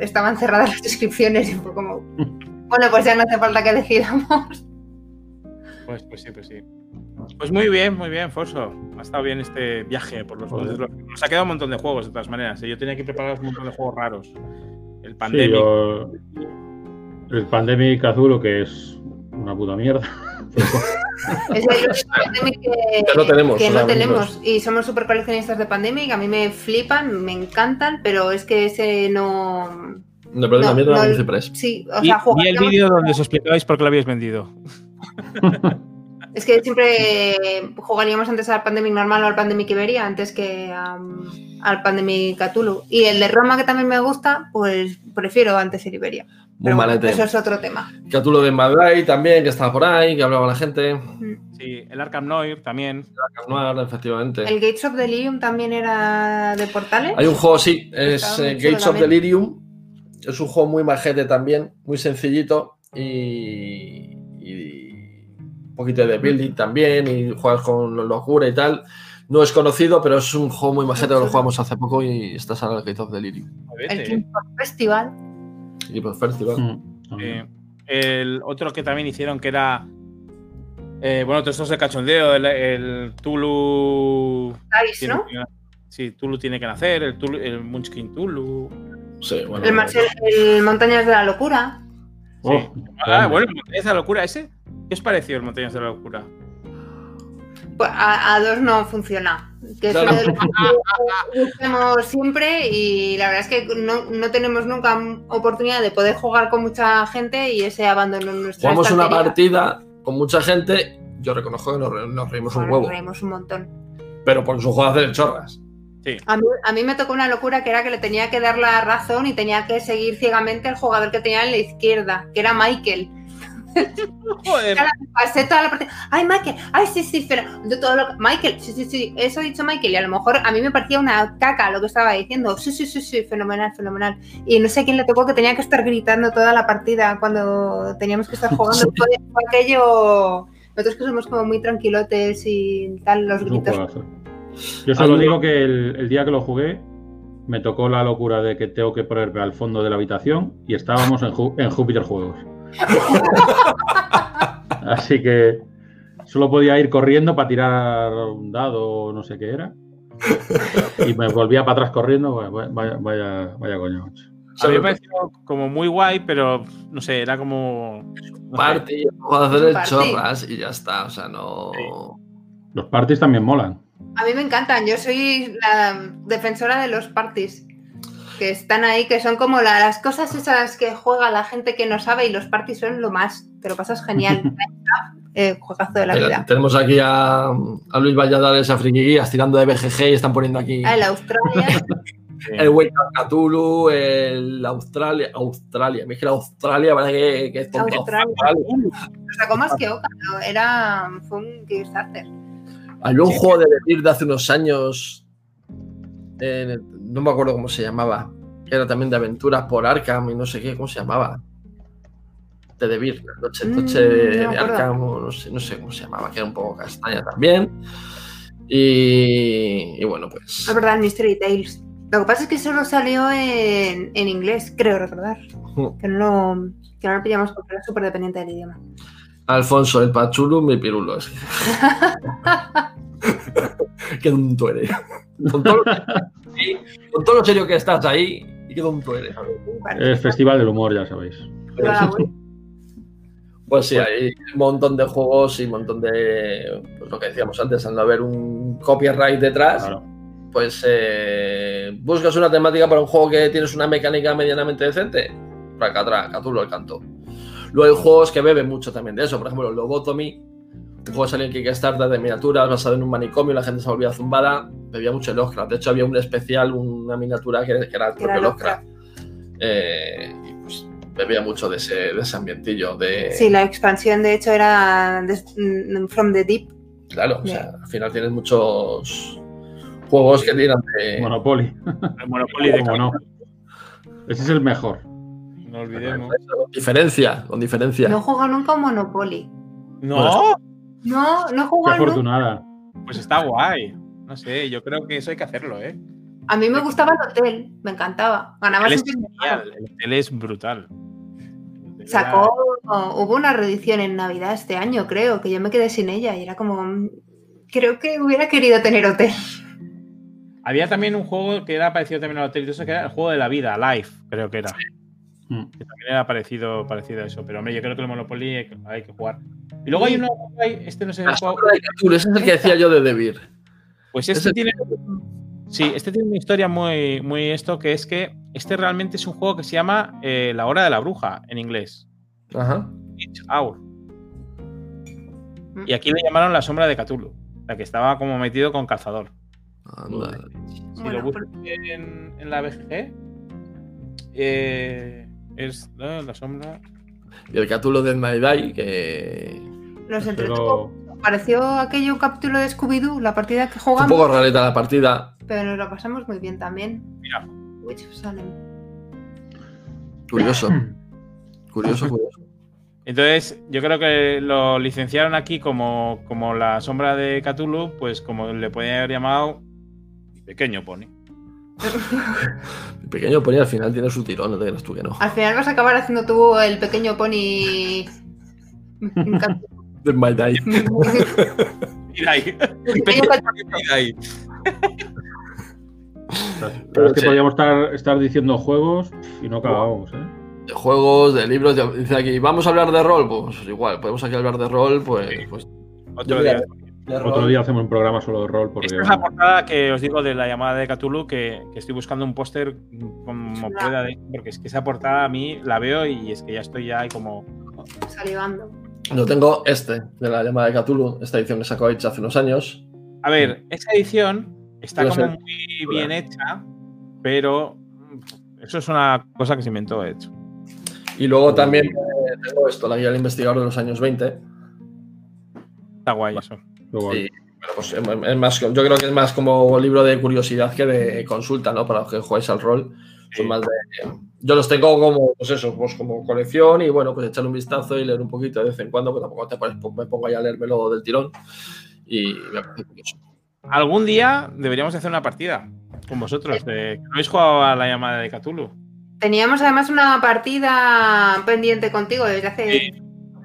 estaban cerradas las inscripciones y fue como. Bueno, pues ya no hace falta que decidamos. Pues, pues sí, pues sí. Pues muy bien, muy bien, Forso. Ha estado bien este viaje por los Joder. juegos. Nos ha quedado un montón de juegos, de todas maneras. ¿eh? Yo tenía que preparar un montón de juegos raros. El Sí, Pandemic. yo- el Pandemic Azul, que es una puta mierda. Es el que, Que no tenemos, que no tenemos. Y somos súper coleccionistas de Pandemic. A mí me flipan, me encantan, pero es que ese no. No, pero No, también no, Ciprés. Sí, o sea, vi el jugaríamos- vídeo donde os explicabais por qué lo habíais vendido. Es que siempre jugaríamos antes al Pandemic normal o al Pandemic Iberia antes que am, al Pandemic Cthulhu. Y el de Roma, que también me gusta, pues prefiero antes el Iberia. Muy Pero bueno, malete. eso es otro tema. Catulo de Madrid también, que estaba por ahí, que hablaba la gente. Sí, el Arkham Noir también. Noir, efectivamente. El Gates of Delirium también era de portales. Hay un juego, sí, es eh, Gates of. Delirium. Es un juego muy majete también, muy sencillito y, poquito de building también y juegas con locura y tal. No es conocido, pero es un juego muy majete, lo jugamos hace poco y estás ahora el Gates of Delirium. El. King Kong Festival. Y pues Festival. Mm. Eh, el otro que también hicieron que era. eh, bueno, todos estos de cachondeo, el, el Tulu. Dice, tiene ¿no? que- sí, Tulu tiene que nacer, el, Tulu, el Munchkin Tulu. Sí, bueno. El, Marcel- el Montañas de la Locura. Oh, Sí. Ah, bueno, el Montañas de la Locura, ¿ese? ¿Qué os pareció el Montañas de la Locura? Pues a, a dos no funciona. Que es los que buscamos siempre y la verdad es que no, no tenemos nunca oportunidad de poder jugar con mucha gente y ese abandono en nuestra Jugamos una partida con mucha gente. Yo reconozco que nos, re- nos reímos un Nos huevo. reímos un montón. Pero porque es un juego de hacer chorras. Sí. A mí, a mí me tocó una locura que era que le tenía que dar la razón y tenía que seguir ciegamente al jugador que tenía en la izquierda, que era Michael. Joder. Pasé toda la partida. Ay, Michael, ay, sí, sí, pero de todo lo que- Michael, sí, sí, sí, eso ha dicho Michael y a lo mejor a mí me parecía una caca lo que estaba diciendo. Sí, sí, sí, sí, fenomenal, fenomenal. Y no sé a quién le tocó que tenía que estar gritando toda la partida cuando teníamos que estar jugando. Fue, fue aquello. Nosotros que somos como muy tranquilotes y tal, los gritos. Yo solo digo que el, el día que lo jugué, me tocó la locura de que tengo que ponerme al fondo de la habitación y estábamos en, Ju- en Júpiter Juegos. Así que solo podía ir corriendo para tirar un dado o no sé qué era. Y me volvía para atrás corriendo. Vaya, vaya, vaya, coño. A mí me pareció como muy guay, pero no sé, era como. no. Party, puedo hacer Party. chorras y ya está. O sea, no. Los parties también molan. A mí me encantan. Yo soy la defensora de los parties. Que están ahí, que son como la- las cosas esas que juega la gente que no sabe y los parties son lo más. Te lo pasas genial. eh, juegazo de la Mira, vida. tenemos aquí a, a Luis Valladares, a Friki Guías, tirando de BGG y están poniendo aquí Ah, el Australia. el Welcome Cthulhu, el Australia. Australia, me dije la Australia, parece que, que es. Australia. Sacó más que Oca. ¿no? Era, fue un Kickstarter. Había un juego de Devir de hace unos años. eh, no me acuerdo cómo se llamaba. Era también de aventuras por Arkham y no sé qué, ¿cómo se llamaba? De Devir, Noche, Mm, noche no de. Arkham, o no sé, no sé cómo se llamaba, que era un poco castaña también. Y, y bueno, pues. Es verdad, el Mystery Tales. Lo que pasa es que solo salió en, en inglés, creo recordar. Que no, lo- que no lo pillamos porque era súper dependiente del idioma. Alfonso, el Pachulu, mi pirulo. Es que- qué tonto eres. Sí, con todo lo serio que estás ahí, y qué tonto eres. Es festival del humor, ya sabéis. Ah. Pues sí, hay un montón de juegos y un montón de. Pues lo que decíamos antes, al no haber un copyright detrás, Claro. pues eh, buscas una temática para un juego que tienes una mecánica medianamente decente. Para atrás, Cthulhu al canto. Luego hay juegos que beben mucho también de eso. Por ejemplo, Lobotomy, un juego que salió en Kickstarter de miniaturas basado en un manicomio, la gente se volvía zumbada, bebía mucho el Lovecraft. De hecho, había un especial, una miniatura que, que era el propio Lovecraft. Eh, y pues bebía mucho de ese, de ese ambientillo. De, Sí, la expansión de hecho era de- mm, From the Deep. Claro, o sea, al final tienes muchos juegos que tiran de. Monopoly. El Monopoly de ¿Cómo no? Ese es el mejor. No olvidemos. Con diferencia, con diferencia. No juego nunca a Monopoly. No, No, no he Qué jugado nunca. afortunada. pues está guay. No sé, yo creo que eso hay que hacerlo, ¿eh? A mí me gustaba el hotel, me encantaba. Ganaba El es siempre genial, el hotel es brutal. Hotel Sacó, hubo una reedición en Navidad este año, creo, que yo me quedé sin ella y era como, mm, creo que hubiera querido tener hotel. Había también un juego que era parecido también al hotel, y todo eso, que era el juego de la vida, Life, creo que era. Que también era parecido, parecido a eso. Pero hombre, yo creo que el Monopoly hay que, hay que jugar. Y luego hay uno, este no sé de Cthulhu, ese es el que decía yo de Devir. Pues Ese- este tiene. Sí, este tiene una historia muy, muy esto, que es que este realmente es un juego que se llama eh, La Hora de la Bruja en inglés. Ajá. Each Hour. Y aquí le llamaron la sombra de Cthulhu, la que estaba como metido con cazador. Anda. Si Bueno, lo buscas en, en la BGG, eh, es la sombra. Y el Cthulhu de My Die, que. Nos Pero entretuvo. Pareció aquello un capítulo de Scooby-Doo, la partida que Fue un jugamos, poco rareta la partida. pero nos la pasamos muy bien también. Mira. Witch of Salem. Curioso. Curioso, curioso. Entonces, yo creo que lo licenciaron aquí como, como la sombra de Cthulhu, pues como le podían haber llamado Pequeño Pony. El pequeño ponía al final tiene su tirón, no te creas tú que no. Al final vas a acabar haciendo tú el pequeño pony. De My ahí. Pero es que podríamos estar, estar diciendo juegos y no acabamos, ¿eh? De juegos, de libros. de- dice aquí, ¿vamos a hablar de rol? Pues igual, podemos aquí hablar de rol, pues. pues Otro día. De Otro rol. día hacemos un programa solo de rol porque Esta es la portada que os digo de la llamada de Cthulhu, que, que estoy buscando un póster como pueda, de, porque es que esa portada a mí la veo y es que ya estoy ya ahí como... salivando. Yo tengo este, de la llamada de Cthulhu, esta edición que sacó Edge hace unos años. A ver, esa edición está como ser. muy bien hecha, pero mm, eso es una cosa que se inventó Edge. Y luego también eh, tengo esto, la guía del investigador de los años 20. Está guay eso. Luego- Sí. Bueno, pues es- más, yo creo que es más como libro de curiosidad que de consulta, ¿no? Para los que jugáis al rol. Son Sí. más de- yo los tengo como, pues eso, pues como colección y bueno, pues echarle un vistazo y leer un poquito de vez en cuando, que tampoco te pones- me pongo ahí a leérmelo del tirón. Y me parece curioso. Algún día deberíamos hacer una partida. con vosotros. De, ¿No habéis jugado a la llamada de Cthulhu? Teníamos además una partida pendiente contigo desde hace Sí,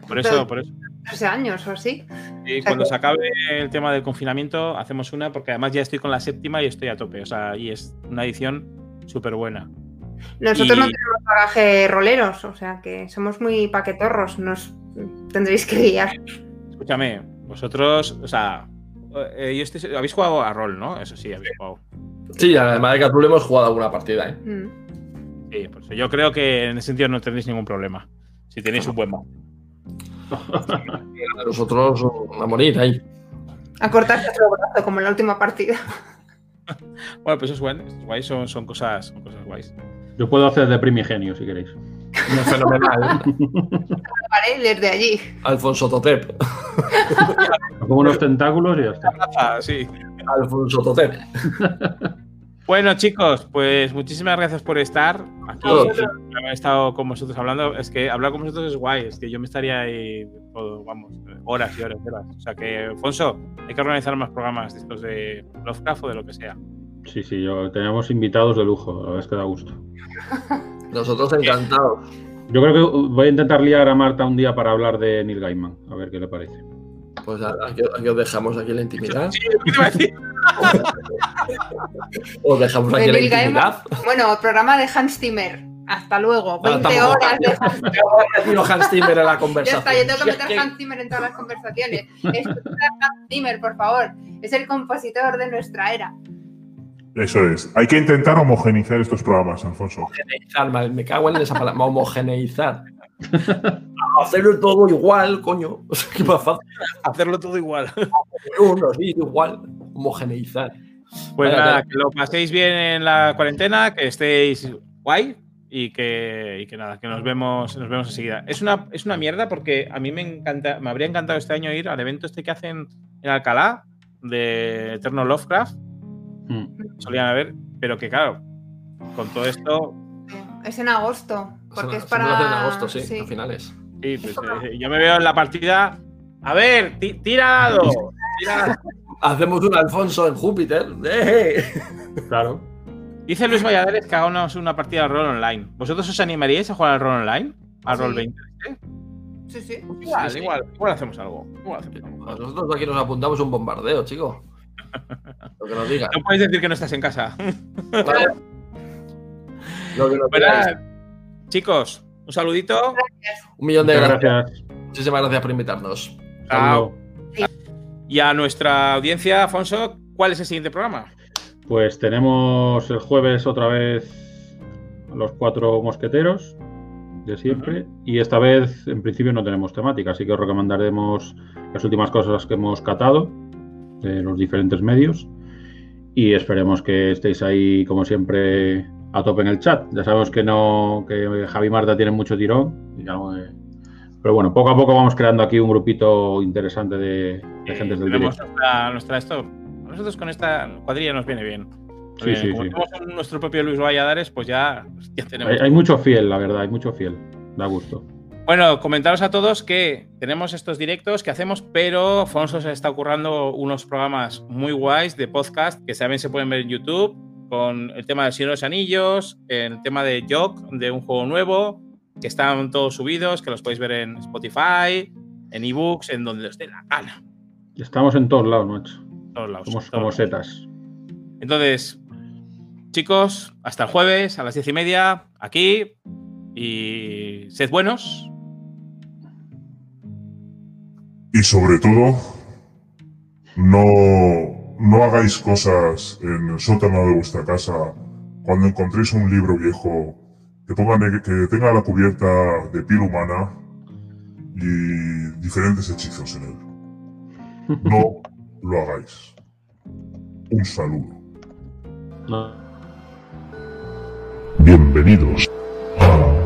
por eso, por eso. 13 años o así. Y cuando que- se acabe el tema del confinamiento, hacemos una, porque además ya estoy con la séptima y estoy a tope. O sea, y es una edición súper buena. Nosotros Y- no tenemos bagaje roleros, o sea que somos muy paquetorros, nos tendréis que guiar. Escúchame, vosotros, o sea, eh, yo estoy- habéis jugado a rol, ¿no? Eso sí, habéis jugado. Sí, además de Cthulhu hemos jugado alguna partida, ¿eh? Mm. Sí, por eso yo creo que en ese sentido no tendréis ningún problema. Si tenéis un buen mapa. Nosotros a morir ahí. A cortarse el brazo, como en la última partida. Bueno, pues eso es bueno, es guay, son, son cosas, son cosas guays. Yo puedo hacer de primigenio si queréis. Fenomenal. Desde allí. Alfonso Totep. Como unos tentáculos y ya está. Ah, sí. Alfonso Totep. Bueno, chicos, pues muchísimas gracias por estar aquí. Haber estado con vosotros hablando. Es que hablar con vosotros es guay, es que yo me estaría ahí, todo, vamos, horas y horas y horas. O sea que, Alfonso, hay que organizar más programas de estos de Lovecraft o de lo que sea. Sí, sí, yo tenemos invitados de lujo, la verdad es que da gusto. Nosotros encantados. Yo creo que voy a intentar liar a Marta un día para hablar de Neil Gaiman, a ver qué le parece. Pues aquí os dejamos aquí la intimidad. Sí, ¿qué te iba a? Os dejamos aquí De la intimidad. Bueno, programa de Hans Zimmer. Hasta luego. Ah, 20 tampoco. horas de Hans Tiro Hans Zimmer en la Ya conversación. está, yo tengo que meter Hans Zimmer en todas las conversaciones. Escuchad a Hans Zimmer, por favor. Es el compositor de nuestra era. Eso es. Hay que intentar homogeneizar estos programas, Alfonso. Homogeneizar, mal, me cago en esa palabra. Homogeneizar. Hacerlo todo igual, coño. O sea, ¿Qué más fácil? Hacerlo todo igual. Uno, sí, igual. Homogeneizar. Pues Vaya, nada, que lo paséis bien en la cuarentena, que estéis guay y que, y que nada, que nos vemos, nos vemos enseguida. Es una, es una mierda porque a mí me encanta, me habría encantado este año ir al evento este que hacen en Alcalá de Eterno Lovecraft, Mm. solían haber, pero que claro, con todo esto, Es en agosto. Porque es Se me para. en agosto, sí, a finales. sí, pues, eh, yo me veo en la partida. A ver, ti- tira dado, tira dado. Hacemos un Alfonso en Júpiter. ¡Eh! Claro. Dice Luis Valladares que hagamos una partida de rol online. ¿Vosotros os animaríais a jugar al rol online? ¿Al Sí. rol 20? Sí, sí. Igual, Sí, sí. igual, igual hacemos algo. igual hacemos algo. Nosotros aquí nos apuntamos un bombardeo, chico. Lo que nos digan. No puedes decir que no estás en casa. Lo que nos Bueno, chicos, un saludito. Un millón de gracias. gracias. Muchísimas gracias por invitarnos. Chao. Y a nuestra audiencia, Afonso, ¿cuál es el siguiente programa? Pues tenemos el jueves otra vez los cuatro mosqueteros de siempre. Y esta vez, en principio, no tenemos temática, así que os recomendaremos las últimas cosas que hemos catado de los diferentes medios. Y esperemos que estéis ahí, como siempre, a tope en el chat. Ya sabemos que no, que Javi Marta tienen mucho tirón. y ya, eh, pero bueno, poco a poco vamos creando aquí un grupito interesante de, de gentes del directo. nuestra, nuestra esto. Nosotros con esta cuadrilla nos viene bien. Sí, sí. Como sí. tenemos nuestro propio Luis Valladares, pues ya, ya tenemos. Hay, hay mucho fiel, la verdad, hay mucho fiel. Da gusto. Bueno, comentaros a todos que tenemos estos directos que hacemos, pero Afonso se está ocurrando unos programas muy guays de podcast que también se pueden ver en YouTube, con el tema del Señor de los Anillos, el tema de Jock, de un juego nuevo, que están todos subidos, que los podéis ver en Spotify, en ebooks, en donde os dé la gana. Estamos en todos lados, macho. en todos lados, Somos como lados. setas. Entonces, chicos, hasta el jueves a las diez y media, aquí, y sed buenos. Y sobre todo, no, no hagáis cosas en el sótano de vuestra casa cuando encontréis un libro viejo que, que tenga la cubierta de piel humana y diferentes hechizos en él. No lo hagáis. Un saludo. No. Bienvenidos a Rol.